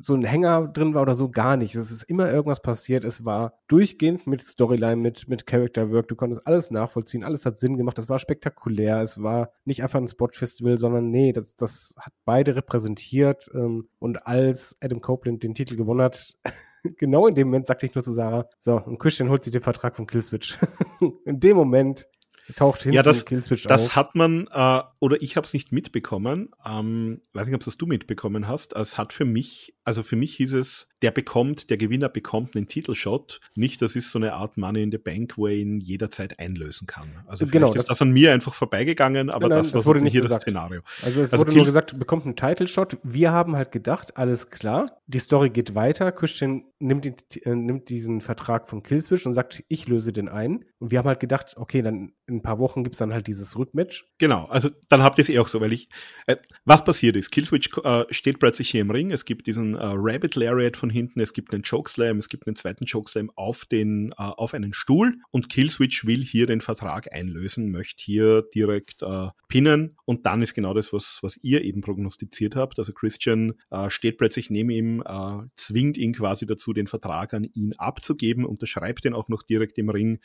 so ein Hänger drin war oder so, gar nicht. Es ist immer irgendwas passiert. Es war durchgehend mit Storyline, mit, mit Character Work. Du konntest alles nachvollziehen. Alles hat Sinn gemacht. Es war spektakulär. Es war nicht einfach ein Spot-Festival, sondern nee, das, das hat beide repräsentiert. Ähm, und als Adam Copeland den Titel gewonnen hat, genau in dem Moment sagte ich nur zu Sarah, so, und Christian holt sich den Vertrag von Killswitch. in dem Moment taucht hinten ja, das, Killswitch das auf. hat man, äh, oder ich habe es nicht mitbekommen, ähm, weiß nicht, ob das du mitbekommen hast, es hat für mich, also für mich hieß es, der bekommt, der Gewinner bekommt einen Titelshot, nicht, das ist so eine Art Money in the Bank, wo er ihn jederzeit einlösen kann. Also genau, ist das, an mir einfach vorbeigegangen, aber nein, nein, das war das wurde nicht hier gesagt. das Szenario. Also es also wurde nur gesagt, bekommt einen Title-Shot, wir haben halt gedacht, alles klar, die Story geht weiter, Christian nimmt, den, äh, nimmt diesen Vertrag von Killswitch und sagt, ich löse den ein und wir haben halt gedacht, okay, dann ein paar Wochen gibt's dann halt dieses Rückmatch. Genau, also dann habt ihr es eh auch so, weil ich, äh, was passiert ist, Killswitch äh, steht plötzlich hier im Ring, es gibt diesen äh, Rabbit Lariat von hinten, es gibt einen Chokeslam, es gibt einen zweiten Chokeslam auf den, äh, auf einen Stuhl und Killswitch will hier den Vertrag einlösen, möchte hier direkt äh, pinnen und dann ist genau das, was, was ihr eben prognostiziert habt, also Christian äh, steht plötzlich neben ihm, zwingt ihn quasi dazu, den Vertrag an ihn abzugeben, unterschreibt den auch noch direkt im Ring.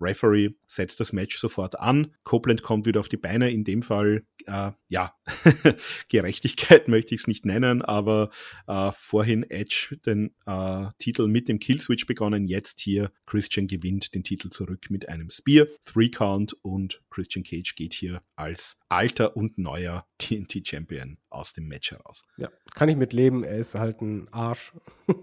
Referee setzt das Match sofort an. Copeland kommt wieder auf die Beine. In dem Fall, äh, ja, Gerechtigkeit möchte ich es nicht nennen, aber äh, vorhin Edge den äh, Titel mit dem Killswitch begonnen. Jetzt hier Christian gewinnt den Titel zurück mit einem Spear, Three Count und Christian Cage geht hier als alter und neuer TNT-Champion aus dem Match heraus. Ja, kann ich mit leben. Er ist halt ein Arsch.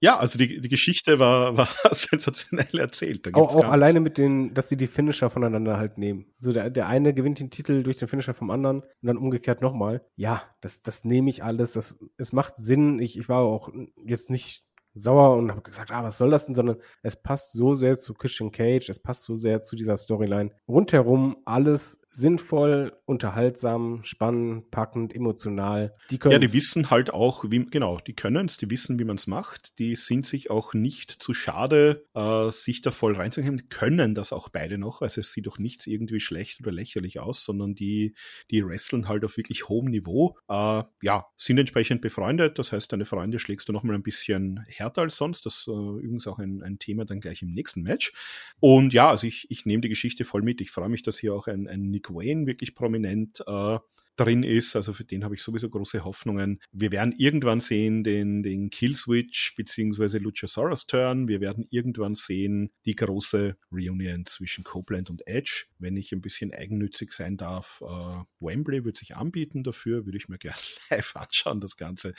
ja, also die, die Geschichte war, war sensationell erzählt. auch, auch alleine mit den, dass sie die Finisher voneinander halt nehmen. So der, der eine gewinnt den Titel durch den Finisher vom anderen und dann umgekehrt nochmal. Ja, das, das nehme ich alles. Das, es macht Sinn. Ich, ich war auch jetzt nicht sauer und habe gesagt, ah, was soll das denn, sondern es passt so sehr zu Christian Cage, es passt so sehr zu dieser Storyline. Rundherum alles sinnvoll, unterhaltsam, spannend, packend, emotional. Die ja, die wissen halt auch, wie, genau, die können es, die wissen, wie man es macht. Die sind sich auch nicht zu schade, äh, sich da voll reinzuhängen. Die können das auch beide noch. Also es sieht doch nichts irgendwie schlecht oder lächerlich aus, sondern die, die wresteln halt auf wirklich hohem Niveau. Äh, ja, sind entsprechend befreundet. Das heißt, deine Freunde schlägst du noch mal ein bisschen härter als sonst. Das äh, übrigens auch ein, ein Thema dann gleich im nächsten Match. Und ja, also ich, ich nehme die Geschichte voll mit. Ich freue mich, dass hier auch ein, ein Nick Wayne wirklich prominent äh, drin ist. Also für den habe ich sowieso große Hoffnungen. Wir werden irgendwann sehen den, den Killswitch bzw. Luchasaurus Turn. Wir werden irgendwann sehen die große Reunion zwischen Copeland und Edge. Wenn ich ein bisschen eigennützig sein darf, äh, Wembley wird sich anbieten dafür, würde ich mir gerne live anschauen, das Ganze.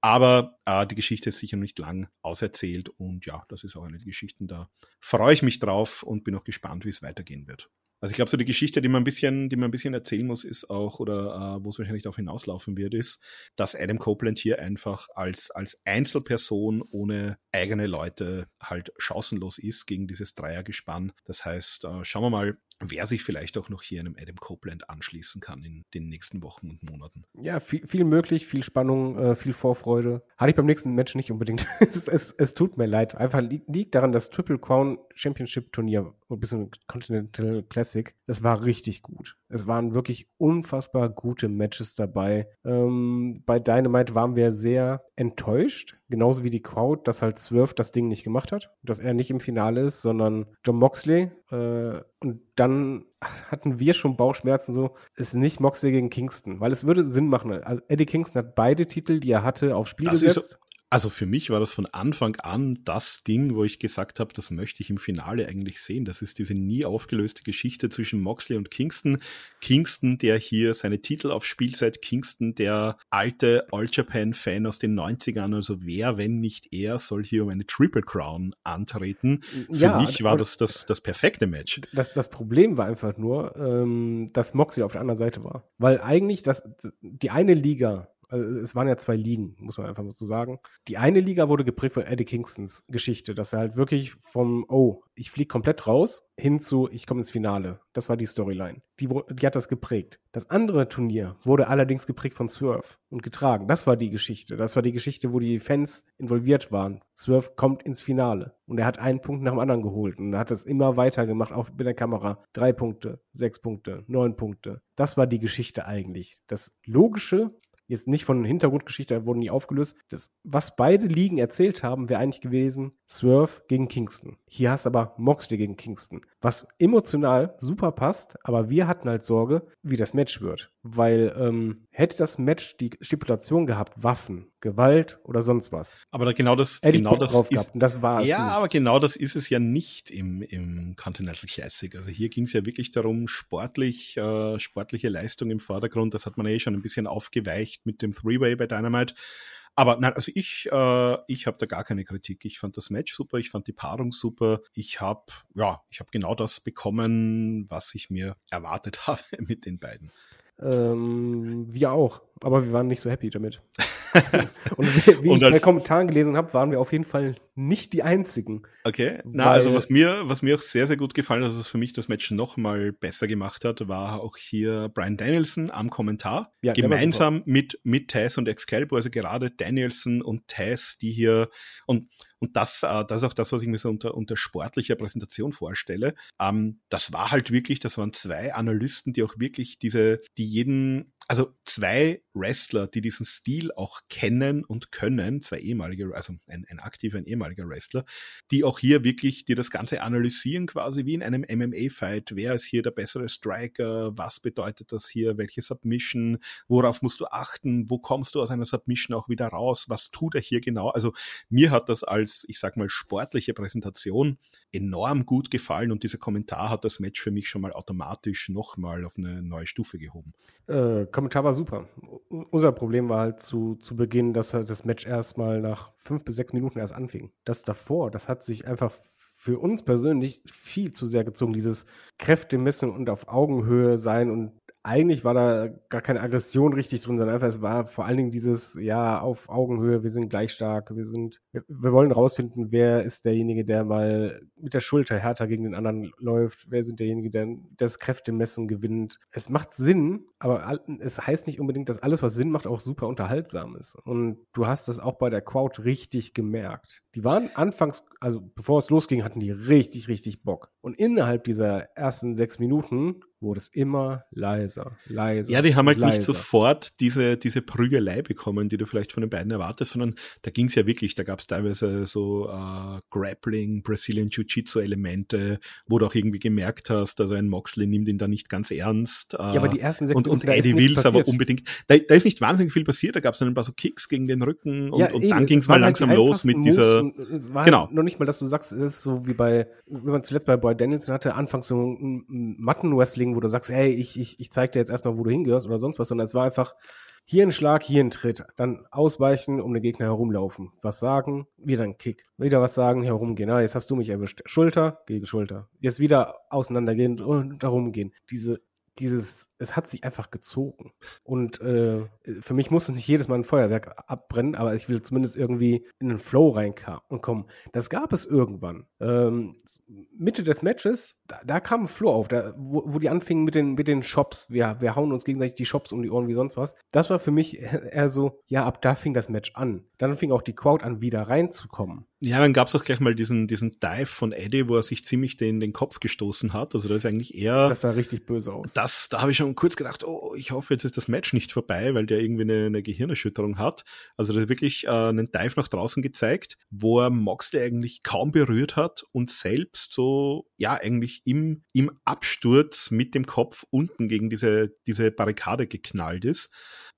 Aber äh, die Geschichte ist sicher nicht lang auserzählt und ja, das ist auch eine der Geschichten, da freue ich mich drauf und bin auch gespannt, wie es weitergehen wird. Also ich glaube, so die Geschichte, die man ein bisschen, die man ein bisschen erzählen muss, ist auch, oder äh, wo es wahrscheinlich darauf hinauslaufen wird, ist, dass Adam Copeland hier einfach als, als Einzelperson ohne eigene Leute halt chancenlos ist gegen dieses Dreiergespann. Das heißt, äh, schauen wir mal, wer sich vielleicht auch noch hier einem Adam Copeland anschließen kann in den nächsten Wochen und Monaten. Ja, viel, viel möglich, viel Spannung, äh, viel Vorfreude. Hatte ich beim nächsten Match nicht unbedingt. es, es, es, tut mir leid. Einfach li liegt daran, dass Triple Crown Championship Turnier, ein bisschen Continental Classic, das war richtig gut. Es waren wirklich unfassbar gute Matches dabei. Ähm, bei Dynamite waren wir sehr enttäuscht, genauso wie die Crowd, dass halt Swerve das Ding nicht gemacht hat, dass er nicht im Finale ist, sondern John Moxley. Äh, und dann hatten wir schon Bauchschmerzen so, ist nicht Moxley gegen Kingston, weil es würde Sinn machen. Also Eddie Kingston hat beide Titel, die er hatte, aufs Spiel das gesetzt. Also für mich war das von Anfang an das Ding, wo ich gesagt habe, das möchte ich im Finale eigentlich sehen. Das ist diese nie aufgelöste Geschichte zwischen Moxley und Kingston. Kingston, der hier seine Titel aufs Spiel setzt. Kingston, der alte All Japan-Fan aus den 90ern. Also wer, wenn nicht er, soll hier um eine Triple Crown antreten. Für ja, mich war das, das das perfekte Match. Das, das Problem war einfach nur, ähm, dass Moxley auf der anderen Seite war. Weil eigentlich das, die eine Liga also es waren ja zwei Ligen, muss man einfach mal so sagen. Die eine Liga wurde geprägt von Eddie Kingstons Geschichte, dass er halt wirklich vom, oh, ich fliege komplett raus, hin zu, ich komme ins Finale. Das war die Storyline. Die, die, hat das geprägt. Das andere Turnier wurde allerdings geprägt von Swerve und getragen. Das war die Geschichte. Das war die Geschichte, wo die Fans involviert waren. Swerve kommt ins Finale. Und er hat einen Punkt nach dem anderen geholt. Und hat es immer weiter gemacht, auch mit der Kamera. Drei Punkte, sechs Punkte, neun Punkte. Das war die Geschichte eigentlich. Das Logische jetzt nicht von Hintergrundgeschichte, wurden nie aufgelöst. Das, was beide Ligen erzählt haben, wäre eigentlich gewesen Swerve gegen Kingston. Hier hast du aber Moxley gegen Kingston. Was emotional super passt, aber wir hatten halt Sorge, wie das Match wird. Weil ähm, hätte das Match die Stipulation gehabt, Waffen, Gewalt oder sonst was. Aber genau das, Hätte genau das ist, gehabt, das war es. Ja, nicht. aber genau das ist es ja nicht im, im Continental Classic. Also hier ging es ja wirklich darum, sportlich, äh, sportliche Leistung im Vordergrund. Das hat man eh schon ein bisschen aufgeweicht mit dem Three-Way bei Dynamite. Aber nein, also ich, äh, ich habe da gar keine Kritik. Ich fand das Match super, ich fand die Paarung super. Ich habe, ja, ich habe genau das bekommen, was ich mir erwartet habe mit den beiden. Ähm, wir auch, aber wir waren nicht so happy damit. und wie, wie und ich bei Kommentaren gelesen habe, waren wir auf jeden Fall nicht die einzigen. Okay. Na, also was mir, was mir auch sehr, sehr gut gefallen hat, was für mich das Match noch mal besser gemacht hat, war auch hier Brian Danielson am Kommentar. Ja, gemeinsam mit, mit Taz und Excalibur, also gerade Danielson und Taz, die hier und und das, äh, das ist auch das, was ich mir so unter, unter sportlicher Präsentation vorstelle. Ähm, das war halt wirklich, das waren zwei Analysten, die auch wirklich diese, die jeden, also zwei Wrestler, die diesen Stil auch kennen und können, zwei ehemalige, also ein, ein aktiver, ein ehemaliger Wrestler, die auch hier wirklich, die das Ganze analysieren quasi wie in einem MMA-Fight. Wer ist hier der bessere Striker? Was bedeutet das hier? Welche Submission? Worauf musst du achten? Wo kommst du aus einer Submission auch wieder raus? Was tut er hier genau? Also mir hat das als, ich sag mal, sportliche Präsentation enorm gut gefallen und dieser Kommentar hat das Match für mich schon mal automatisch nochmal auf eine neue Stufe gehoben. Äh, Kommentar war super. unser Problem war halt zu, zu Beginn, dass halt das Match erstmal nach fünf bis sechs Minuten erst anfing. Das davor, das hat sich einfach für uns persönlich viel zu sehr gezogen. Dieses Kräfte messen und auf Augenhöhe sein und eigentlich war da gar keine Aggression richtig drin, sondern einfach, es war vor allen Dingen dieses, ja, auf Augenhöhe, wir sind gleich stark, wir sind, wir, wir wollen rausfinden, wer ist derjenige, der mal mit der Schulter härter gegen den anderen läuft, wer sind derjenige, der das Kräftemessen gewinnt. Es macht Sinn, aber es heißt nicht unbedingt, dass alles, was Sinn macht, auch super unterhaltsam ist. Und du hast das auch bei der Crowd richtig gemerkt. Die waren anfangs, also bevor es losging, hatten die richtig, richtig Bock. Und innerhalb dieser ersten sechs Minuten wurde es immer leiser, leiser. Ja, die haben halt leiser. nicht sofort diese, diese Prügelei bekommen, die du vielleicht von den beiden erwartest, sondern da ging es ja wirklich, da gab es teilweise so äh, Grappling, Brazilian Jiu-Jitsu-Elemente, wo du auch irgendwie gemerkt hast, also ein Moxley nimmt ihn da nicht ganz ernst. Äh, ja, aber die ersten sechs und, und Eddie will es aber unbedingt. Da, da, ist nicht wahnsinnig viel passiert, da gab es dann ein paar so Kicks gegen den Rücken und, ja, und dann ging es mal halt langsam los mit dieser. Es war genau. Halt noch nicht mal, dass du sagst, es ist so wie bei, wenn man zuletzt bei Boy Danielson hatte, anfangs so ein Matten-Wrestling, wo du sagst, hey, ich, ich, ich zeig dir jetzt erstmal, wo du hingehörst oder sonst was, sondern es war einfach hier ein Schlag, hier ein Tritt, dann ausweichen, um den Gegner herumlaufen. Was sagen, wieder ein Kick. Wieder was sagen, herumgehen. Ah, jetzt hast du mich erwischt. Schulter gegen Schulter. Jetzt wieder auseinandergehen und herumgehen. Diese dieses, es hat sich einfach gezogen. Und äh, für mich muss es nicht jedes Mal ein Feuerwerk abbrennen, aber ich will zumindest irgendwie in den Flow reinkommen. Das gab es irgendwann. Ähm, Mitte des Matches, da, da, kam ein Flow auf, da, wo, wo, die anfingen mit den, mit den Shops. Wir, wir hauen uns gegenseitig die Shops um die Ohren wie sonst was. Das war für mich eher so, ja, ab da fing das Match an. Dann fing auch die Crowd an, wieder reinzukommen. Ja, dann gab es auch gleich mal diesen, diesen Dive von Eddie, wo er sich ziemlich den, den Kopf gestoßen hat. Also das ist eigentlich eher. Das sah richtig böse aus. Das, da habe ich schon kurz gedacht, oh, ich hoffe, jetzt ist das Match nicht vorbei, weil der irgendwie eine, eine Gehirnerschütterung hat. Also das ist wirklich äh, einen Dive nach draußen gezeigt, wo er Moxley eigentlich kaum berührt hat und selbst so, ja, eigentlich im, im Absturz mit dem Kopf unten gegen diese, diese Barrikade geknallt ist.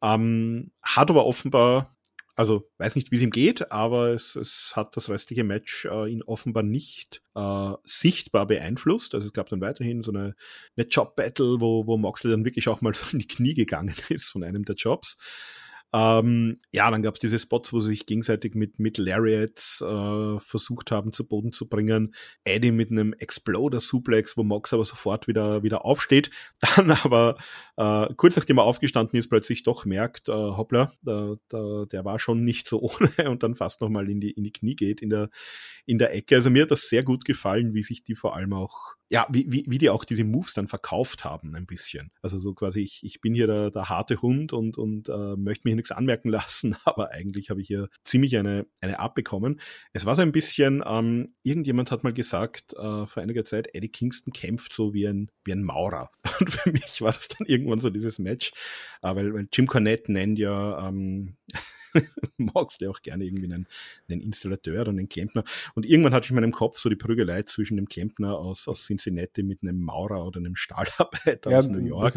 Ähm, hat aber offenbar also weiß nicht, wie es ihm geht, aber es, es hat das restliche Match äh, ihn offenbar nicht äh, sichtbar beeinflusst. Also es gab dann weiterhin so eine, eine Job-Battle, wo, wo Moxley dann wirklich auch mal so in die Knie gegangen ist von einem der Jobs. Ähm, ja, dann gab es diese Spots, wo sie sich gegenseitig mit, mit Lariats äh, versucht haben, zu Boden zu bringen. Eddie mit einem Exploder-Suplex, wo Mox aber sofort wieder, wieder aufsteht. Dann aber äh, kurz nachdem er aufgestanden ist, plötzlich doch merkt, äh, hoppla, da, da, der war schon nicht so ohne und dann fast nochmal in die, in die Knie geht in der, in der Ecke. Also mir hat das sehr gut gefallen, wie sich die vor allem auch ja, wie, wie, wie die auch diese Moves dann verkauft haben, ein bisschen. Also so quasi, ich, ich bin hier der, der harte Hund und, und äh, möchte hier nichts anmerken lassen, aber eigentlich habe ich hier ziemlich eine, eine abbekommen. Es war so ein bisschen, ähm, irgendjemand hat mal gesagt, äh, vor einiger Zeit, Eddie Kingston kämpft so wie ein, wie ein Maurer. Und für mich war das dann irgendwann so dieses Match, äh, weil, weil Jim Cornette nennt ja ähm, Moxley auch gerne irgendwie einen, einen Installateur oder einen Klempner. Und irgendwann hatte ich in meinem Kopf so die Prügelei zwischen dem Klempner aus, aus Cincinnati mit einem Maurer oder einem Stahlarbeiter ja, aus New York.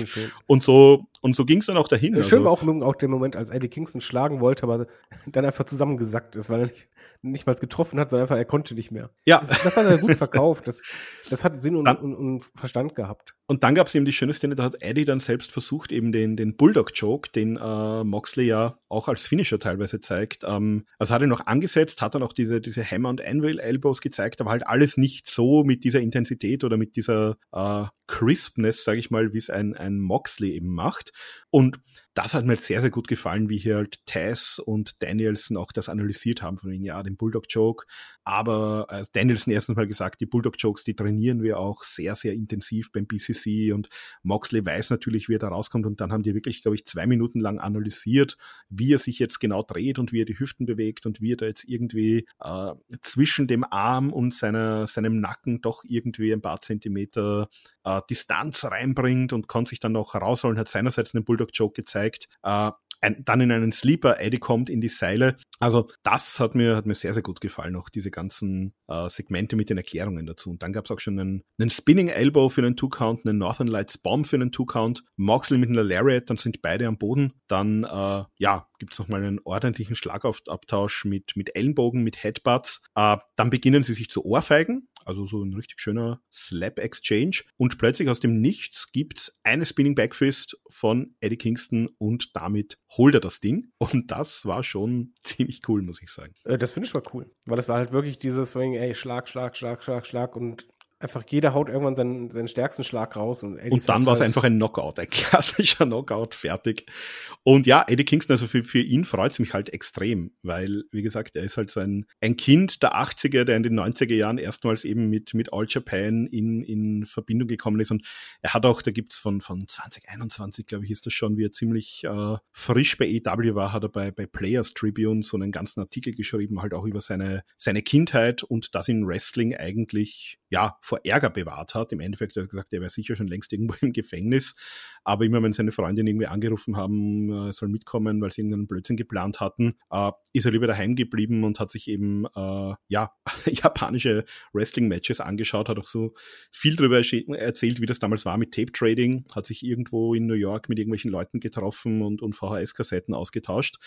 Und so, und so ging es dann auch dahin. Schön also, war auch, auch der Moment, als Eddie Kingston schlagen wollte, aber dann einfach zusammengesackt ist, weil er nicht, nicht mal getroffen hat, sondern einfach er konnte nicht mehr. Ja. Das, das hat er gut verkauft. Das, das hat Sinn und, und, und Verstand gehabt. Und dann gab es eben die schöne Szene, da hat Eddie dann selbst versucht, eben den, den Bulldog-Joke, den äh, Moxley ja auch als Finisher teilweise zeigt. Ähm, also hat er noch angesetzt, hat dann auch diese, diese Hammer- und Anvil-Elbows gezeigt, aber halt alles nicht so mit dieser Intensität oder mit dieser äh, Crispness, sage ich mal, wie es ein, ein Moxley eben macht. Und das hat mir halt sehr, sehr gut gefallen, wie hier halt Tess und Danielson auch das analysiert haben, von wegen, ja, den Bulldog-Joke. Aber äh, Danielson erstens mal gesagt, die Bulldog-Jokes, die trainieren wir auch sehr, sehr intensiv beim BCC und Moxley weiß natürlich, wie er da rauskommt und dann haben die wirklich, glaube ich, zwei Minuten lang analysiert, wie er sich jetzt genau dreht und wie er die Hüften bewegt und wie er da jetzt irgendwie äh, zwischen dem Arm und seiner, seinem Nacken doch irgendwie ein paar Zentimeter äh, Distanz reinbringt und kann sich dann noch herausholen, hat seinerseits einen Bulldog-Joke gezeigt. Äh, ein, dann in einen Sleeper, Eddie kommt in die Seile. Also das hat mir, hat mir sehr, sehr gut gefallen, auch diese ganzen äh, Segmente mit den Erklärungen dazu. Und dann gab es auch schon einen, einen Spinning Elbow für einen Two-Count, einen Northern Lights Bomb für einen Two-Count, Moxley mit einer Lariat, dann sind beide am Boden. Dann, äh, ja, gibt es nochmal einen ordentlichen Schlagabtausch mit, mit Ellenbogen, mit Headbutts. Äh, dann beginnen sie sich zu ohrfeigen. Also so ein richtig schöner Slap-Exchange. Und plötzlich aus dem Nichts gibt's eine Spinning Backfist von Eddie Kingston und damit holt er das Ding. Und das war schon ziemlich cool, muss ich sagen. Äh, das finde ich war cool. Weil das war halt wirklich dieses, ey, Schlag, Schlag, Schlag, Schlag, Schlag und einfach jeder haut irgendwann seinen, seinen stärksten Schlag raus. Und, und dann war es halt einfach ein Knockout, ein klassischer Knockout, fertig. Und ja, Eddie Kingston, also für, für ihn freut es mich halt extrem, weil, wie gesagt, er ist halt so ein, ein Kind der 80er, der in den 90er Jahren erstmals eben mit, mit All Japan in, in Verbindung gekommen ist. Und er hat auch, da gibt's von, von 2021, glaube ich, ist das schon, wie er ziemlich äh, frisch bei EW war, hat er bei, bei Players Tribune so einen ganzen Artikel geschrieben, halt auch über seine, seine Kindheit und das in Wrestling eigentlich, ja, vor Ärger bewahrt hat. Im Endeffekt hat er gesagt, er wäre sicher schon längst irgendwo im Gefängnis. Aber immer wenn seine Freundin irgendwie angerufen haben, äh, soll mitkommen, weil sie irgendeinen Blödsinn geplant hatten, äh, ist er lieber daheim geblieben und hat sich eben äh, ja japanische Wrestling-Matches angeschaut, hat auch so viel darüber erzählt, wie das damals war mit Tape-Trading, hat sich irgendwo in New York mit irgendwelchen Leuten getroffen und, und VHS-Kassetten ausgetauscht.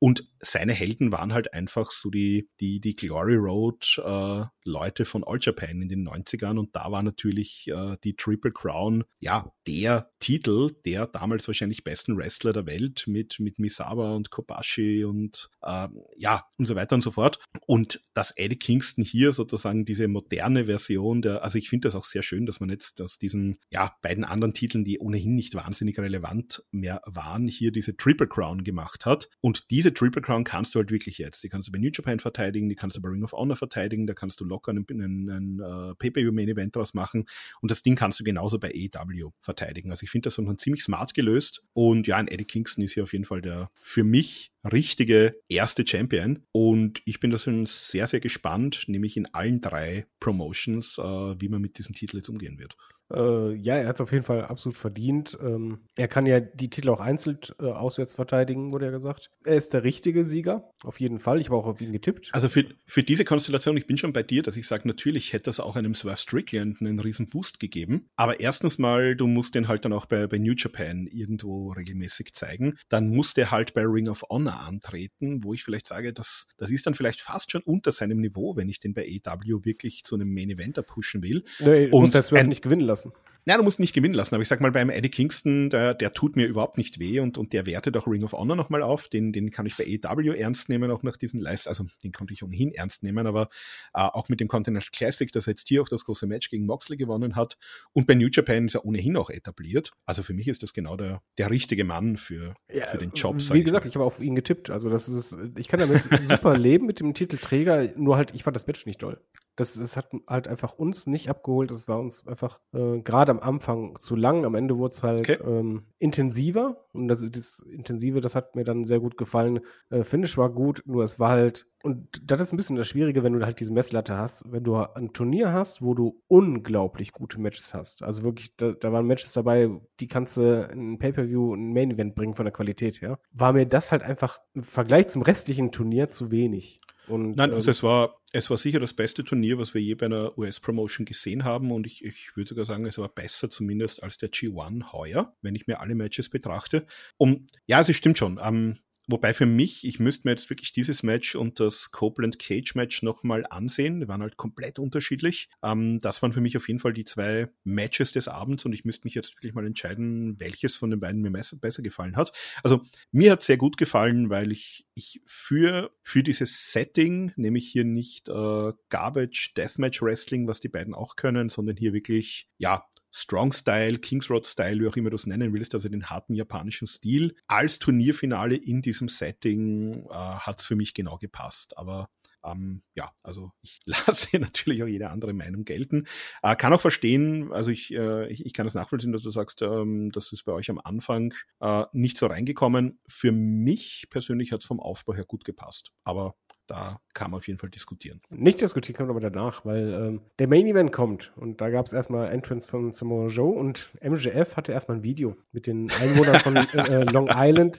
Und seine Helden waren halt einfach so die, die, die Glory Road äh, Leute von All Japan in den 90ern und da war natürlich äh, die Triple Crown, ja, der Titel der damals wahrscheinlich besten Wrestler der Welt mit, mit Misawa und Kobashi und äh, ja, und so weiter und so fort. Und dass Eddie Kingston hier sozusagen diese moderne Version der, also ich finde das auch sehr schön, dass man jetzt aus diesen, ja, beiden anderen Titeln, die ohnehin nicht wahnsinnig relevant mehr waren, hier diese Triple Crown gemacht hat. Und diese Triple Crown kannst du halt wirklich jetzt. Die kannst du bei New Japan verteidigen, die kannst du bei Ring of Honor verteidigen, da kannst du locker einen, einen, einen uh, Pay-Per-View-Main-Event draus machen. Und das Ding kannst du genauso bei AEW verteidigen. Also ich finde das so ziemlich smart gelöst. Und ja, ein Eddie Kingston ist hier auf jeden Fall der für mich richtige erste Champion. Und ich bin da schon sehr, sehr gespannt, nämlich in allen drei Promotions, äh, wie man mit diesem Titel jetzt umgehen wird. Äh, ja, er hat es auf jeden Fall absolut verdient. Ähm, er kann ja die Titel auch einzeln äh, auswärts verteidigen, wurde ja gesagt. Er ist der richtige Sieger, auf jeden Fall. Ich habe auch auf ihn getippt. Also für, für diese Konstellation, ich bin schon bei dir, dass ich sage, natürlich hätte das auch einem Swerve Strickland einen riesen Boost gegeben. Aber erstens mal, du musst den halt dann auch bei, bei New Japan irgendwo regelmäßig zeigen. Dann muss der halt bei Ring of Honor antreten, wo ich vielleicht sage, das, das ist dann vielleicht fast schon unter seinem Niveau, wenn ich den bei AW wirklich zu einem Main Eventer pushen will. Nee, und muss der Swerve nicht gewinnen lassen lassen. Ja, du musst nicht gewinnen lassen, aber ich sag mal, beim Eddie Kingston, der, der tut mir überhaupt nicht weh und, und der wertet auch Ring of Honor nochmal auf. Den, den kann ich bei EW ernst nehmen, auch nach diesen Leistungen. Also den konnte ich ohnehin ernst nehmen, aber äh, auch mit dem Continental Classic, dass er jetzt hier auch das große Match gegen Moxley gewonnen hat. Und bei New Japan ist er ohnehin auch etabliert. Also für mich ist das genau der, der richtige Mann für, ja, für den Job. Wie gesagt, ich, ich habe auf ihn getippt. Also das ist, ich kann damit super leben mit dem Titelträger, nur halt, ich fand das Match nicht doll. Das, das hat halt einfach uns nicht abgeholt. Das war uns einfach äh, gerade am Anfang zu lang. Am Ende wurde es halt okay. ähm, intensiver. Und das, das Intensive, das hat mir dann sehr gut gefallen. Äh, Finish war gut, nur es war halt, und das ist ein bisschen das Schwierige, wenn du halt diese Messlatte hast, wenn du ein Turnier hast, wo du unglaublich gute Matches hast. Also wirklich, da, da waren Matches dabei, die kannst du in ein Pay-Per-View, ein Main-Event bringen von der Qualität her. War mir das halt einfach im Vergleich zum restlichen Turnier zu wenig. Und, Nein, also es war, es war sicher das beste Turnier, was wir je bei einer US-Promotion gesehen haben. Und ich, ich würde sogar sagen, es war besser zumindest als der G1 heuer, wenn ich mir alle Matches betrachte. Und ja, es stimmt schon. Ähm, Wobei für mich, ich müsste mir jetzt wirklich dieses Match und das Copeland Cage Match nochmal ansehen. Die waren halt komplett unterschiedlich. Ähm, das waren für mich auf jeden Fall die zwei Matches des Abends und ich müsste mich jetzt wirklich mal entscheiden, welches von den beiden mir besser gefallen hat. Also mir hat sehr gut gefallen, weil ich, ich für, für dieses Setting, nämlich hier nicht äh, Garbage Deathmatch Wrestling, was die beiden auch können, sondern hier wirklich, ja, Strong Style, Kings Road Style, wie auch immer du es nennen willst, also den harten japanischen Stil. Als Turnierfinale in diesem Setting äh, hat es für mich genau gepasst. Aber ähm, ja, also ich lasse natürlich auch jede andere Meinung gelten. Äh, kann auch verstehen, also ich, äh, ich, ich, kann das nachvollziehen, dass du sagst, ähm, das ist bei euch am Anfang äh, nicht so reingekommen. Für mich persönlich hat es vom Aufbau her gut gepasst. Aber da kann man auf jeden Fall diskutieren. Nicht diskutieren kommt aber danach, weil ähm, der Main Event kommt und da gab es erstmal Entrance von Samoa Joe und MJF hatte erstmal ein Video mit den Einwohnern von äh, Long Island.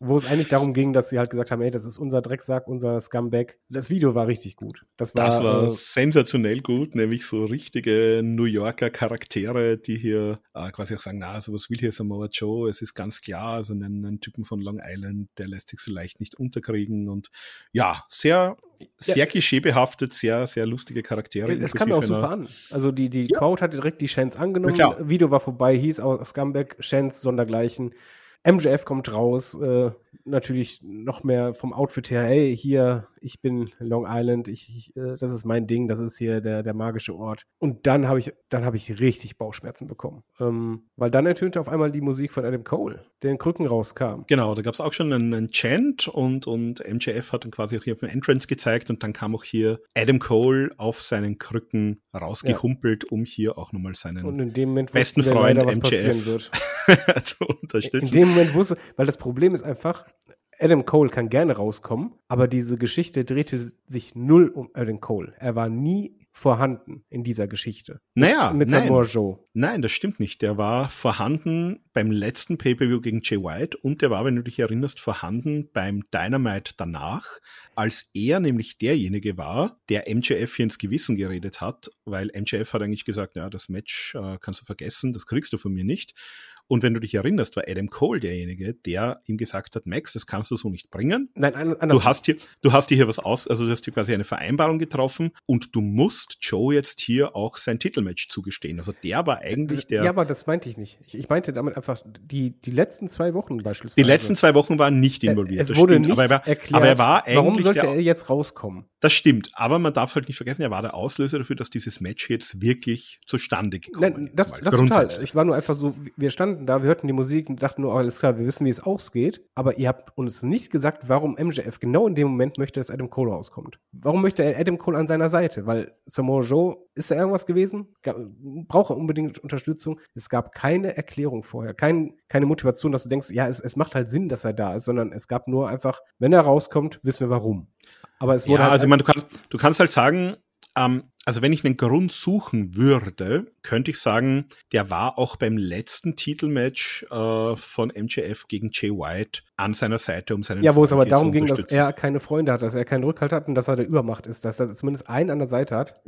Wo es eigentlich darum ging, dass sie halt gesagt haben, ey, das ist unser Drecksack, unser Scumbag. Das Video war richtig gut. Das war, das war äh, sensationell gut, nämlich so richtige New Yorker Charaktere, die hier äh, quasi auch sagen, na, also was will hier Samoa Joe? Es ist ganz klar, also einen, einen Typen von Long Island, der lässt sich so leicht nicht unterkriegen und ja, sehr, sehr Ja. klischeebehaftet, sehr, sehr lustige Charaktere. Es kam ja auch super an. Also die, die Ja. Crowd hat direkt die Chance angenommen. Video war vorbei, hieß auch Scumbag, Chance, Sondergleichen. MJF kommt raus, äh, natürlich noch mehr vom Outfit her, hey, hier, ich bin Long Island, ich, ich, äh, das ist mein Ding, das ist hier der, der magische Ort. Und dann habe ich, dann habe ich richtig Bauchschmerzen bekommen. Ähm, weil dann ertönte auf einmal die Musik von Adam Cole, der in Krücken rauskam. Genau, da gab es auch schon einen, einen Chant und, und MJF hat dann quasi auch hier auf den Entrance gezeigt und dann kam auch hier Adam Cole auf seinen Krücken rausgehumpelt, um hier auch nochmal seinen Und in dem Moment besten Freund leider, was MJF passieren wird. zu In unterstützen. dem Moment wusste, weil das Problem ist einfach, Adam Cole kann gerne rauskommen, aber diese Geschichte drehte sich null um Adam Cole. Er war nie vorhanden in dieser Geschichte. Naja, mit nein. Samoa Joe. Nein, das stimmt nicht. Der war vorhanden beim letzten Pay-Per-View gegen Jay White und der war, wenn du dich erinnerst, vorhanden beim Dynamite danach, als er nämlich derjenige war, der MJF hier ins Gewissen geredet hat, weil MJF hat eigentlich gesagt, ja, das Match äh, kannst du vergessen, das kriegst du von mir nicht. Und wenn du dich erinnerst, war Adam Cole derjenige, der ihm gesagt hat, Max, das kannst du so nicht bringen. Nein, an- anders. Du hast hier, du hast dir hier was aus, also du hast hier quasi eine Vereinbarung getroffen und du musst Joe jetzt hier auch sein Titelmatch zugestehen. Also der war eigentlich der. ja, aber das meinte ich nicht. Ich, ich meinte damit einfach die, die letzten zwei Wochen beispielsweise. die letzten zwei Wochen waren nicht Äh, involviert. Es wurde stimmt, nicht aber er war, erklärt, aber er war warum eigentlich sollte der, er jetzt rauskommen. Das stimmt, aber man darf halt nicht vergessen, er war der Auslöser dafür, dass dieses Match jetzt wirklich zustande gekommen Nein, ist. das, Mal das total. Es war nur einfach so, wir standen da, wir hörten die Musik und dachten nur, oh, alles klar, wir wissen, wie es ausgeht. Aber ihr habt uns nicht gesagt, warum MJF genau in dem Moment möchte, dass Adam Cole rauskommt. Warum möchte er Adam Cole an seiner Seite? Weil Samoa Joe, ist da irgendwas gewesen? Braucht er unbedingt Unterstützung? Es gab keine Erklärung vorher, kein, keine Motivation, dass du denkst, ja, es, es macht halt Sinn, dass er da ist, sondern es gab nur einfach, wenn er rauskommt, wissen wir warum. Aber es wurde Ja, halt also ich meine, du kannst, du kannst halt sagen, ähm, also wenn ich einen Grund suchen würde, könnte ich sagen, der war auch beim letzten Titelmatch äh, von MJF gegen Jay White an seiner Seite, um seinen Ja, wo es aber darum ging, dass er keine Freunde hat, dass er keinen Rückhalt hat und dass er der Übermacht ist, dass er zumindest einen an der Seite hat,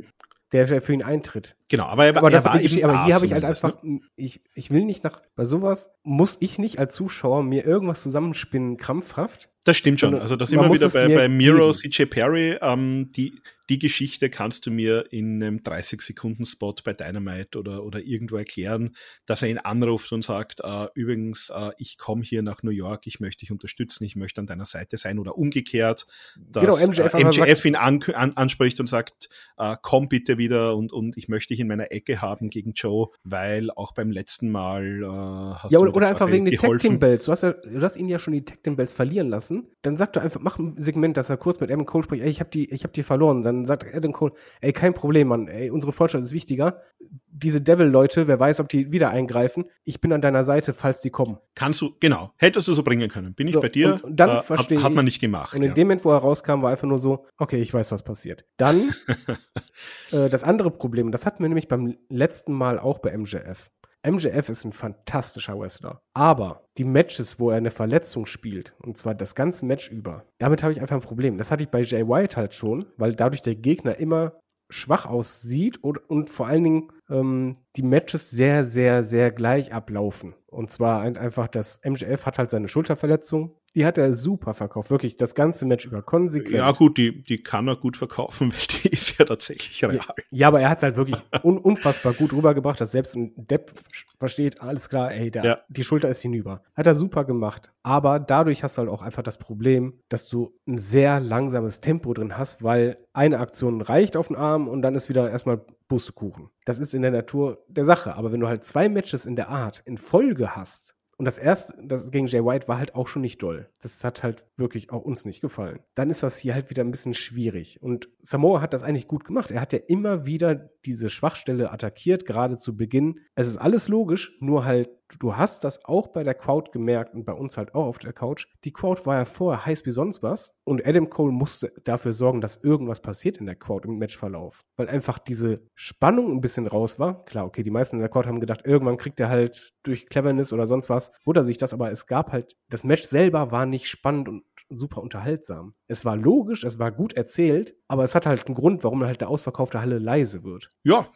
der für ihn eintritt. Genau, aber er, Aber, er war eben aber hier habe ich halt zumindest, ne? einfach, ich, ich will nicht nach, bei sowas muss ich nicht als Zuschauer mir irgendwas zusammenspinnen, krampfhaft. Das stimmt schon. Also da sind man wir muss wieder bei, bei Miro. CJ Perry. Ähm, die, die Geschichte kannst du mir in einem 30-Sekunden-Spot bei Dynamite oder, oder irgendwo erklären, dass er ihn anruft und sagt, äh, übrigens, äh, ich komme hier nach New York, ich möchte dich unterstützen, ich möchte an deiner Seite sein oder umgekehrt, dass Genau, MJF äh, MJF ihn an, an, anspricht und sagt, äh, komm bitte wieder und, und ich möchte dich in meiner Ecke haben gegen Joe, weil auch beim letzten Mal äh, hast Ja, du oder, mir oder einfach wegen den Tag. Team Bells. Du hast, ja, du hast ihn ja schon die Tag Team Bells verlieren lassen. Dann sagt er einfach, mach ein Segment, dass er kurz mit Adam Cole spricht, ey, ich hab die, ich hab die verloren. Dann sagt Adam Cole, ey, kein Problem, Mann, ey, unsere Freundschaft ist wichtiger. Diese Devil-Leute, wer weiß, ob die wieder eingreifen. Ich bin an deiner Seite, falls die kommen. Kannst du, genau, hättest du so bringen können. Bin ich So, bei dir? und- dann Äh, verstehe hat, hat man nicht gemacht. Und in ja. dem Moment, wo er rauskam, war einfach nur so, okay, ich weiß, was passiert. Dann äh, das andere Problem, das hatten wir nämlich beim letzten Mal auch bei MJF. MJF ist ein fantastischer Wrestler. Aber die Matches, wo er eine Verletzung spielt, und zwar das ganze Match über, damit habe ich einfach ein Problem. Das hatte ich bei Jay White halt schon, weil dadurch der Gegner immer schwach aussieht und, und vor allen Dingen ähm, die Matches sehr, sehr, sehr gleich ablaufen. Und zwar ein- einfach, dass MJF hat halt seine Schulterverletzung. Die hat er super verkauft. Wirklich das ganze Match über konsequent. ja, gut, die, die kann er gut verkaufen, weil die ist ja tatsächlich real. Ja, ja, aber er hat es halt wirklich un unfassbar gut rübergebracht, dass selbst ein Depp versteht, alles klar, ey, der, Ja. die Schulter ist hinüber. Hat er super gemacht. Aber dadurch hast du halt auch einfach das Problem, dass du ein sehr langsames Tempo drin hast, weil eine Aktion reicht auf den Arm und dann ist wieder erstmal Pustekuchen. Das ist in der Natur der Sache. Aber wenn du halt zwei Matches in der Art in Folge hast, und das erste, das gegen Jay White war halt auch schon nicht doll. Das hat halt wirklich auch uns nicht gefallen. Dann ist das hier halt wieder ein bisschen schwierig. Und Samoa hat das eigentlich gut gemacht. Er hat ja immer wieder diese Schwachstelle attackiert, gerade zu Beginn. Es ist alles logisch, nur halt du hast das auch bei der Crowd gemerkt und bei uns halt auch auf der Couch. Die Crowd war ja vorher heiß wie sonst was und Adam Cole musste dafür sorgen, dass irgendwas passiert in der Crowd im Matchverlauf, weil einfach diese Spannung ein bisschen raus war. Klar, okay, die meisten in der Crowd haben gedacht, irgendwann kriegt er halt durch Cleverness oder sonst was, wurde er sich das, aber es gab halt, das Match selber war nicht spannend und super unterhaltsam. Es war logisch, es war gut erzählt, aber es hat halt einen Grund, warum halt der ausverkaufte Halle leise wird. Ja,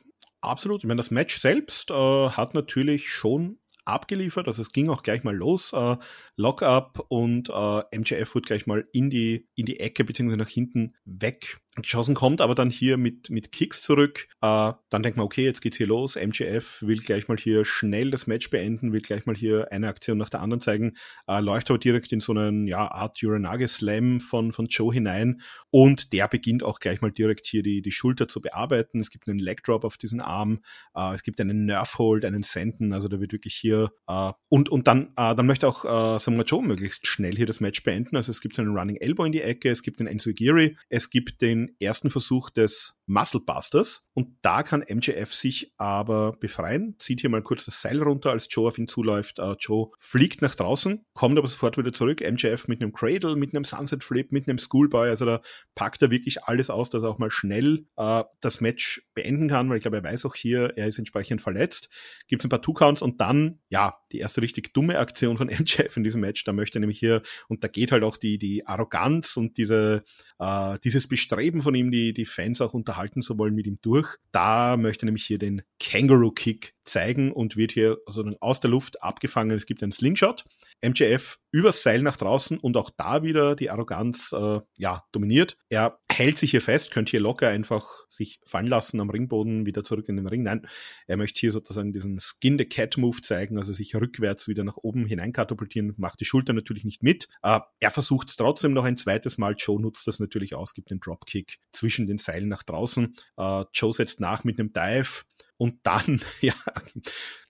Absolut. Ich meine, das Match selbst äh, hat natürlich schon abgeliefert. Also es ging auch gleich mal los. Äh, Lockup und äh, MJF wird gleich mal in die, in die Ecke beziehungsweise nach hinten weg geschossen kommt, aber dann hier mit, mit Kicks zurück. Äh, dann denkt man, okay, jetzt geht's hier los. MJF will gleich mal hier schnell das Match beenden, will gleich mal hier eine Aktion nach der anderen zeigen, äh, läuft aber direkt in so einen ja, Art Uranage Slam von, von Joe hinein und der beginnt auch gleich mal direkt hier die, die Schulter zu bearbeiten. Es gibt einen Leg Drop auf diesen Arm, äh, es gibt einen Nerf Hold, einen Senden, also da wird wirklich hier äh, und, und dann, äh, dann möchte auch äh, Samoa Joe möglichst schnell hier das Match beenden. Also es gibt einen Running Elbow in die Ecke, es gibt den Enzo Giri, es gibt den ersten Versuch des Muscle Busters und da kann MJF sich aber befreien, zieht hier mal kurz das Seil runter, als Joe auf ihn zuläuft. Uh, Joe fliegt nach draußen, kommt aber sofort wieder zurück. MJF mit einem Cradle, mit einem Sunset Flip, mit einem Schoolboy, also da packt er wirklich alles aus, dass er auch mal schnell uh, das Match beenden kann, weil ich glaube, er weiß auch hier, er ist entsprechend verletzt. Gibt es ein paar Two-Counts und dann, ja, die erste richtig dumme Aktion von MJF in diesem Match, da möchte er nämlich hier, und da geht halt auch die, die Arroganz und diese, uh, dieses Bestreben von ihm, die, die Fans auch unterhalten zu wollen mit ihm durch. Da möchte nämlich hier den Kangaroo Kick zeigen und wird hier also aus der Luft abgefangen. Es gibt einen Slingshot. MJF übers Seil nach draußen und auch da wieder die Arroganz äh, ja dominiert. Er hält sich hier fest, könnte hier locker einfach sich fallen lassen am Ringboden, wieder zurück in den Ring. Nein, er möchte hier sozusagen diesen Skin the Cat Move zeigen, also sich rückwärts wieder nach oben hineinkatapultieren, macht die Schulter natürlich nicht mit. Äh, er versucht es trotzdem noch ein zweites Mal. Joe nutzt das natürlich aus, gibt den Dropkick zwischen den Seilen nach draußen. Äh, Joe setzt nach mit einem Dive und dann, ja,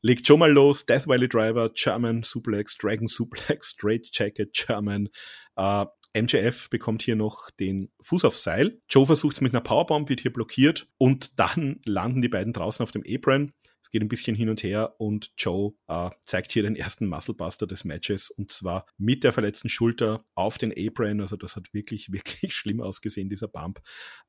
legt schon mal los, Death Valley Driver, German Suplex, Dragon Suplex, Straight Jacket, German. Äh, MJF bekommt hier noch den Fuß aufs Seil. Joe versucht es mit einer Powerbomb, wird hier blockiert und dann landen die beiden draußen auf dem Apron. Es geht ein bisschen hin und her und Joe äh, zeigt hier den ersten Musclebuster des Matches und zwar mit der verletzten Schulter auf den Apron. Also das hat wirklich, wirklich schlimm ausgesehen, dieser Bump.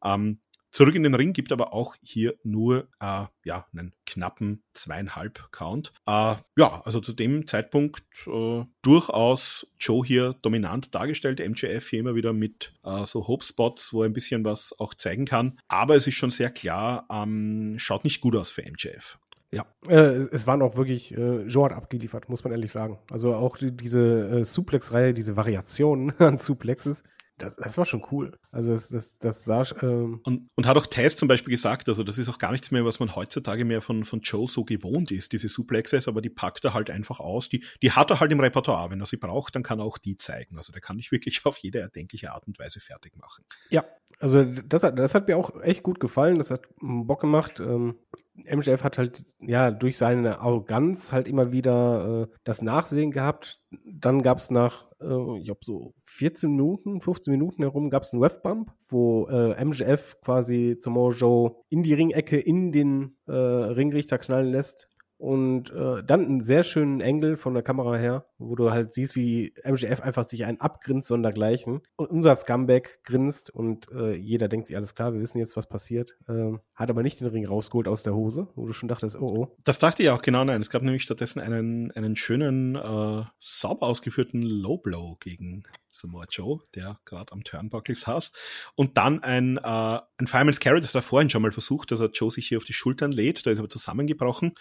Ähm, Zurück in den Ring gibt aber auch hier nur äh, ja, einen knappen zweieinhalb Count. Äh, ja, also zu dem Zeitpunkt äh, durchaus Joe hier dominant dargestellt. MJF hier immer wieder mit äh, so Hope-Spots, wo er ein bisschen was auch zeigen kann. Aber es ist schon sehr klar, ähm, schaut nicht gut aus für MJF. Ja, äh, es waren auch wirklich, äh, Joe hat abgeliefert, muss man ehrlich sagen. Also auch die, diese äh, Suplex-Reihe, diese Variationen an Suplexes, das, das war schon cool. Also das, das, das sah. Ähm und, und hat auch Tess zum Beispiel gesagt, also das ist auch gar nichts mehr, was man heutzutage mehr von, von Joe so gewohnt ist, diese Suplexes, aber die packt er halt einfach aus. Die, die hat er halt im Repertoire. Wenn er sie braucht, dann kann er auch die zeigen. Also der kann ich wirklich auf jede erdenkliche Art und Weise fertig machen. Ja, also das hat, das hat mir auch echt gut gefallen. Das hat Bock gemacht. Ähm, MJF hat halt ja durch seine Arroganz halt immer wieder äh, das Nachsehen gehabt. Dann gab es nach, äh, ich glaube so 14 Minuten, 15 Minuten herum gab es einen Webbump, wo äh, MJF quasi zum Mojo in die Ringecke in den äh, Ringrichter knallen lässt und äh, dann einen sehr schönen Engel von der Kamera her, wo du halt siehst, wie MGF einfach sich einen abgrinst sondergleichen. Und unser Scumbag grinst und äh, jeder denkt sich, alles klar, wir wissen jetzt, was passiert. Äh, hat aber nicht den Ring rausgeholt aus der Hose, wo du schon dachtest, oh oh. Das dachte ich auch, genau, nein. Es gab nämlich stattdessen einen, einen schönen, äh, sauber ausgeführten Low Blow gegen Samoa Joe, der gerade am Turnbuckle saß. Und dann ein, äh, ein Fireman's Carry, das er vorhin schon mal versucht, dass er Joe sich hier auf die Schultern lädt, da ist aber zusammengebrochen.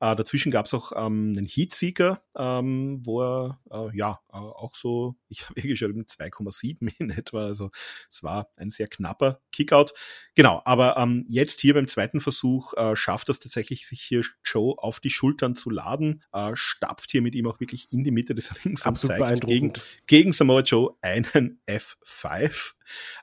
Äh, dazwischen gab es auch ähm, einen Heatseeker, ähm, wo er äh, ja äh, auch so, ich habe hier geschrieben 2,7 in etwa, also es war ein sehr knapper Kickout. Genau, aber ähm, jetzt hier beim zweiten Versuch äh, schafft es tatsächlich, sich hier Joe auf die Schultern zu laden, äh, stapft hier mit ihm auch wirklich in die Mitte des Rings Absolut und zeigt gegen, gegen Samoa Joe einen F5.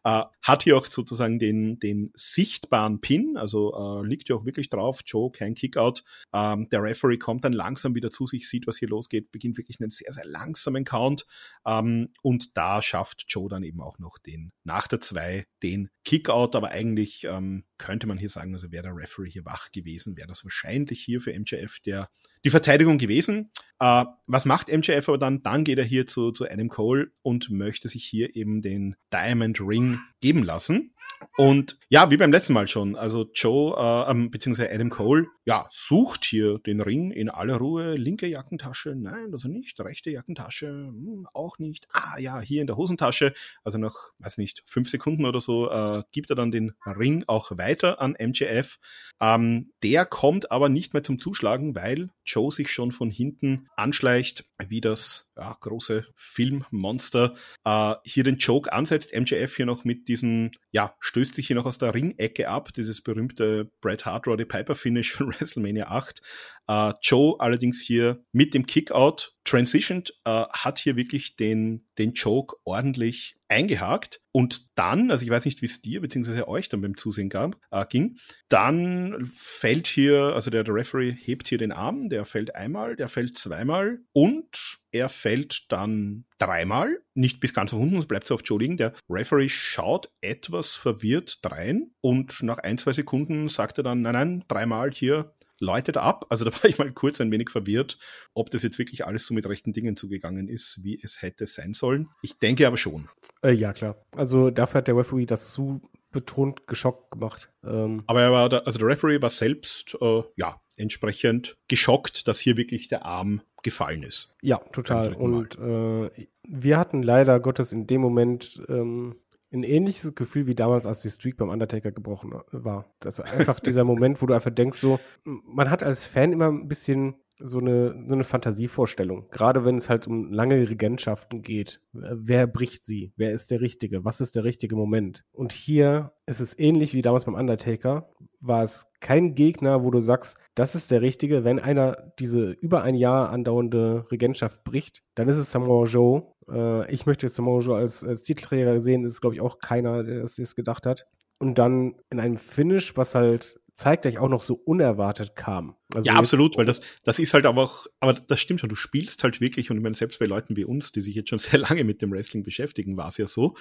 Äh, hat hier auch sozusagen den, den sichtbaren Pin, also äh, liegt ja auch wirklich drauf, Joe, kein Kickout. Ähm, der Referee kommt dann langsam wieder zu sich, sieht, was hier losgeht, beginnt wirklich einen sehr, sehr langsamen Count. Ähm, und da schafft Joe dann eben auch noch den, nach der 2, den Kickout, aber eigentlich ähm, könnte man hier sagen, also wäre der Referee hier wach gewesen, wäre das wahrscheinlich hier für MJF der die Verteidigung gewesen. Äh, was macht MJF aber dann? Dann geht er hier zu, zu Adam Cole und möchte sich hier eben den Diamond Ring geben lassen. Und ja, wie beim letzten Mal schon, also Joe, äh, ähm, beziehungsweise Adam Cole, ja, sucht hier den Ring in aller Ruhe. Linke Jackentasche, nein, also nicht. Rechte Jackentasche, hm, auch nicht. Ah ja, hier in der Hosentasche. Also nach, weiß nicht, fünf Sekunden oder so, äh, gibt er dann den Ring auch weiter an MJF. Ähm, der kommt aber nicht mehr zum Zuschlagen, weil Joe sich schon von hinten anschleicht, wie das ja, große Filmmonster äh, hier den Joke ansetzt. MJF hier noch mit diesem, ja, stößt sich hier noch aus der Ringecke ab, dieses berühmte Bret Hart Roddy Piper Finish von WrestleMania 8. Äh, Joe allerdings hier mit dem Kickout transitioned, äh, hat hier wirklich den, den Joke ordentlich eingehakt und dann, also ich weiß nicht, wie es dir bzw. euch dann beim Zusehen gab, äh, ging, dann fällt hier, also der, der Referee hebt hier den Arm, der fällt einmal, der fällt zweimal und er fällt dann dreimal, nicht bis ganz nach unten, es bleibt so auf Joe liegen. Der Referee schaut etwas verwirrt drein und nach ein, zwei Sekunden sagt er dann, nein, nein, dreimal hier läutet ab. Also da war ich mal kurz ein wenig verwirrt, ob das jetzt wirklich alles so mit rechten Dingen zugegangen ist, wie es hätte sein sollen. Ich denke aber schon. Äh, ja, klar. Also dafür hat der Referee das zu betont geschockt gemacht. Ähm aber er war da, also der Referee war selbst, äh, ja, entsprechend geschockt, dass hier wirklich der Arm gefallen ist. Ja, total. Und äh, wir hatten leider Gottes in dem Moment ähm, ein ähnliches Gefühl wie damals, als die Streak beim Undertaker gebrochen war. Das ist einfach dieser Moment, wo du einfach denkst, so, man hat als Fan immer ein bisschen so eine, so eine Fantasievorstellung. Gerade wenn es halt um lange Regentschaften geht. Wer bricht sie? Wer ist der Richtige? Was ist der richtige Moment? Und hier ist es ähnlich wie damals beim Undertaker. War es kein Gegner, wo du sagst, das ist der Richtige. Wenn einer diese über ein Jahr andauernde Regentschaft bricht, dann ist es Samoa Joe. Äh, ich möchte Samoa Joe als, als Titelträger sehen. Das ist, glaube ich, auch keiner, der das gedacht hat. Und dann in einem Finish, was halt zeitgleich auch noch so unerwartet kam. Also ja, absolut, weil das, das ist halt aber auch, aber das stimmt schon, du spielst halt wirklich, und ich meine, selbst bei Leuten wie uns, die sich jetzt schon sehr lange mit dem Wrestling beschäftigen, war es ja so,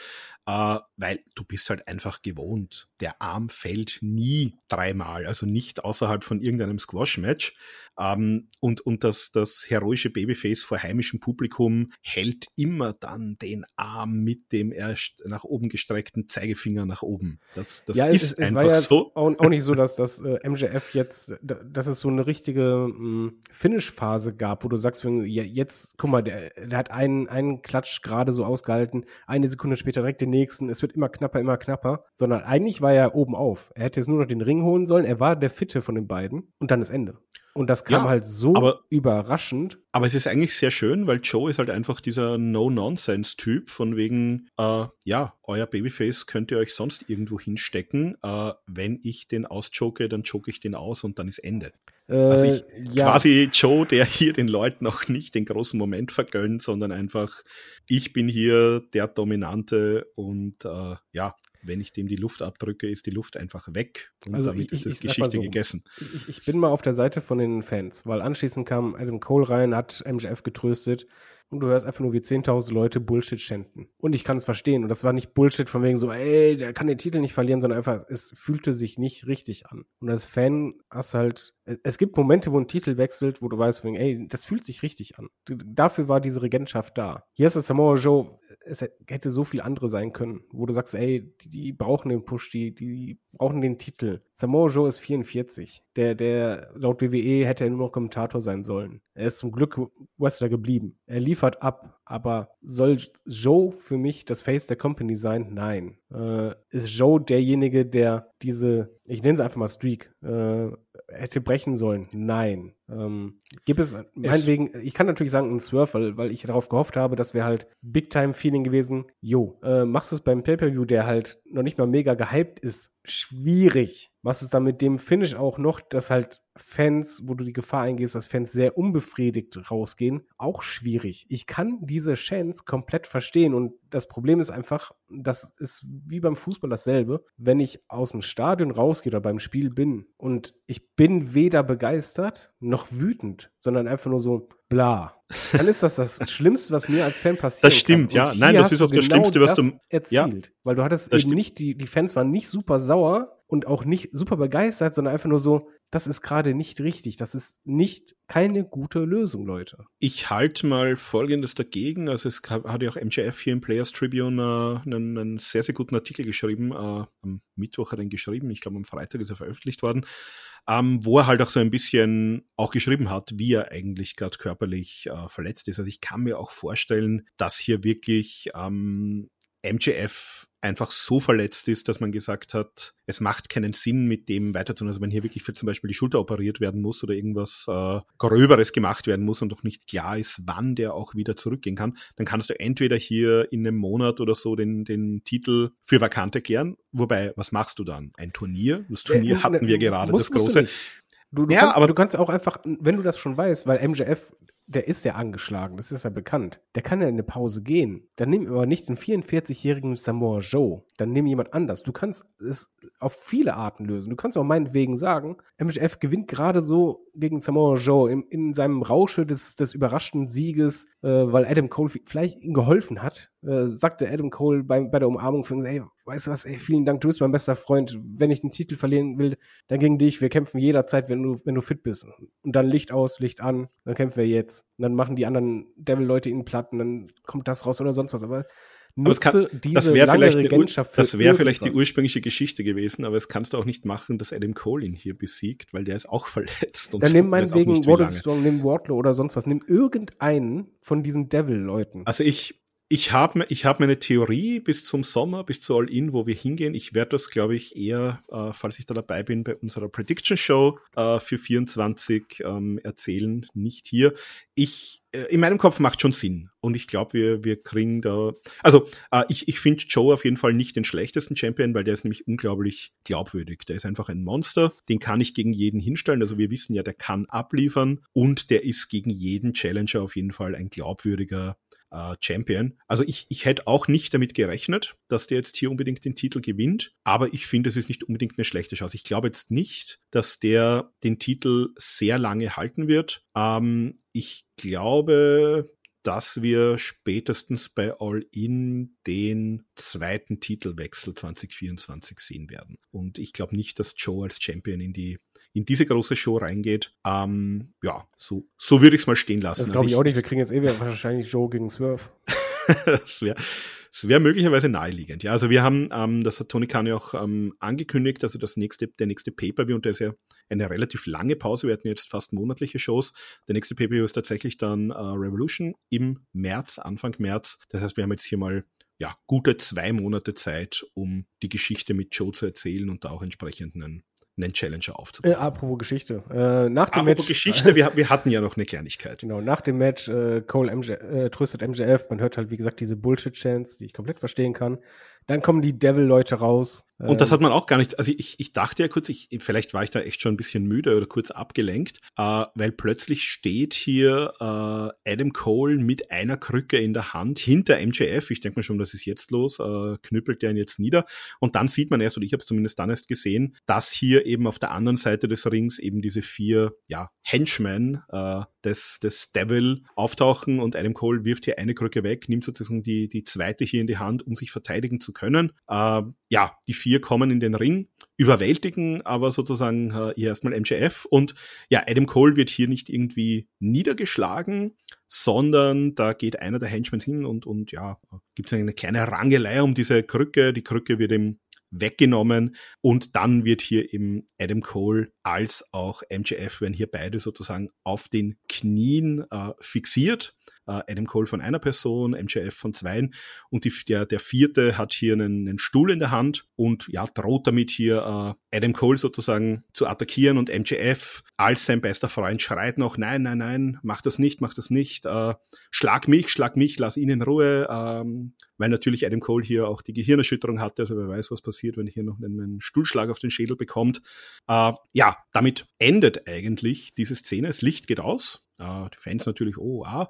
äh, weil du bist halt einfach gewohnt. Der Arm fällt nie dreimal, also nicht außerhalb von irgendeinem Squash-Match. Ähm, und und das, das heroische Babyface vor heimischem Publikum hält immer dann den Arm mit dem erst nach oben gestreckten Zeigefinger nach oben. Das, das ja, ist es, es einfach war ja so. Auch, auch nicht so, dass das äh, MJF jetzt, dass es so eine richtige hm, Finish-Phase gab, wo du sagst, jetzt, guck mal, der, der hat einen, einen Klatsch gerade so ausgehalten, eine Sekunde später direkt den nächsten, es wird immer knapper, immer knapper, sondern eigentlich war er oben auf. Er hätte jetzt nur noch den Ring holen sollen, er war der Fitte von den beiden und dann ist Ende. Und das kam ja, halt so aber, überraschend. Aber es ist eigentlich sehr schön, weil Joe ist halt einfach dieser No-Nonsense-Typ von wegen, äh, ja, euer Babyface könnt ihr euch sonst irgendwo hinstecken. Äh, wenn ich den auschoke, dann choke ich den aus und dann ist Ende. Äh, also ich, ja. quasi Joe, der hier den Leuten auch nicht den großen Moment vergönnt, sondern einfach, ich bin hier der Dominante und äh, ja, wenn ich dem die Luft abdrücke, ist die Luft einfach weg und also damit ich, ist das Geschichte so, gegessen. Ich, ich, bin mal auf der Seite von den Fans, weil anschließend kam Adam Cole rein, hat MJF getröstet und du hörst einfach nur, wie 10.000 Leute Bullshit schänden. Und ich kann es verstehen. Und das war nicht Bullshit von wegen so, ey, der kann den Titel nicht verlieren, sondern einfach, es fühlte sich nicht richtig an. Und als Fan hast halt, es gibt Momente, wo ein Titel wechselt, wo du weißt, wegen, ey, das fühlt sich richtig an. Dafür war diese Regentschaft da. Hier ist es Samoa Joe, es hätte so viel andere sein können, wo du sagst, ey, die, die brauchen den Push, die, die brauchen den Titel. Samoa Joe ist 44. Der, der laut WWE hätte er nur noch Kommentator sein sollen. Er ist zum Glück Wrestler geblieben. Er liefert ab, aber soll Joe für mich das Face der Company sein? Nein. Äh, ist Joe derjenige, der diese, ich nenne es einfach mal Streak, äh, hätte brechen sollen? Nein. Ähm, gibt es, meinetwegen, ich kann natürlich sagen, ein Swerve, weil, weil ich darauf gehofft habe, das wäre halt Big-Time-Feeling gewesen. Jo, äh, machst du es beim Pay-Per-View, der halt noch nicht mal mega gehypt ist, schwierig. Machst du es dann mit dem Finish auch noch, dass halt Fans, wo du die Gefahr eingehst, dass Fans sehr unbefriedigt rausgehen, auch schwierig. Ich kann diese Chance komplett verstehen und das Problem ist einfach, das ist wie beim Fußball dasselbe. Wenn ich aus dem Stadion rausgehe oder beim Spiel bin und ich bin weder begeistert noch wütend, sondern einfach nur so bla. Dann ist das das Schlimmste, was mir als Fan passiert. Das stimmt, ja. Nein, das ist auch das genau Schlimmste, was du erzielt, ja, weil du hattest eben stimmt. nicht die die Fans waren nicht super sauer und auch nicht super begeistert, sondern einfach nur so, das ist gerade nicht richtig. Das ist nicht keine gute Lösung, Leute. Ich halte mal Folgendes dagegen. Also es hat ja auch MJF hier im Players Tribune äh, einen, einen, sehr, sehr guten Artikel geschrieben. Äh, am Mittwoch hat er ihn geschrieben. Ich glaube, am Freitag ist er veröffentlicht worden. Ähm, wo er halt auch so ein bisschen auch geschrieben hat, wie er eigentlich gerade körperlich äh, verletzt ist. Also ich kann mir auch vorstellen, dass hier wirklich ähm, MJF einfach so verletzt ist, dass man gesagt hat, es macht keinen Sinn, mit dem weiterzumachen. Also wenn hier wirklich für zum Beispiel die Schulter operiert werden muss oder irgendwas äh, Gröberes gemacht werden muss und noch nicht klar ist, wann der auch wieder zurückgehen kann, dann kannst du entweder hier in einem Monat oder so den, den Titel für vakant erklären. Wobei, was machst du dann? Ein Turnier? Das Turnier äh, hatten wir gerade, das große. Du, du, ja, kannst, aber du kannst auch einfach, wenn du das schon weißt, weil MJF der ist ja angeschlagen, das ist ja bekannt. Der kann ja in eine Pause gehen. Dann nimm aber nicht den 44-jährigen Samoa Joe. Dann nimm jemand anders. Du kannst es auf viele Arten lösen. Du kannst auch meinetwegen sagen, MJF gewinnt gerade so gegen Samoa Joe in, in seinem Rausche des, des überraschten Sieges, äh, weil Adam Cole vielleicht ihm geholfen hat. Äh, sagte Adam Cole bei, bei der Umarmung für ey, weißt du was, ey, vielen Dank, du bist mein bester Freund. Wenn ich den Titel verlieren will, dann gegen dich. Wir kämpfen jederzeit, wenn du, wenn du fit bist. Und dann Licht aus, Licht an, dann kämpfen wir jetzt. Und dann machen die anderen Devil-Leute ihn platt und dann kommt das raus oder sonst was. Aber nutze kann, diese das wäre vielleicht, Regentschaft das wäre vielleicht die ursprüngliche Geschichte gewesen, aber es kannst du auch nicht machen, dass Adam Cole ihn hier besiegt, weil der ist auch verletzt. dann nimm meinetwegen Wardlow Strong, nimm Wardlow oder sonst was. Nimm irgendeinen von diesen Devil-Leuten. Also ich, ich habe ich hab meine Theorie bis zum Sommer, bis zu All-In, wo wir hingehen. Ich werde das, glaube ich, eher, äh, falls ich da dabei bin, bei unserer Prediction Show äh, für 24 ähm, erzählen, nicht hier. Ich, äh, in meinem Kopf macht schon Sinn. Und ich glaube, wir, wir kriegen da, also äh, ich, ich finde Joe auf jeden Fall nicht den schlechtesten Champion, weil der ist nämlich unglaublich glaubwürdig. Der ist einfach ein Monster, den kann ich gegen jeden hinstellen. Also wir wissen ja, der kann abliefern und der ist gegen jeden Challenger auf jeden Fall ein glaubwürdiger äh, Champion. Also ich, ich hätte auch nicht damit gerechnet, dass der jetzt hier unbedingt den Titel gewinnt, aber ich finde, es ist nicht unbedingt eine schlechte Chance. Ich glaube jetzt nicht, dass der den Titel sehr lange halten wird. Ähm, ich glaube, dass wir spätestens bei All In den zweiten Titelwechsel 2024 sehen werden. Und ich glaube nicht, dass Joe als Champion in die in diese große Show reingeht. Ähm, ja, so, so würde ich es mal stehen lassen. Das glaube ich, also ich auch nicht. Wir kriegen jetzt eh wahrscheinlich Joe gegen Swerve. das wäre das wäre möglicherweise naheliegend. Ja, also wir haben, ähm, das hat Tony Khan ja auch ähm, angekündigt, also das nächste, der nächste Pay-Per-View, und der ist ja eine relativ lange Pause, wir hatten jetzt fast monatliche Shows. Der nächste Pay-Per-View ist tatsächlich dann äh, Revolution im März, Anfang März. Das heißt, wir haben jetzt hier mal ja, gute zwei Monate Zeit, um die Geschichte mit Joe zu erzählen und da auch entsprechend einen einen Challenger aufzubauen. Äh, apropos Geschichte. Äh, nach dem apropos Match, Geschichte, wir, wir, hatten ja noch eine Kleinigkeit. Genau, nach dem Match äh, Cole MJ, äh, tröstet MJF. Man hört halt, wie gesagt, diese Bullshit-Chants, die ich komplett verstehen kann. Dann kommen die Devil-Leute raus. Und das ähm, hat man auch gar nicht, also ich, ich dachte ja kurz, ich, vielleicht war ich da echt schon ein bisschen müde oder kurz abgelenkt, äh, weil plötzlich steht hier äh, Adam Cole mit einer Krücke in der Hand hinter MJF. Ich denke mir schon, das ist jetzt los, äh, knüppelt der ihn jetzt nieder. Und dann sieht man erst, oder ich habe es zumindest dann erst gesehen, dass hier eben auf der anderen Seite des Rings eben diese vier ja, Henchmen äh, des, des Devil auftauchen und Adam Cole wirft hier eine Krücke weg, nimmt sozusagen die, die zweite hier in die Hand, um sich verteidigen zu können. Äh, ja, die vier kommen in den Ring, überwältigen aber sozusagen äh, hier erstmal MJF und ja, Adam Cole wird hier nicht irgendwie niedergeschlagen, sondern da geht einer der Henchmen hin und, und ja, gibt es eine kleine Rangelei um diese Krücke. Die Krücke wird ihm weggenommen und dann wird hier eben Adam Cole als auch MJF werden hier beide sozusagen auf den Knien äh, fixiert Adam Cole von einer Person, MJF von zweien. Und die, der, der vierte hat hier einen, einen Stuhl in der Hand und ja, droht damit hier äh, Adam Cole sozusagen zu attackieren. Und MJF als sein bester Freund schreit noch, nein, nein, nein, mach das nicht, mach das nicht, äh, schlag mich, schlag mich, lass ihn in Ruhe, ähm, weil natürlich Adam Cole hier auch die Gehirnerschütterung hatte, also wer weiß, was passiert, wenn er hier noch einen, Stuhlschlag auf den Schädel bekommt. Äh, ja, damit endet eigentlich diese Szene, das Licht geht aus, äh, die Fans natürlich, oh, ah,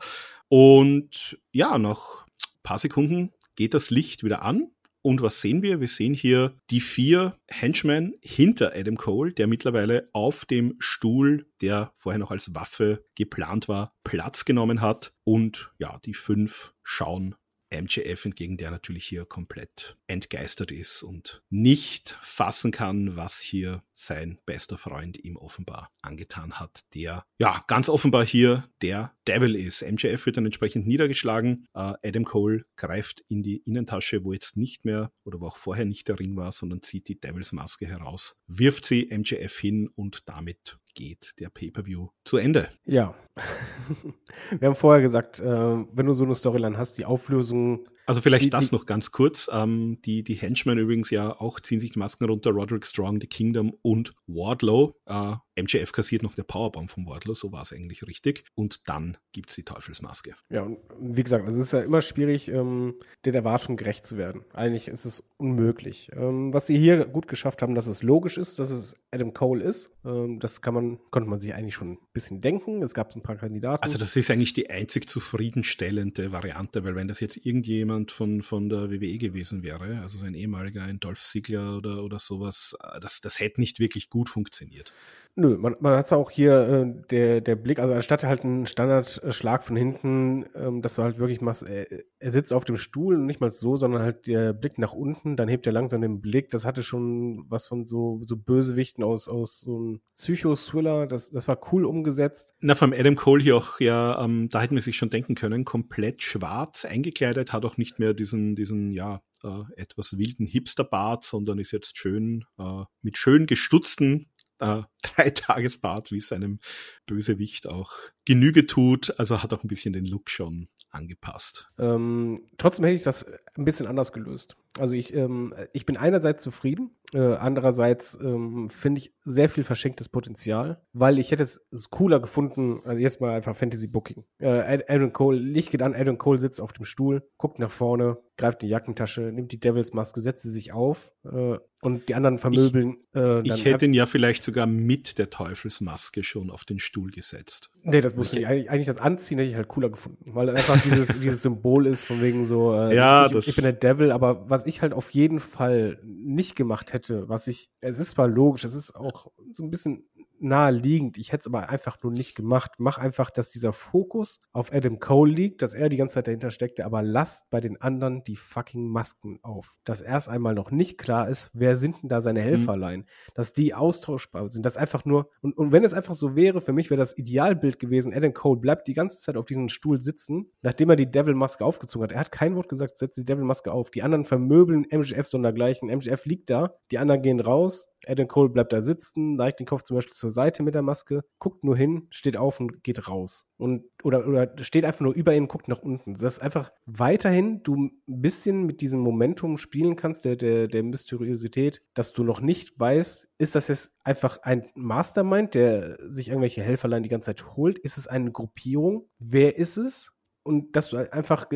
und ja, nach paar Sekunden geht das Licht wieder an Und was sehen wir? Wir sehen hier die vier Henchmen hinter Adam Cole, der mittlerweile auf dem Stuhl, der vorher noch als Waffe geplant war, Platz genommen hat. Und ja, die fünf schauen MJF entgegen, der natürlich hier komplett entgeistert ist und nicht fassen kann, was hier sein bester Freund ihm offenbar angetan hat, der ja ganz offenbar hier der Devil ist. MJF wird dann entsprechend niedergeschlagen. Uh, Adam Cole greift in die Innentasche, wo jetzt nicht mehr oder wo auch vorher nicht der Ring war, sondern zieht die Devils Maske heraus, wirft sie MJF hin und damit geht der Pay-per-View zu Ende. Ja. Wir haben vorher gesagt, äh, wenn du so eine Storyline hast, die Auflösung. Also vielleicht die, das noch ganz kurz. Ähm, die, die Henchmen übrigens ja auch ziehen sich die Masken runter. Roderick Strong, The Kingdom und Wardlow. Äh, MJF kassiert noch eine Powerbomb vom Wardlow, so war es eigentlich richtig. Und dann gibt es die Teufelsmaske. Ja, und wie gesagt, es ist ja immer schwierig, ähm, den Erwartungen gerecht zu werden. Eigentlich ist es unmöglich. Ähm, was sie hier gut geschafft haben, dass es logisch ist, dass es Adam Cole ist. Ähm, das kann man, konnte man sich eigentlich schon ein bisschen denken. Es gab ein paar Kandidaten. Also das ist eigentlich die einzig zufriedenstellende Variante, weil wenn das jetzt irgendjemand von, von der WWE gewesen wäre, also ein ehemaliger, ein Dolph Ziggler oder, oder sowas, äh, das, das hätte nicht wirklich gut funktioniert. Nö, man, man hat es auch hier, äh, der, der Blick, also anstatt halt einen Standardschlag von hinten, ähm, dass du halt wirklich machst, er, er sitzt auf dem Stuhl nicht mal so, sondern halt der Blick nach unten, dann hebt er langsam den Blick. Das hatte schon was von so, so Bösewichten aus, aus so einem Psycho-Thriller. Das, das war cool umgesetzt. Na, vom Adam Cole hier auch, ja, ähm, da hätten wir sich schon denken können, komplett schwarz eingekleidet, hat auch nicht mehr diesen, diesen, ja, äh, etwas wilden Hipster-Bart, sondern ist jetzt schön äh, mit schön gestutzten äh, Dreitagesbart, wie es einem Bösewicht auch Genüge tut. Also hat auch ein bisschen den Look schon angepasst. Ähm, trotzdem hätte ich das ein bisschen anders gelöst. Also ich, ähm, ich bin einerseits zufrieden, äh, andererseits ähm, finde ich sehr viel verschenktes Potenzial, weil ich hätte es cooler gefunden, also jetzt mal einfach Fantasy Booking. Äh, Adam Cole, Licht geht an, Adam Cole sitzt auf dem Stuhl, guckt nach vorne, greift die Jackentasche, nimmt die Devils Maske, setzt sie sich auf äh, und die anderen vermöbeln. Ich, äh, ich hätte ihn ja vielleicht sogar mit der Teufelsmaske schon auf den Stuhl gesetzt. Nee, das musste ich eigentlich, eigentlich das Anziehen hätte ich halt cooler gefunden, weil einfach dieses, dieses Symbol ist von wegen so, äh, ja, ich, ich bin der Devil, aber was ich halt auf jeden Fall nicht gemacht hätte, was ich, es ist zwar logisch, es ist auch so ein bisschen naheliegend. Ich hätte es aber einfach nur nicht gemacht. Mach einfach, dass dieser Fokus auf Adam Cole liegt, dass er die ganze Zeit dahinter steckte, aber lasst bei den anderen die fucking Masken auf. Dass erst einmal noch nicht klar ist, wer sind denn da seine mhm. Helferlein, mhm. dass die austauschbar sind, dass einfach nur, und, und wenn es einfach so wäre, für mich wäre das Idealbild gewesen, Adam Cole bleibt die ganze Zeit auf diesem Stuhl sitzen, nachdem er die Devil-Maske aufgezogen hat. Er hat kein Wort gesagt, setzt die Devil-Maske auf. Die anderen vermöbeln MGF sondergleichen. MGF liegt da, die anderen gehen raus, Adam Cole bleibt da sitzen, neigt den Kopf zum Beispiel zur Seite mit der Maske, guckt nur hin, steht auf und geht raus. Und, oder, oder steht einfach nur über ihn, guckt nach unten. Dass einfach weiterhin du ein bisschen mit diesem Momentum spielen kannst, der, der, der Mysteriosität, dass du noch nicht weißt, ist das jetzt einfach ein Mastermind, der sich irgendwelche Helferlein die ganze Zeit holt? Ist es eine Gruppierung? Wer ist es? und dass du einfach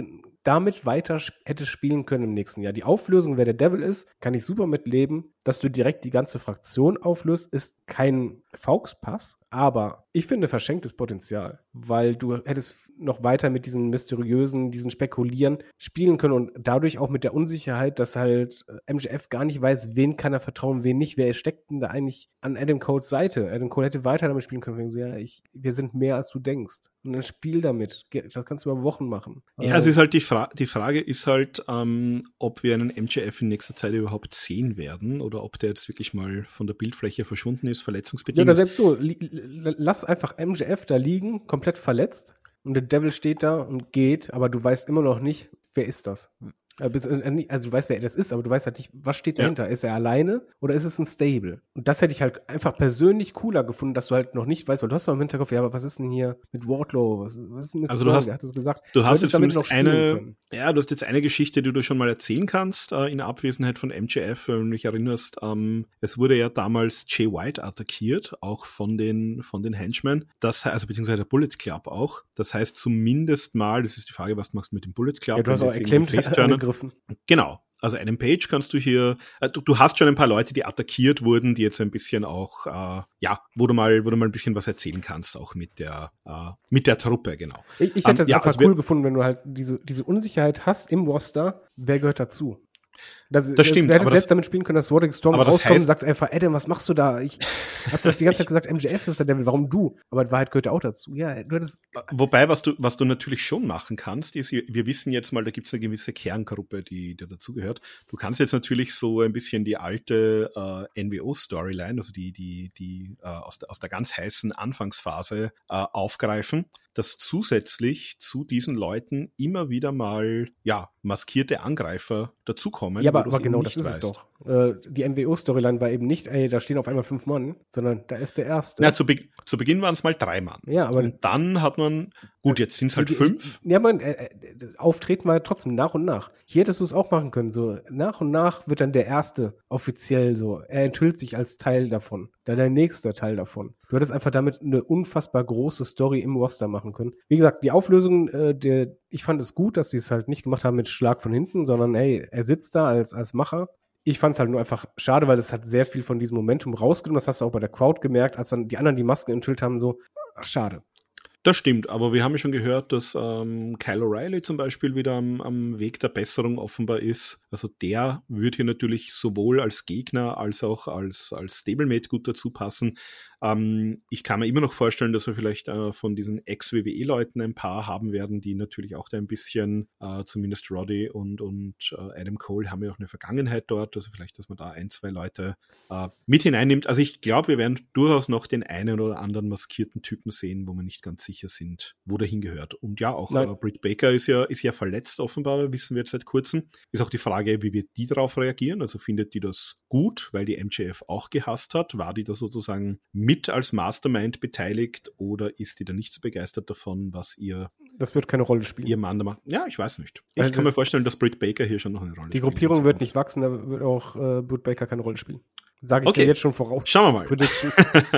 damit weiter hättest spielen können im nächsten Jahr. Die Auflösung, wer der Devil ist, kann ich super mitleben. Dass du direkt die ganze Fraktion auflöst, ist kein Fauxpass, aber ich finde verschenktes Potenzial, weil du hättest noch weiter mit diesen mysteriösen, diesen Spekulieren spielen können und dadurch auch mit der Unsicherheit, dass halt äh, MJF gar nicht weiß, wen kann er vertrauen, wen nicht, wer steckt denn da eigentlich an Adam Coles Seite. Adam Cole hätte weiter damit spielen können, so, ja, ich, wir sind mehr als du denkst. Und dann spiel damit. Das kannst du über Wochen machen. Ja, also, es ist halt die, Fra die Frage ist halt, ähm, ob wir einen MJF in nächster Zeit überhaupt sehen werden oder ob der jetzt wirklich mal von der Bildfläche verschwunden ist, verletzungsbedingt. Ja, oder selbst so, lass einfach MJF da liegen, komplett verletzt und der Devil steht da und geht, aber du weißt immer noch nicht, wer ist das? Äh, äh, also du weißt, wer das ist, aber du weißt halt nicht, was steht dahinter. Ja. Ist er alleine oder ist es ein Stable? Und das hätte ich halt einfach persönlich cooler gefunden, dass du halt noch nicht weißt, weil du hast doch im Hinterkopf, ja, aber was ist denn hier mit Wardlow? Was, was ist denn mit also du hast, hat es gesagt. Du hast jetzt damit noch eine, können. ja, du hast jetzt eine Geschichte, die du schon mal erzählen kannst, äh, in Abwesenheit von MJF, wenn du dich erinnerst, ähm, es wurde ja damals Jay White attackiert, auch von den, von den Henchmen, das, also beziehungsweise der Bullet Club auch. Das heißt zumindest mal, das ist die Frage, was machst du mit dem Bullet Club? Ja, du hast auch erklemmt angegriffen. Genau. Also einem Page kannst du hier, äh, du, du, hast schon ein paar Leute, die attackiert wurden, die jetzt ein bisschen auch, äh, ja, wo du mal, wo du mal ein bisschen was erzählen kannst, auch mit der, äh, mit der Truppe, genau. Ich, ich hätte es um, ja, einfach also cool gefunden, wenn du halt diese, diese Unsicherheit hast im Roster, wer gehört dazu? Das, das stimmt. Du hättest jetzt damit spielen können, dass Roderick Strong rauskommt heißt, und sagt einfach, Adam, was machst du da? Ich hab doch die ganze Zeit gesagt, MJF ist der Devil, warum du? Aber die Wahrheit gehört auch dazu. Ja, du hättest Wobei, was du, was du natürlich schon machen kannst, ist, wir wissen jetzt mal, da gibt es eine gewisse Kerngruppe, die, die dazugehört. Du kannst jetzt natürlich so ein bisschen die alte äh, NWO-Storyline, also die, die, die äh, aus, der, aus der ganz heißen Anfangsphase äh, aufgreifen dass zusätzlich zu diesen Leuten immer wieder mal ja maskierte Angreifer dazukommen. Ja, aber, aber genau das ist weißt. es doch. Äh, die MWO-Storyline war eben nicht, ey, da stehen auf einmal fünf Mann, sondern da ist der erste. Na, zu, Be zu Beginn waren es mal drei Mann. Ja, aber und dann hat man, gut, jetzt sind es halt die, fünf. Ja, man, äh, äh, auftreten war trotzdem nach und nach. Hier hättest du es auch machen können. So nach und nach wird dann der erste offiziell so. Er enthüllt sich als Teil davon. Dann der nächste Teil davon. Du hättest einfach damit eine unfassbar große Story im Roster machen können. Wie gesagt, die Auflösung, äh, der, ich fand es gut, dass sie es halt nicht gemacht haben mit Schlag von hinten, sondern hey, er sitzt da als, als Macher. Ich fand es halt nur einfach schade, weil es hat sehr viel von diesem Momentum rausgenommen. Das hast du auch bei der Crowd gemerkt, als dann die anderen die Masken enthüllt haben, so, ach, schade. Das stimmt, aber wir haben ja schon gehört, dass ähm, Kyle O'Reilly zum Beispiel wieder am, am, Weg der Besserung offenbar ist. Also der wird hier natürlich sowohl als Gegner als auch als, als Stablemate gut dazu passen. Ähm, ich kann mir immer noch vorstellen, dass wir vielleicht äh, von diesen Ex-WWE-Leuten ein paar haben werden, die natürlich auch da ein bisschen, äh, zumindest Roddy und, und äh, Adam Cole haben ja auch eine Vergangenheit dort, also vielleicht, dass man da ein, zwei Leute äh, mit hineinnimmt. Also ich glaube, wir werden durchaus noch den einen oder anderen maskierten Typen sehen, wo wir nicht ganz sicher sind, wo der hingehört. Und ja, auch äh, Britt Baker ist ja, ist ja verletzt offenbar, wissen wir jetzt seit kurzem. Ist auch die Frage, wie wird die darauf reagieren? Also findet die das gut, weil die MJF auch gehasst hat? War die da sozusagen mit als Mastermind beteiligt oder ist die da nicht so begeistert davon, was ihr. Das wird keine Rolle spielen. Ihr Mann da macht. Ja, ich weiß nicht. Ich Weil kann mir vorstellen, dass Britt Baker hier schon noch eine Rolle spielt. Die Gruppierung wird nicht wachsen, da wird auch äh, Britt Baker keine Rolle spielen. Sage ich okay. dir jetzt schon voraus. Schauen wir mal. Prediction.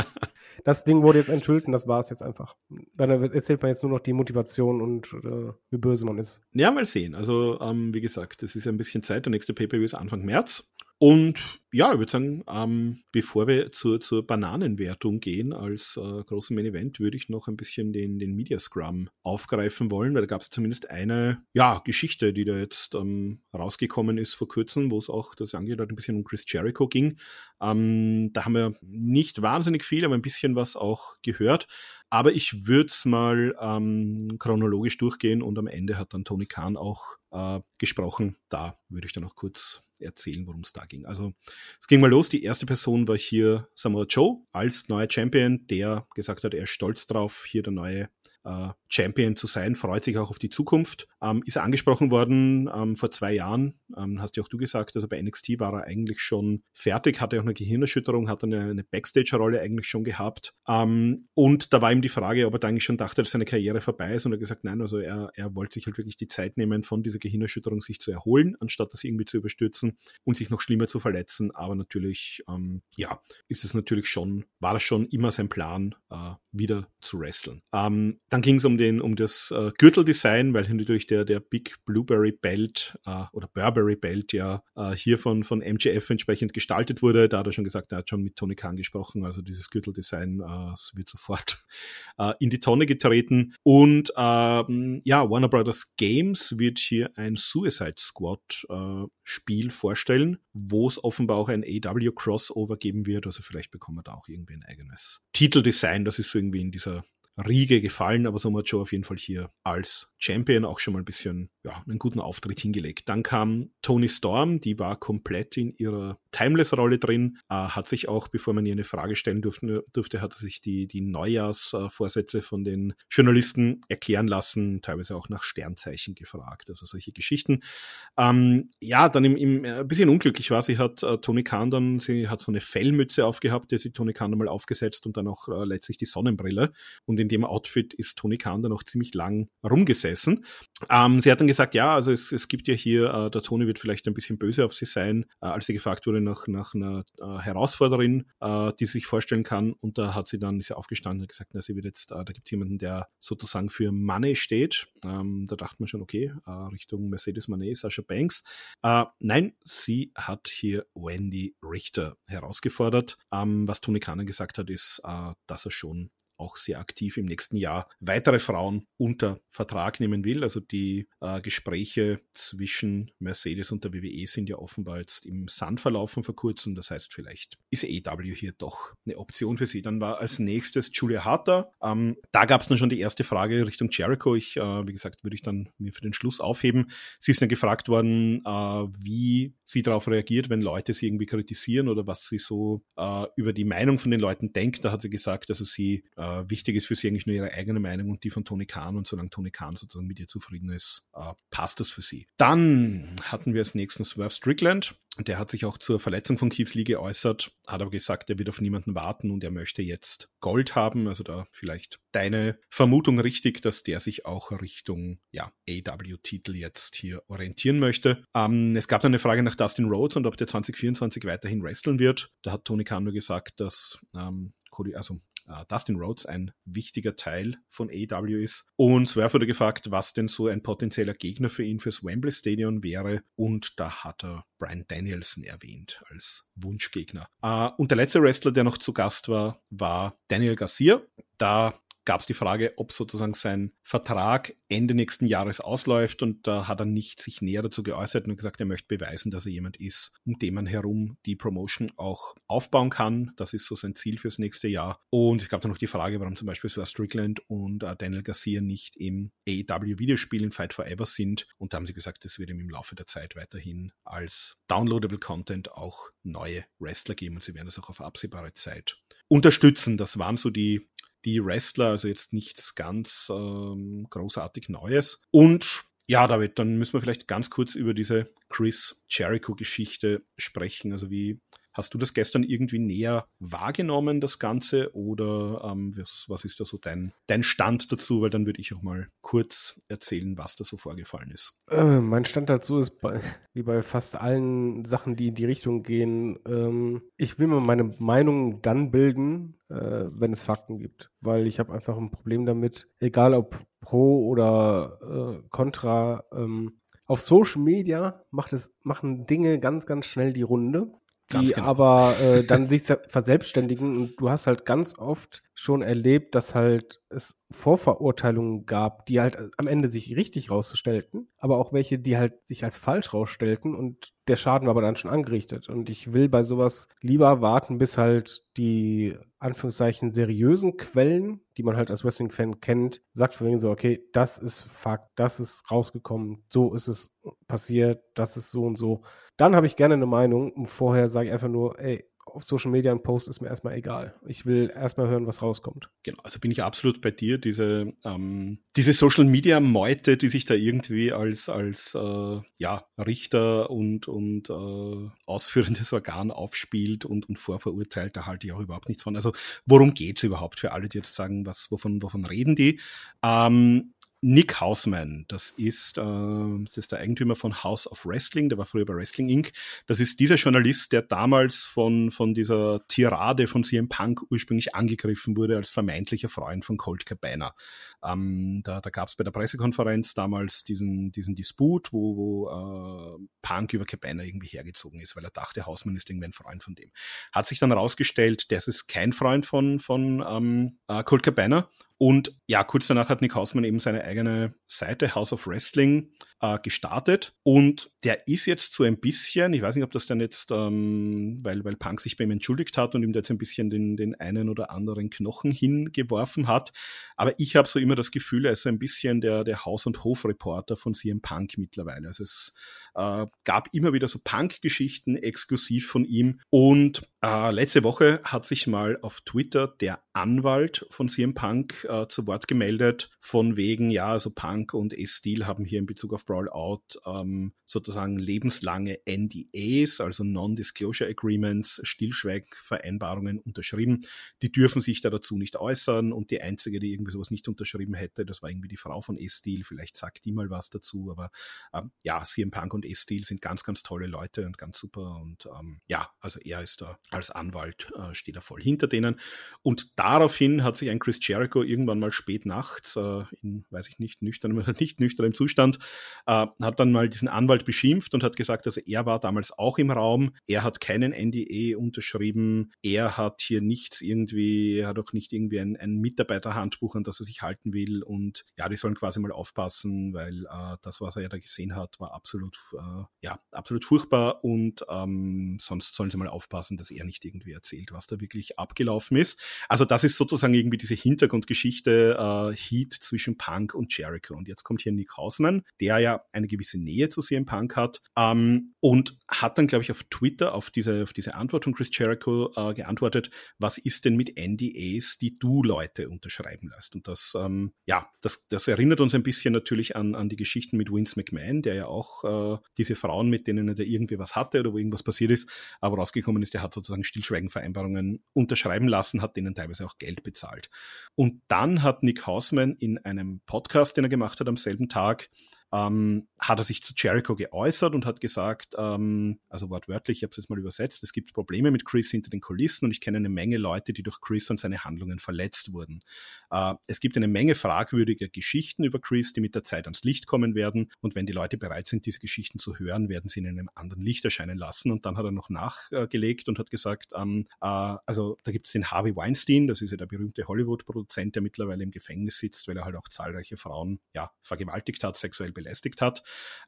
das Ding wurde jetzt enthüllt und das war es jetzt einfach. Dann erzählt man jetzt nur noch die Motivation und äh, wie böse man ist. Ja, mal sehen. Also, ähm, wie gesagt, es ist ein bisschen Zeit. Der nächste Pay-Per-View ist Anfang März. Und ja, ich würde sagen, ähm, bevor wir zur, zur Bananenwertung gehen als äh, großen Main Event, würde ich noch ein bisschen den, den Media Scrum aufgreifen wollen, weil da gab es zumindest eine ja, Geschichte, die da jetzt ähm, rausgekommen ist vor kurzem, wo es auch, das angeht, ein bisschen um Chris Jericho ging. Ähm, da haben wir nicht wahnsinnig viel, aber ein bisschen was auch gehört. Aber ich würde es mal ähm, chronologisch durchgehen und am Ende hat dann Tony Khan auch äh, gesprochen. Da würde ich dann auch kurz erzählen, worum es da ging. Also es ging mal los. Die erste Person war hier Samoa Joe als neuer Champion, der gesagt hat, er ist stolz drauf, hier der neue Champion zu sein, freut sich auch auf die Zukunft. Ähm, ist angesprochen worden ähm, vor zwei Jahren, ähm, hast ja auch du gesagt, also bei NXT war er eigentlich schon fertig, hatte auch eine Gehirnerschütterung, hat eine, eine Backstage-Rolle eigentlich schon gehabt. Ähm, und da war ihm die Frage, ob er eigentlich schon dachte, dass seine Karriere vorbei ist und er hat gesagt, nein, also er, er wollte sich halt wirklich die Zeit nehmen, von dieser Gehirnerschütterung sich zu erholen, anstatt das irgendwie zu überstürzen und sich noch schlimmer zu verletzen. Aber natürlich, ähm, ja, ist es natürlich schon, war das schon immer sein Plan, äh, wieder zu wresteln. Dann ging es um den, um das äh, Gürteldesign, weil natürlich der, der Big Blueberry Belt äh, oder Burberry Belt ja äh, hier von, von MJF entsprechend gestaltet wurde. Da hat er schon gesagt, er hat schon mit Tony Khan gesprochen. Also dieses Gürteldesign äh, wird sofort äh, in die Tonne getreten. Und ähm, ja, Warner Brothers Games wird hier ein Suicide Squad äh, Spiel vorstellen, wo es offenbar auch ein AW Crossover geben wird. Also vielleicht bekommen wir da auch irgendwie ein eigenes Titeldesign. Das ist so irgendwie in dieser Riege gefallen, aber so hat Joe auf jeden Fall hier als Champion auch schon mal ein bisschen, ja, einen guten Auftritt hingelegt. Dann kam Tony Storm, die war komplett in ihrer Timeless-Rolle drin, äh, hat sich auch, bevor man ihr eine Frage stellen durfte, durfte hat sich die, die Neujahrsvorsätze von den Journalisten erklären lassen, teilweise auch nach Sternzeichen gefragt, also solche Geschichten. Ähm, ja, dann im, im, ein bisschen unglücklich war, sie hat äh, Tony Khan dann, sie hat so eine Fellmütze aufgehabt, der sie Tony Khan einmal aufgesetzt und dann auch äh, letztlich die Sonnenbrille und in dem Outfit ist Tony Khan dann noch ziemlich lang rumgesessen. Ähm, sie hat dann gesagt, ja, also es, es gibt ja hier, äh, der Tony wird vielleicht ein bisschen böse auf sie sein, äh, als sie gefragt wurde nach, nach einer äh, Herausforderin, äh, die sie sich vorstellen kann. Und da hat sie dann, ist sie aufgestanden und gesagt, na, sie wird jetzt, äh, da gibt es jemanden, der sozusagen für Money steht. Ähm, da dachte man schon, okay, äh, Richtung Mercedes Money, Sascha Banks. nein, sie hat hier Wendy Richter herausgefordert. Ähm, was Tony Khan gesagt hat, ist, dass er schon auch sehr aktiv im nächsten Jahr weitere Frauen unter Vertrag nehmen will. Also die äh, Gespräche zwischen Mercedes und der WWE sind ja offenbar jetzt im Sand verlaufen vor kurzem. Das heißt, vielleicht ist AW hier doch eine Option für sie. Dann war als nächstes Julia Harter. Ähm, da gab es dann schon die erste Frage Richtung Jericho. Ich, äh, wie gesagt, würde ich dann mir für den Schluss aufheben. Sie ist dann gefragt worden, äh, wie sie darauf reagiert, wenn Leute sie irgendwie kritisieren oder was sie so äh, über die Meinung von den Leuten denkt. Da hat sie gesagt, also sie äh, wichtig ist für sie eigentlich nur ihre eigene Meinung und die von Tony Khan. Und solange Tony Khan sozusagen mit ihr zufrieden ist, äh, passt das für sie. Dann hatten wir als nächsten Swerve Strickland. Der hat sich auch zur Verletzung von Keith Lee geäußert, hat aber gesagt, er wird auf niemanden warten und er möchte jetzt Gold haben. Also da vielleicht deine Vermutung richtig, dass der sich auch Richtung ja, AW-Titel jetzt hier orientieren möchte. Ähm, es gab dann eine Frage nach Dustin Rhodes und ob der 2024 weiterhin wresteln wird. Da hat Tony Khan nur gesagt, dass ähm, Cody, also äh, Dustin Rhodes ein wichtiger Teil von AW ist. Und Swerve wurde gefragt, was denn so ein potenzieller Gegner für ihn fürs Wembley Stadion wäre. Und da hat er Brian Danielson erwähnt als Wunschgegner. Äh, und der letzte Wrestler, der noch zu Gast war, war Daniel Garcia. Da gab es die Frage, ob sozusagen sein Vertrag Ende nächsten Jahres ausläuft und da hat er nicht sich näher dazu geäußert und gesagt, er möchte beweisen, dass er jemand ist, um den man herum die Promotion auch aufbauen kann. Das ist so sein Ziel fürs nächste Jahr. Und es gab dann noch die Frage, warum zum Beispiel Sir Strickland und äh, Daniel Garcia nicht im AEW Videospiel in Fight Forever sind und da haben sie gesagt, es wird ihm im Laufe der Zeit weiterhin als downloadable Content auch neue Wrestler geben und sie werden das auch auf absehbare Zeit unterstützen. Das waren so die die Wrestler, also jetzt nichts ganz ähm, großartig Neues. Und ja, David, dann müssen wir vielleicht ganz kurz über diese Chris Jericho-Geschichte sprechen. Also wie Hast du das gestern irgendwie näher wahrgenommen, das Ganze? Oder ähm, was, was, ist da so dein, dein Stand dazu? Weil dann würde ich auch mal kurz erzählen, was da so vorgefallen ist. Äh, mein Stand dazu ist bei, wie bei fast allen Sachen, die in die Richtung gehen. Ähm, ich will mir meine Meinung dann bilden, äh, wenn es Fakten gibt. Weil ich habe einfach ein Problem damit, egal ob pro oder äh, contra. Ähm, auf Social Media macht es, machen Dinge ganz, ganz schnell die Runde die genau. aber äh, dann sich verselbstständigen und du hast halt ganz oft schon erlebt, dass halt es Vorverurteilungen gab, die halt am Ende sich richtig rausstellten, aber auch welche, die halt sich als falsch rausstellten und der Schaden war aber dann schon angerichtet. Und ich will bei sowas lieber warten, bis halt die Anführungszeichen seriösen Quellen, die man halt als Wrestling-Fan kennt, sagt von wegen so, okay, das ist Fakt, das ist rausgekommen, so ist es passiert, das ist so und so. Dann habe ich gerne eine Meinung und vorher sage ich einfach nur, ey, auf Social Media ein Post ist mir erstmal egal. Ich will erstmal hören, was rauskommt. Genau, also bin ich absolut bei dir. Diese, ähm, diese Social Media Meute, die sich da irgendwie als, als äh, ja, Richter und, und äh, ausführendes Organ aufspielt und, und vorverurteilt, da halte ich auch überhaupt nichts von. Also worum geht's überhaupt für alle, die jetzt sagen, was, wovon, wovon reden die? Ähm, Nick Hausman, das ist, äh, das ist der Eigentümer von House of Wrestling, der war früher bei Wrestling Inc. Das ist dieser Journalist, der damals von, von dieser Tirade von CM Punk ursprünglich angegriffen wurde als vermeintlicher Freund von Colt Cabana. Ähm, da da gab es bei der Pressekonferenz damals diesen, diesen Disput, wo, wo äh, Punk über Cabana irgendwie hergezogen ist, weil er dachte, Hausman ist irgendwie ein Freund von dem. Hat sich dann herausgestellt, das ist kein Freund von, von ähm, äh, Colt Cabana und ja, kurz danach hat Nick Hausmann eben seine eigene Seite House of Wrestling äh, gestartet. Und der ist jetzt so ein bisschen, ich weiß nicht, ob das dann jetzt, ähm, weil, weil Punk sich bei ihm entschuldigt hat und ihm jetzt ein bisschen den, den einen oder anderen Knochen hingeworfen hat. Aber ich habe so immer das Gefühl, er ist ein bisschen der, der Haus- und Hofreporter von CM Punk mittlerweile. Also es äh, gab immer wieder so Punk-Geschichten exklusiv von ihm. Und äh, letzte Woche hat sich mal auf Twitter der Anwalt von CM Punk äh, zu Wort gemeldet, von wegen, ja, also Punk und S-Steel haben hier in Bezug auf Brawl Out ähm, sozusagen lebenslange NDAs, also Non-Disclosure Agreements, Stillschweigvereinbarungen unterschrieben. Die dürfen sich da dazu nicht äußern und die einzige, die irgendwie sowas nicht unterschrieben hätte, das war irgendwie die Frau von S-Steel. Vielleicht sagt die mal was dazu, aber ähm, ja, CM Punk und S-Steel sind ganz, ganz tolle Leute und ganz super und ähm, ja, also er ist da als Anwalt, äh, steht er voll hinter denen. Und daraufhin hat sich ein Chris Jericho irgendwann mal spät nachts, äh, in, weiß ich nicht, nüchternem oder nicht nüchternem Zustand, äh, hat dann mal diesen Anwalt beschimpft und hat gesagt, also er war damals auch im Raum, er hat keinen NDE unterschrieben, er hat hier nichts irgendwie, er hat auch nicht irgendwie ein, ein Mitarbeiterhandbuch, an das er sich halten will. Und ja, die sollen quasi mal aufpassen, weil äh, das, was er ja da gesehen hat, war absolut, äh, ja, absolut furchtbar und ähm, sonst sollen sie mal aufpassen, dass er nicht irgendwie erzählt, was da wirklich abgelaufen ist. Also das ist sozusagen irgendwie diese Hintergrundgeschichte äh, Heat zwischen Punk und Jericho. Und jetzt kommt hier Nick Hausman, der ja eine gewisse Nähe zu CM Punk hat ähm, und hat dann, glaube ich, auf Twitter auf diese, auf diese Antwort von Chris Jericho äh, geantwortet, was ist denn mit NDAs, die du Leute unterschreiben lässt? Und das, ähm, ja, das, das erinnert uns ein bisschen natürlich an, an die Geschichten mit Vince McMahon, der ja auch äh, diese Frauen, mit denen er irgendwie was hatte oder wo irgendwas passiert ist, aber rausgekommen ist, der hat sozusagen Stillschweigenvereinbarungen unterschreiben lassen, hat denen teilweise auch Geld bezahlt. Und dann hat Nick Hausman in einem Podcast, den er gemacht hat am selben Tag, ähm, hat er sich zu Jericho geäußert und hat gesagt, ähm, also wortwörtlich, ich habe es jetzt mal übersetzt, es gibt Probleme mit Chris hinter den Kulissen und ich kenne eine Menge Leute, die durch Chris und seine Handlungen verletzt wurden. Äh, es gibt eine Menge fragwürdiger Geschichten über Chris, die mit der Zeit ans Licht kommen werden und wenn die Leute bereit sind, diese Geschichten zu hören, werden sie in einem anderen Licht erscheinen lassen. Und dann hat er noch nachgelegt und hat gesagt, ähm, äh, also da gibt es den Harvey Weinstein, das ist ja der berühmte Hollywood-Produzent, der mittlerweile im Gefängnis sitzt, weil er halt auch zahlreiche Frauen ja, vergewaltigt hat, sexuell belästigt hat.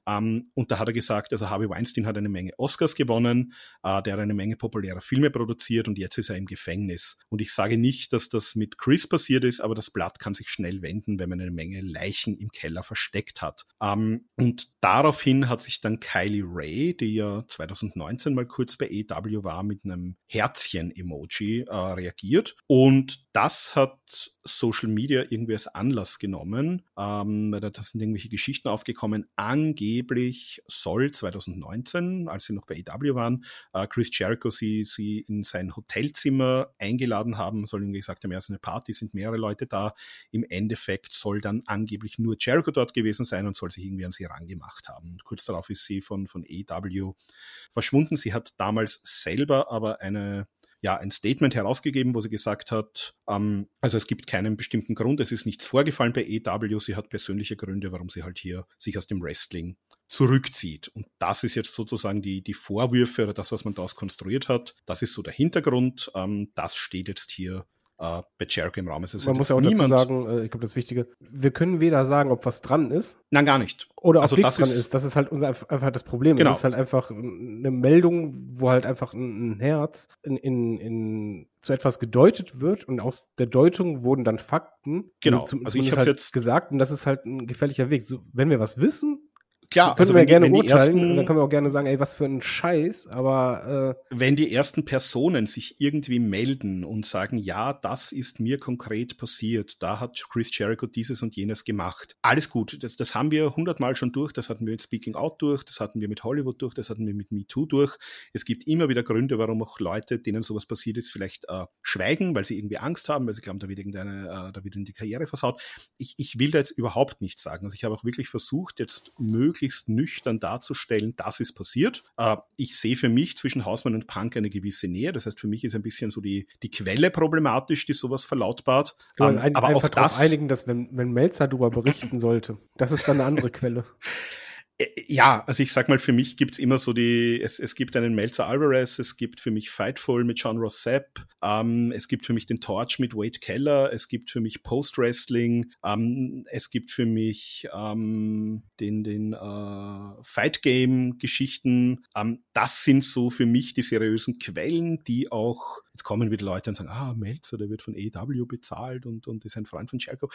Ähm, und da hat er gesagt, also Harvey Weinstein hat eine Menge Oscars gewonnen, äh, der hat eine Menge populärer Filme produziert und jetzt ist er im Gefängnis. Und ich sage nicht, dass das mit Chris passiert ist, aber das Blatt kann sich schnell wenden, wenn man eine Menge Leichen im Keller versteckt hat. Ähm, und daraufhin hat sich dann Kylie Ray, die ja 2019 mal kurz bei EW war, mit einem Herzchen-Emoji äh, reagiert. Und das hat Social Media irgendwie als Anlass genommen, ähm, da sind irgendwelche Geschichten aufgekommen. Angeblich soll 2019, als sie noch bei EW waren, äh, Chris Jericho sie, sie in sein Hotelzimmer eingeladen haben, soll irgendwie gesagt haben, ja, eine Party, sind mehrere Leute da. Im Endeffekt soll dann angeblich nur Jericho dort gewesen sein und soll sich irgendwie an sie rangemacht haben. Und kurz darauf ist sie von, von EW verschwunden. Sie hat damals selber aber eine ja ein Statement herausgegeben, wo sie gesagt hat, ähm, also es gibt keinen bestimmten Grund, es ist nichts vorgefallen bei EW, sie hat persönliche Gründe, warum sie halt hier sich aus dem Wrestling zurückzieht. Und das ist jetzt sozusagen die, die Vorwürfe oder das, was man daraus konstruiert hat. Das ist so der Hintergrund. Ähm, das steht jetzt hier äh, bei Jericho im Raum. Es Man muss ja auch niemand dazu sagen, äh, ich glaube, das Wichtige, wir können weder sagen, ob was dran ist. Nein, gar nicht. Oder ob also nichts dran ist, ist, Das ist halt unser, einfach das Problem. Genau. Es ist halt einfach eine Meldung, wo halt einfach ein, Herz in, in, in zu etwas gedeutet wird und aus der Deutung wurden dann Fakten genau. also, zum, also ich habe halt jetzt gesagt und das ist halt ein gefährlicher Weg. So, wenn wir was wissen, Klar, können also wir gerne die, urteilen, ersten, dann können wir auch gerne sagen, ey, was für ein Scheiß, aber äh, wenn die ersten Personen sich irgendwie melden und sagen, ja, das ist mir konkret passiert, da hat Chris Jericho dieses und jenes gemacht, alles gut, das, das haben wir hundertmal schon durch, das hatten wir mit Speaking Out durch, das hatten wir mit Hollywood durch, das hatten wir mit Me Too durch. Es gibt immer wieder Gründe, warum auch Leute, denen sowas passiert ist, vielleicht äh, schweigen, weil sie irgendwie Angst haben, weil sie glauben, da wird irgendeine, äh, da wird in die Karriere versaut. Ich, ich will da jetzt überhaupt nichts sagen. Also ich habe auch wirklich versucht, jetzt möglichst möglichst nüchtern darzustellen, das ist passiert. Äh, ich sehe für mich zwischen Hausmann und Punk eine gewisse Nähe. Das heißt, für mich ist ein bisschen so die, die Quelle problematisch, die sowas verlautbart. Ähm, ein, aber auch das einigen, dass wenn, wenn Melzer darüber berichten sollte, das ist dann eine andere Quelle. Äh, ja, also ich sag mal, für mich gibt's immer so die, es, es gibt einen Melzer Alvarez, es gibt für mich Fightful mit John Ross Sapp, ähm, es gibt für mich den Torch mit Wade Keller, es gibt für mich Post-Wrestling, ähm, es gibt für mich ähm, den, den äh, Fight Game-Geschichten. Ähm, das sind so für mich die seriösen Quellen, die auch, jetzt kommen wieder Leute und sagen, ah, Melzer, der wird von AEW bezahlt und, und ist ein Freund von Jericho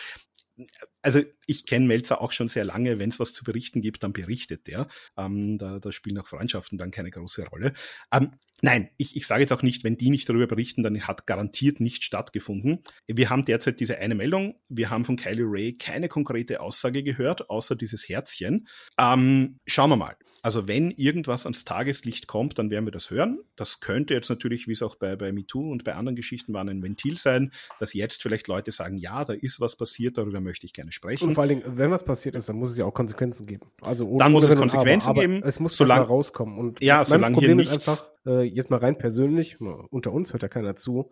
also ich kenne Melzer auch schon sehr lange, wenn es was zu berichten gibt, dann berichtet der. Ähm, da, da spielen auch Freundschaften dann keine große Rolle. Ähm, nein, ich, ich sage jetzt auch nicht, wenn die nicht darüber berichten, dann hat garantiert nicht stattgefunden. Wir haben derzeit diese eine Meldung. Wir haben von Kylie Ray keine konkrete Aussage gehört, außer dieses Herzchen. Ähm, schauen wir mal. Also wenn irgendwas ans Tageslicht kommt, dann werden wir das hören. Das könnte jetzt natürlich, wie es auch bei, bei MeToo und bei anderen Geschichten war, ein Ventil sein, dass jetzt vielleicht Leute sagen, ja, da ist was passiert, darüber möchte ich gerne sprechen. Und vor allen Dingen, wenn was passiert ist, dann muss es ja auch Konsequenzen geben. Also dann muss es Konsequenzen aber, geben. es muss solange rauskommen. Und ja, solange Problem hier ist einfach, äh, jetzt mal rein persönlich, unter uns hört ja keiner zu.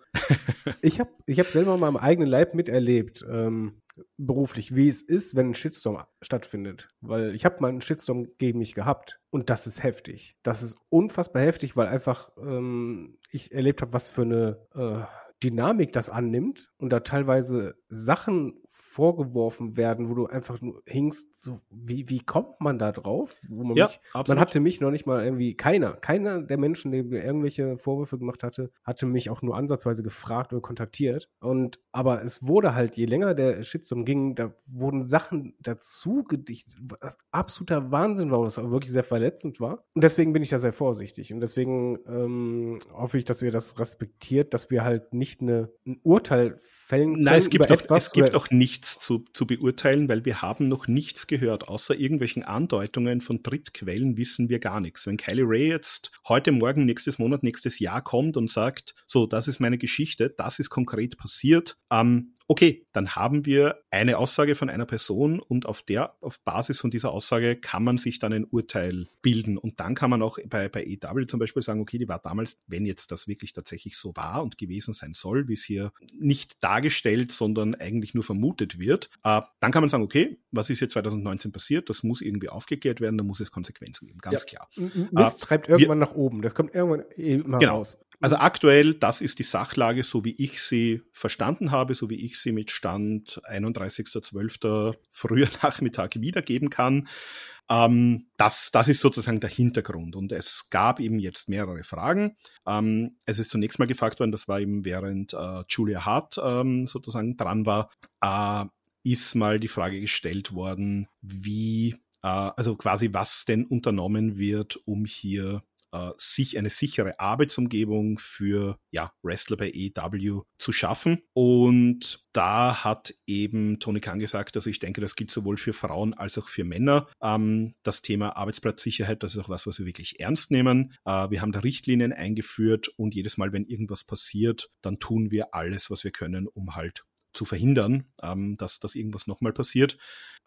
ich habe ich hab selber mal im eigenen Leib miterlebt, ähm, beruflich, wie es ist, wenn ein Shitstorm stattfindet. Weil ich habe mal einen Shitstorm gegen mich gehabt und das ist heftig. Das ist unfassbar heftig, weil einfach ähm, ich erlebt habe, was für eine äh, Dynamik das annimmt und da teilweise Sachen vorgeworfen werden, wo du einfach nur hingst, so, wie, wie kommt man da drauf? Man, ja, mich, man hatte mich noch nicht mal irgendwie, keiner, keiner der Menschen, der mir irgendwelche Vorwürfe gemacht hatte, hatte mich auch nur ansatzweise gefragt oder kontaktiert. Und aber es wurde halt, je länger der Shitstorm ging, da wurden Sachen dazu gedichtet, was absoluter Wahnsinn war, was auch wirklich sehr verletzend war. Und deswegen bin ich da sehr vorsichtig. Und deswegen ähm, hoffe ich, dass ihr das respektiert, dass wir halt nicht eine, ein Urteil fällen können Nein, es gibt, doch, etwas, es gibt auch nichts zu, zu beurteilen, weil wir haben noch nichts gehört. Außer irgendwelchen Andeutungen von Drittquellen wissen wir gar nichts. Wenn Kylie Ray jetzt heute Morgen, nächstes Monat, nächstes Jahr kommt und sagt, so, das ist meine Geschichte, das ist konkret passiert, ähm, okay, dann haben wir eine Aussage von einer Person und auf der, auf Basis von dieser Aussage kann man sich dann ein Urteil bilden. Und dann kann man auch bei, bei EW zum Beispiel sagen, okay, die war damals, wenn jetzt das wirklich tatsächlich so war und gewesen sein soll, wie es hier nicht dargestellt, sondern eigentlich nur vermutet wird, äh, dann kann man sagen, okay, was ist hier 2019 passiert? Das muss irgendwie aufgeklärt werden, da muss es Konsequenzen geben, ganz ja. klar. Mist äh, treibt irgendwann wir, nach oben, das kommt irgendwann immer genau. raus. Also aktuell, das ist die Sachlage, so wie ich sie verstanden habe, so wie ich sie mit Stand 31.12. früher Nachmittag wiedergeben kann. Ähm, das, das ist sozusagen der Hintergrund. Und es gab eben jetzt mehrere Fragen. Ähm, es ist zunächst mal gefragt worden, das war eben während äh, Julia Hart ähm, sozusagen dran war, äh, ist mal die Frage gestellt worden, wie, äh, also quasi was denn unternommen wird, um hier äh, sich eine sichere Arbeitsumgebung für ja, Wrestler bei EW zu schaffen. Und da hat eben Tony Khan gesagt, also ich denke, das gilt sowohl für Frauen als auch für Männer. Ähm, das Thema Arbeitsplatzsicherheit, das ist auch was, was wir wirklich ernst nehmen. Äh, wir haben da Richtlinien eingeführt und jedes Mal, wenn irgendwas passiert, dann tun wir alles, was wir können, um halt zu verhindern, ähm, dass, dass irgendwas nochmal passiert.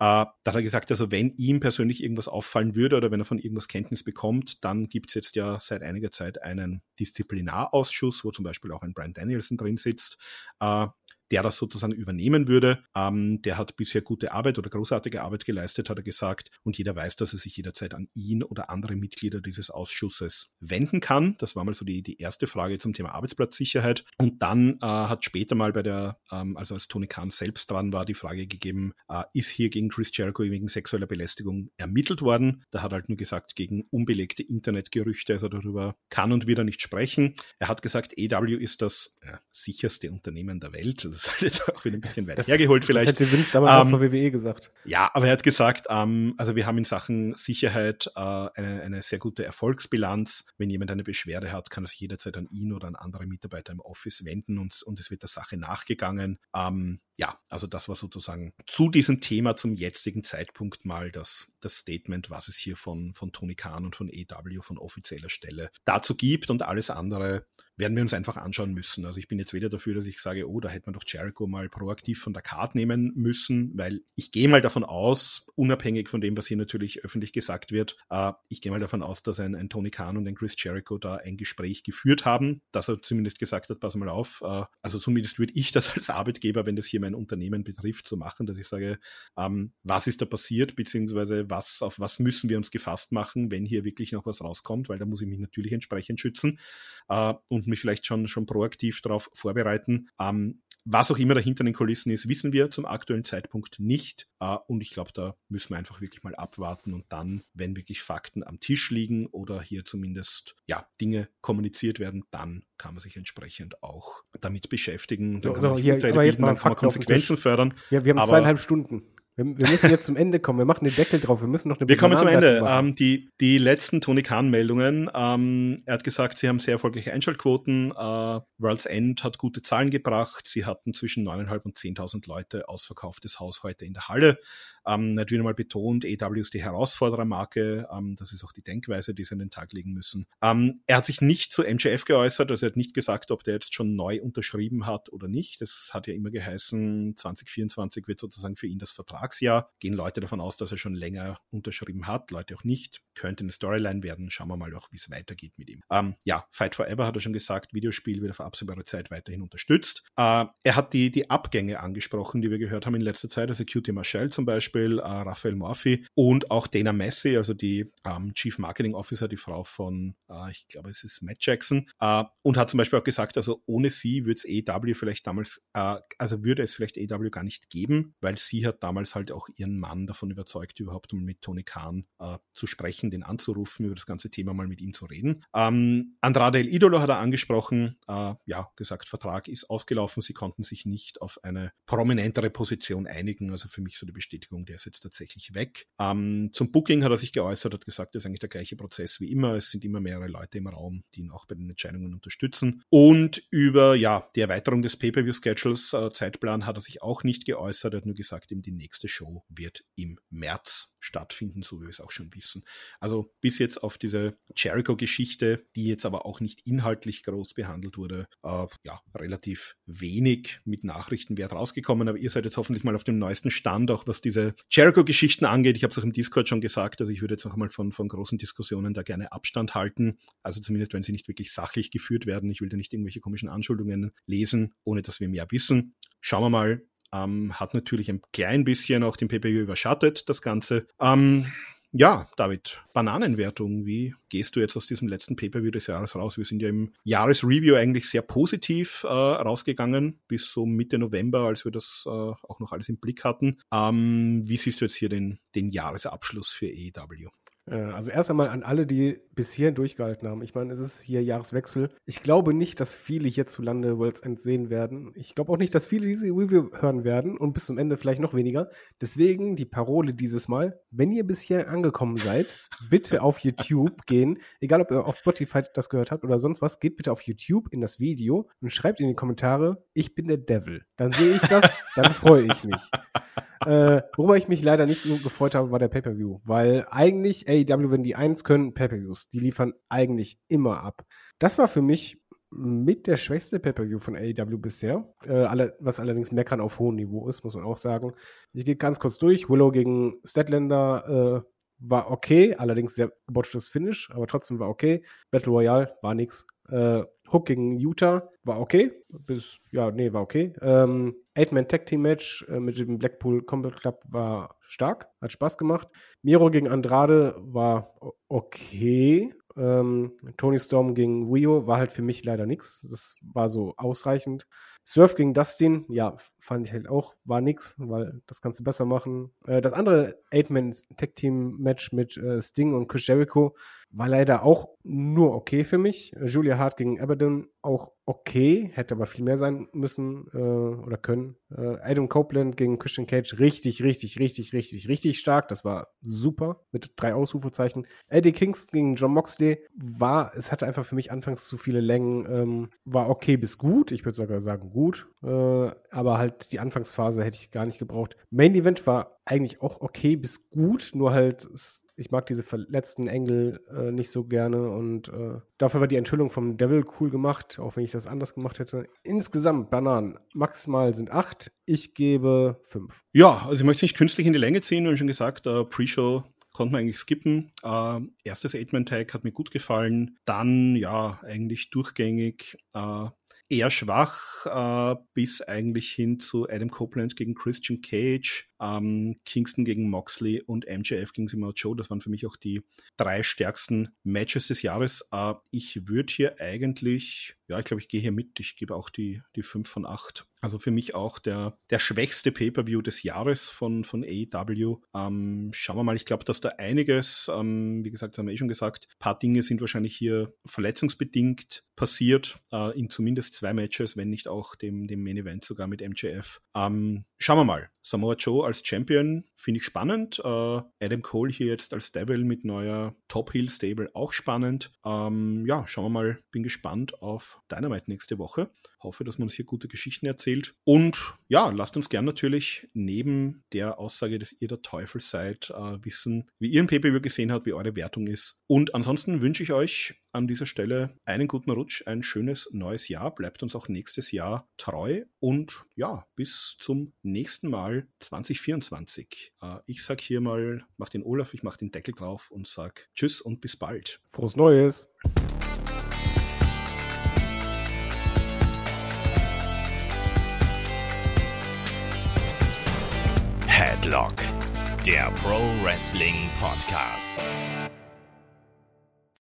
Äh, da hat er gesagt, also wenn ihm persönlich irgendwas auffallen würde oder wenn er von irgendwas Kenntnis bekommt, dann gibt es jetzt ja seit einiger Zeit einen Disziplinarausschuss, wo zum Beispiel auch ein Brian Danielson drin sitzt. Äh, der das sozusagen übernehmen würde. Ähm, der hat bisher gute Arbeit oder großartige Arbeit geleistet, hat er gesagt. Und jeder weiß, dass er sich jederzeit an ihn oder andere Mitglieder dieses Ausschusses wenden kann. Das war mal so die, die erste Frage zum Thema Arbeitsplatzsicherheit. Und dann äh, hat später mal bei der, ähm, also als Tony Khan selbst dran war, die Frage gegeben, äh, ist hier gegen Chris Jericho wegen sexueller Belästigung ermittelt worden? Da hat er halt nur gesagt, gegen unbelegte Internetgerüchte, also darüber kann und wird er nicht sprechen. Er hat gesagt, EW ist das äh, sicherste Unternehmen der Welt. Das ist halt jetzt auch wieder ein bisschen weit das, hergeholt vielleicht. Das hätte Vince damals ähm, auch von WWE gesagt. Ja, aber er hat gesagt, ähm, also wir haben in Sachen Sicherheit äh, eine, eine sehr gute Erfolgsbilanz. Wenn jemand eine Beschwerde hat, kann er sich jederzeit an ihn oder an andere Mitarbeiter im Office wenden und, und es wird der Sache nachgegangen. Ähm, ja, also das war sozusagen zu diesem Thema zum jetzigen Zeitpunkt mal das, das Statement, was es hier von, von Tony Khan und von EW von offizieller Stelle dazu gibt und alles andere werden wir uns einfach anschauen müssen. Also ich bin jetzt weder dafür, dass ich sage, oh, da hätte man doch Jericho mal proaktiv von der Karte nehmen müssen, weil ich gehe mal davon aus, unabhängig von dem, was hier natürlich öffentlich gesagt wird, äh, ich gehe mal davon aus, dass ein, ein, Tony Khan und ein Chris Jericho da ein Gespräch geführt haben, dass er zumindest gesagt hat, pass mal auf, äh, also zumindest würde ich das als Arbeitgeber, wenn das hier mein Unternehmen betrifft, so machen, dass ich sage, ähm, was ist da passiert, beziehungsweise was, auf was müssen wir uns gefasst machen, wenn hier wirklich noch was rauskommt, weil da muss ich mich natürlich entsprechend schützen äh, und mich vielleicht schon, schon proaktiv darauf vorbereiten. Ähm, was auch immer dahinter den Kulissen ist, wissen wir zum aktuellen Zeitpunkt nicht. Äh, und ich glaube, da müssen wir einfach wirklich mal abwarten und dann, wenn wirklich Fakten am Tisch liegen oder hier zumindest ja, Dinge kommuniziert werden, dann kann man sich entsprechend auch damit beschäftigen. Dann so, so, hier, aber jetzt mal Konsequenzen fördern. Ja, wir haben aber, zweieinhalb Stunden. Wir, wir, müssen jetzt zum Ende kommen. Wir machen den Deckel drauf. Wir müssen noch eine Wir kommen zum Ende. Ähm, die, die letzten Tony Khan-Meldungen. Ähm, er hat gesagt, sie haben sehr erfolgreiche Einschaltquoten. Äh, World's End hat gute Zahlen gebracht. Sie hatten zwischen 9.500 und 10.000 Leute ausverkauftes Haus heute in der Halle. Ähm, nicht wieder mal betont, EW ist die Herausforderermarke. Ähm, das ist auch die Denkweise, die sie an den Tag legen müssen. Ähm, er hat sich nicht zu MJF geäußert, also er hat nicht gesagt, ob der jetzt schon neu unterschrieben hat oder nicht. Das hat ja immer geheißen, 2024 wird sozusagen für ihn das Vertrag Vertragsjahr. Gehen Leute davon aus, dass er schon länger unterschrieben hat, Leute auch nicht. Könnte eine Storyline werden. Schauen wir mal auch, wie es weitergeht mit ihm. Ähm, ja, Fight Forever hat er schon gesagt, Videospiel wird auf absehbare Zeit weiterhin unterstützt. Äh, er hat die, die Abgänge angesprochen, die wir gehört haben in letzter Zeit, also QT Marshall zum Beispiel, äh, Raphael Murphy und auch Dana Messi, also die ähm, Chief Marketing Officer, die Frau von, äh, ich glaube, es ist Matt Jackson, äh, und hat zum Beispiel auch gesagt, also ohne sie würde es AEW vielleicht damals, äh, also würde es vielleicht AEW gar nicht geben, weil sie hat damals halt auch ihren Mann davon überzeugt, überhaupt mal mit Tony Khan äh, zu sprechen, den anzurufen, über das ganze Thema mal mit ihm zu reden. Ähm, Andrade El Idolo hat er angesprochen, äh, ja, gesagt, Vertrag ist ausgelaufen, sie konnten sich nicht auf eine prominentere Position einigen, also für mich so die Bestätigung, der ist jetzt tatsächlich weg. Ähm, zum Booking hat er sich geäußert, hat gesagt, das ist eigentlich der gleiche Prozess wie immer, es sind immer mehrere Leute im Raum, die ihn auch bei den Entscheidungen unterstützen. Und über, ja, die Erweiterung des Pay-Per-View-Schedules, äh, Zeitplan hat er sich auch nicht geäußert, er hat nur gesagt, eben die nächste Show wird im März stattfinden, so wie wir es auch schon wissen. Also bis jetzt auf diese Jericho-Geschichte, die jetzt aber auch nicht inhaltlich groß behandelt wurde, äh, ja, relativ wenig mit Nachrichtenwert rausgekommen. Aber ihr seid jetzt hoffentlich mal auf dem neuesten Stand, auch was diese Jericho-Geschichten angeht. Ich habe es auch im Discord schon gesagt, also ich würde jetzt auch mal von, von großen Diskussionen da gerne Abstand halten. Also zumindest, wenn sie nicht wirklich sachlich geführt werden. Ich will da nicht irgendwelche komischen Anschuldigungen lesen, ohne dass wir mehr wissen. Schauen wir mal, ähm, hat natürlich ein klein bisschen auch den PPU überschattet, das Ganze. Ähm, ja, David, Bananenwertung. Wie gehst du jetzt aus diesem letzten Pay-Per-View des Jahres raus? Wir sind ja im Jahresreview eigentlich sehr positiv äh, rausgegangen, bis so Mitte November, als wir das äh, auch noch alles im Blick hatten. Ähm, wie siehst du jetzt hier den, den Jahresabschluss für AEW? Äh, also erst einmal an alle, die bis hierhin durchgehalten haben. Ich meine, es ist hier Jahreswechsel. Ich glaube nicht, dass viele hierzulande World's End sehen werden. Ich glaube auch nicht, dass viele diese Review hören werden und bis zum Ende vielleicht noch weniger. Deswegen die Parole dieses Mal, wenn ihr bis hier angekommen seid, bitte auf YouTube gehen. Egal, ob ihr auf Spotify das gehört habt oder sonst was, geht bitte auf YouTube in das Video und schreibt in die Kommentare, ich bin der Devil. Dann sehe ich das, dann freue ich mich. Äh, worüber ich mich leider nicht so gefreut habe, war der Pay-Per-View. Weil eigentlich AEW, wenn die eins können, Pay-Per-Views. Die liefern eigentlich immer ab. Das war für mich mit der schwächste Pay-Per-View von AEW bisher. Äh, alle, was allerdings meckern auf hohem Niveau ist, muss man auch sagen. Ich gehe ganz kurz durch. Willow gegen Statlander äh, war okay, allerdings sehr gebotchtes Finish, aber trotzdem war okay. Battle Royale war nix. Äh, Hook gegen Utah war okay. Bis, ja, nee, war okay. Ähm, Eight-Man Tag Team Match äh, mit dem Blackpool Combat Club war stark, hat Spaß gemacht. Miro gegen Andrade war okay. Ähm, Tony Storm gegen Rio war halt für mich leider nichts. Das war so ausreichend. Surf gegen Dustin, ja, fand ich halt auch, war nix, weil das kannst du besser machen. Äh, das andere Eight-Man-Tag-Team-Match mit äh, Sting und Chris Jericho war leider auch nur okay für mich. Julia Hart gegen Abaddon auch okay, hätte aber viel mehr sein müssen äh, oder können. Äh, Adam Copeland gegen Christian Cage richtig, richtig, richtig, richtig, richtig stark. Das war super mit drei Ausrufezeichen. Eddie Kingston gegen John Moxley war, es hatte einfach für mich anfangs zu viele Längen. Ähm, war okay bis gut. Ich würde sogar sagen gut. Äh, aber halt die Anfangsphase hätte ich gar nicht gebraucht. Main Event war eigentlich auch okay bis gut, nur halt ich mag diese verletzten Engel äh, nicht so gerne und äh, dafür war die Enthüllung vom Devil cool gemacht, auch wenn ich das anders gemacht hätte. Insgesamt, Bananen, maximal sind acht, ich gebe fünf. Ja, also ich möchte es nicht künstlich in die Länge ziehen, wie schon gesagt, äh, Pre-Show konnte man eigentlich skippen. Äh, erstes Eight-Man-Tag hat mir gut gefallen. Dann, ja, eigentlich durchgängig. Äh, eher schwach, äh, bis eigentlich hin zu Adam Copeland gegen Christian Cage, ähm, Kingston gegen Moxley und MJF gegen Samoa Joe. Das waren für mich auch die drei stärksten Matches des Jahres. Äh, ich würde hier eigentlich, ja, ich glaube, ich gehe hier mit. Ich gebe auch die, die 5 von 8. Also für mich auch der, der schwächste Pay-Per-View des Jahres von, von AEW. Ähm, schauen wir mal, ich glaube, dass da einiges, ähm, wie gesagt, das haben wir eh schon gesagt, ein paar Dinge sind wahrscheinlich hier verletzungsbedingt passiert, äh, in zumindest zwei Matches, wenn nicht auch dem, dem Main Event sogar mit MJF. Ähm, schauen wir mal. Samoa Joe als Champion finde ich spannend. Äh, Adam Cole hier jetzt als Devil mit neuer Top Hill Stable auch spannend. Ähm, ja, schauen wir mal. Bin gespannt auf Dynamite nächste Woche. Hoffe, dass man uns hier gute Geschichten erzählt. Und ja, lasst uns gern natürlich neben der Aussage, dass ihr der Teufel seid, äh, wissen, wie ihr ein PPV gesehen habt, wie eure Wertung ist. Und ansonsten wünsche ich euch an dieser Stelle einen guten Rutsch, ein schönes neues Jahr. Bleibt uns auch nächstes Jahr treu und ja, bis zum nächsten Mal 2024. Äh, ich sag hier mal, mach den Olaf, ich mach den Deckel drauf und sag Tschüss und bis bald. Frohes Neues! Headlock, der Pro Wrestling Podcast.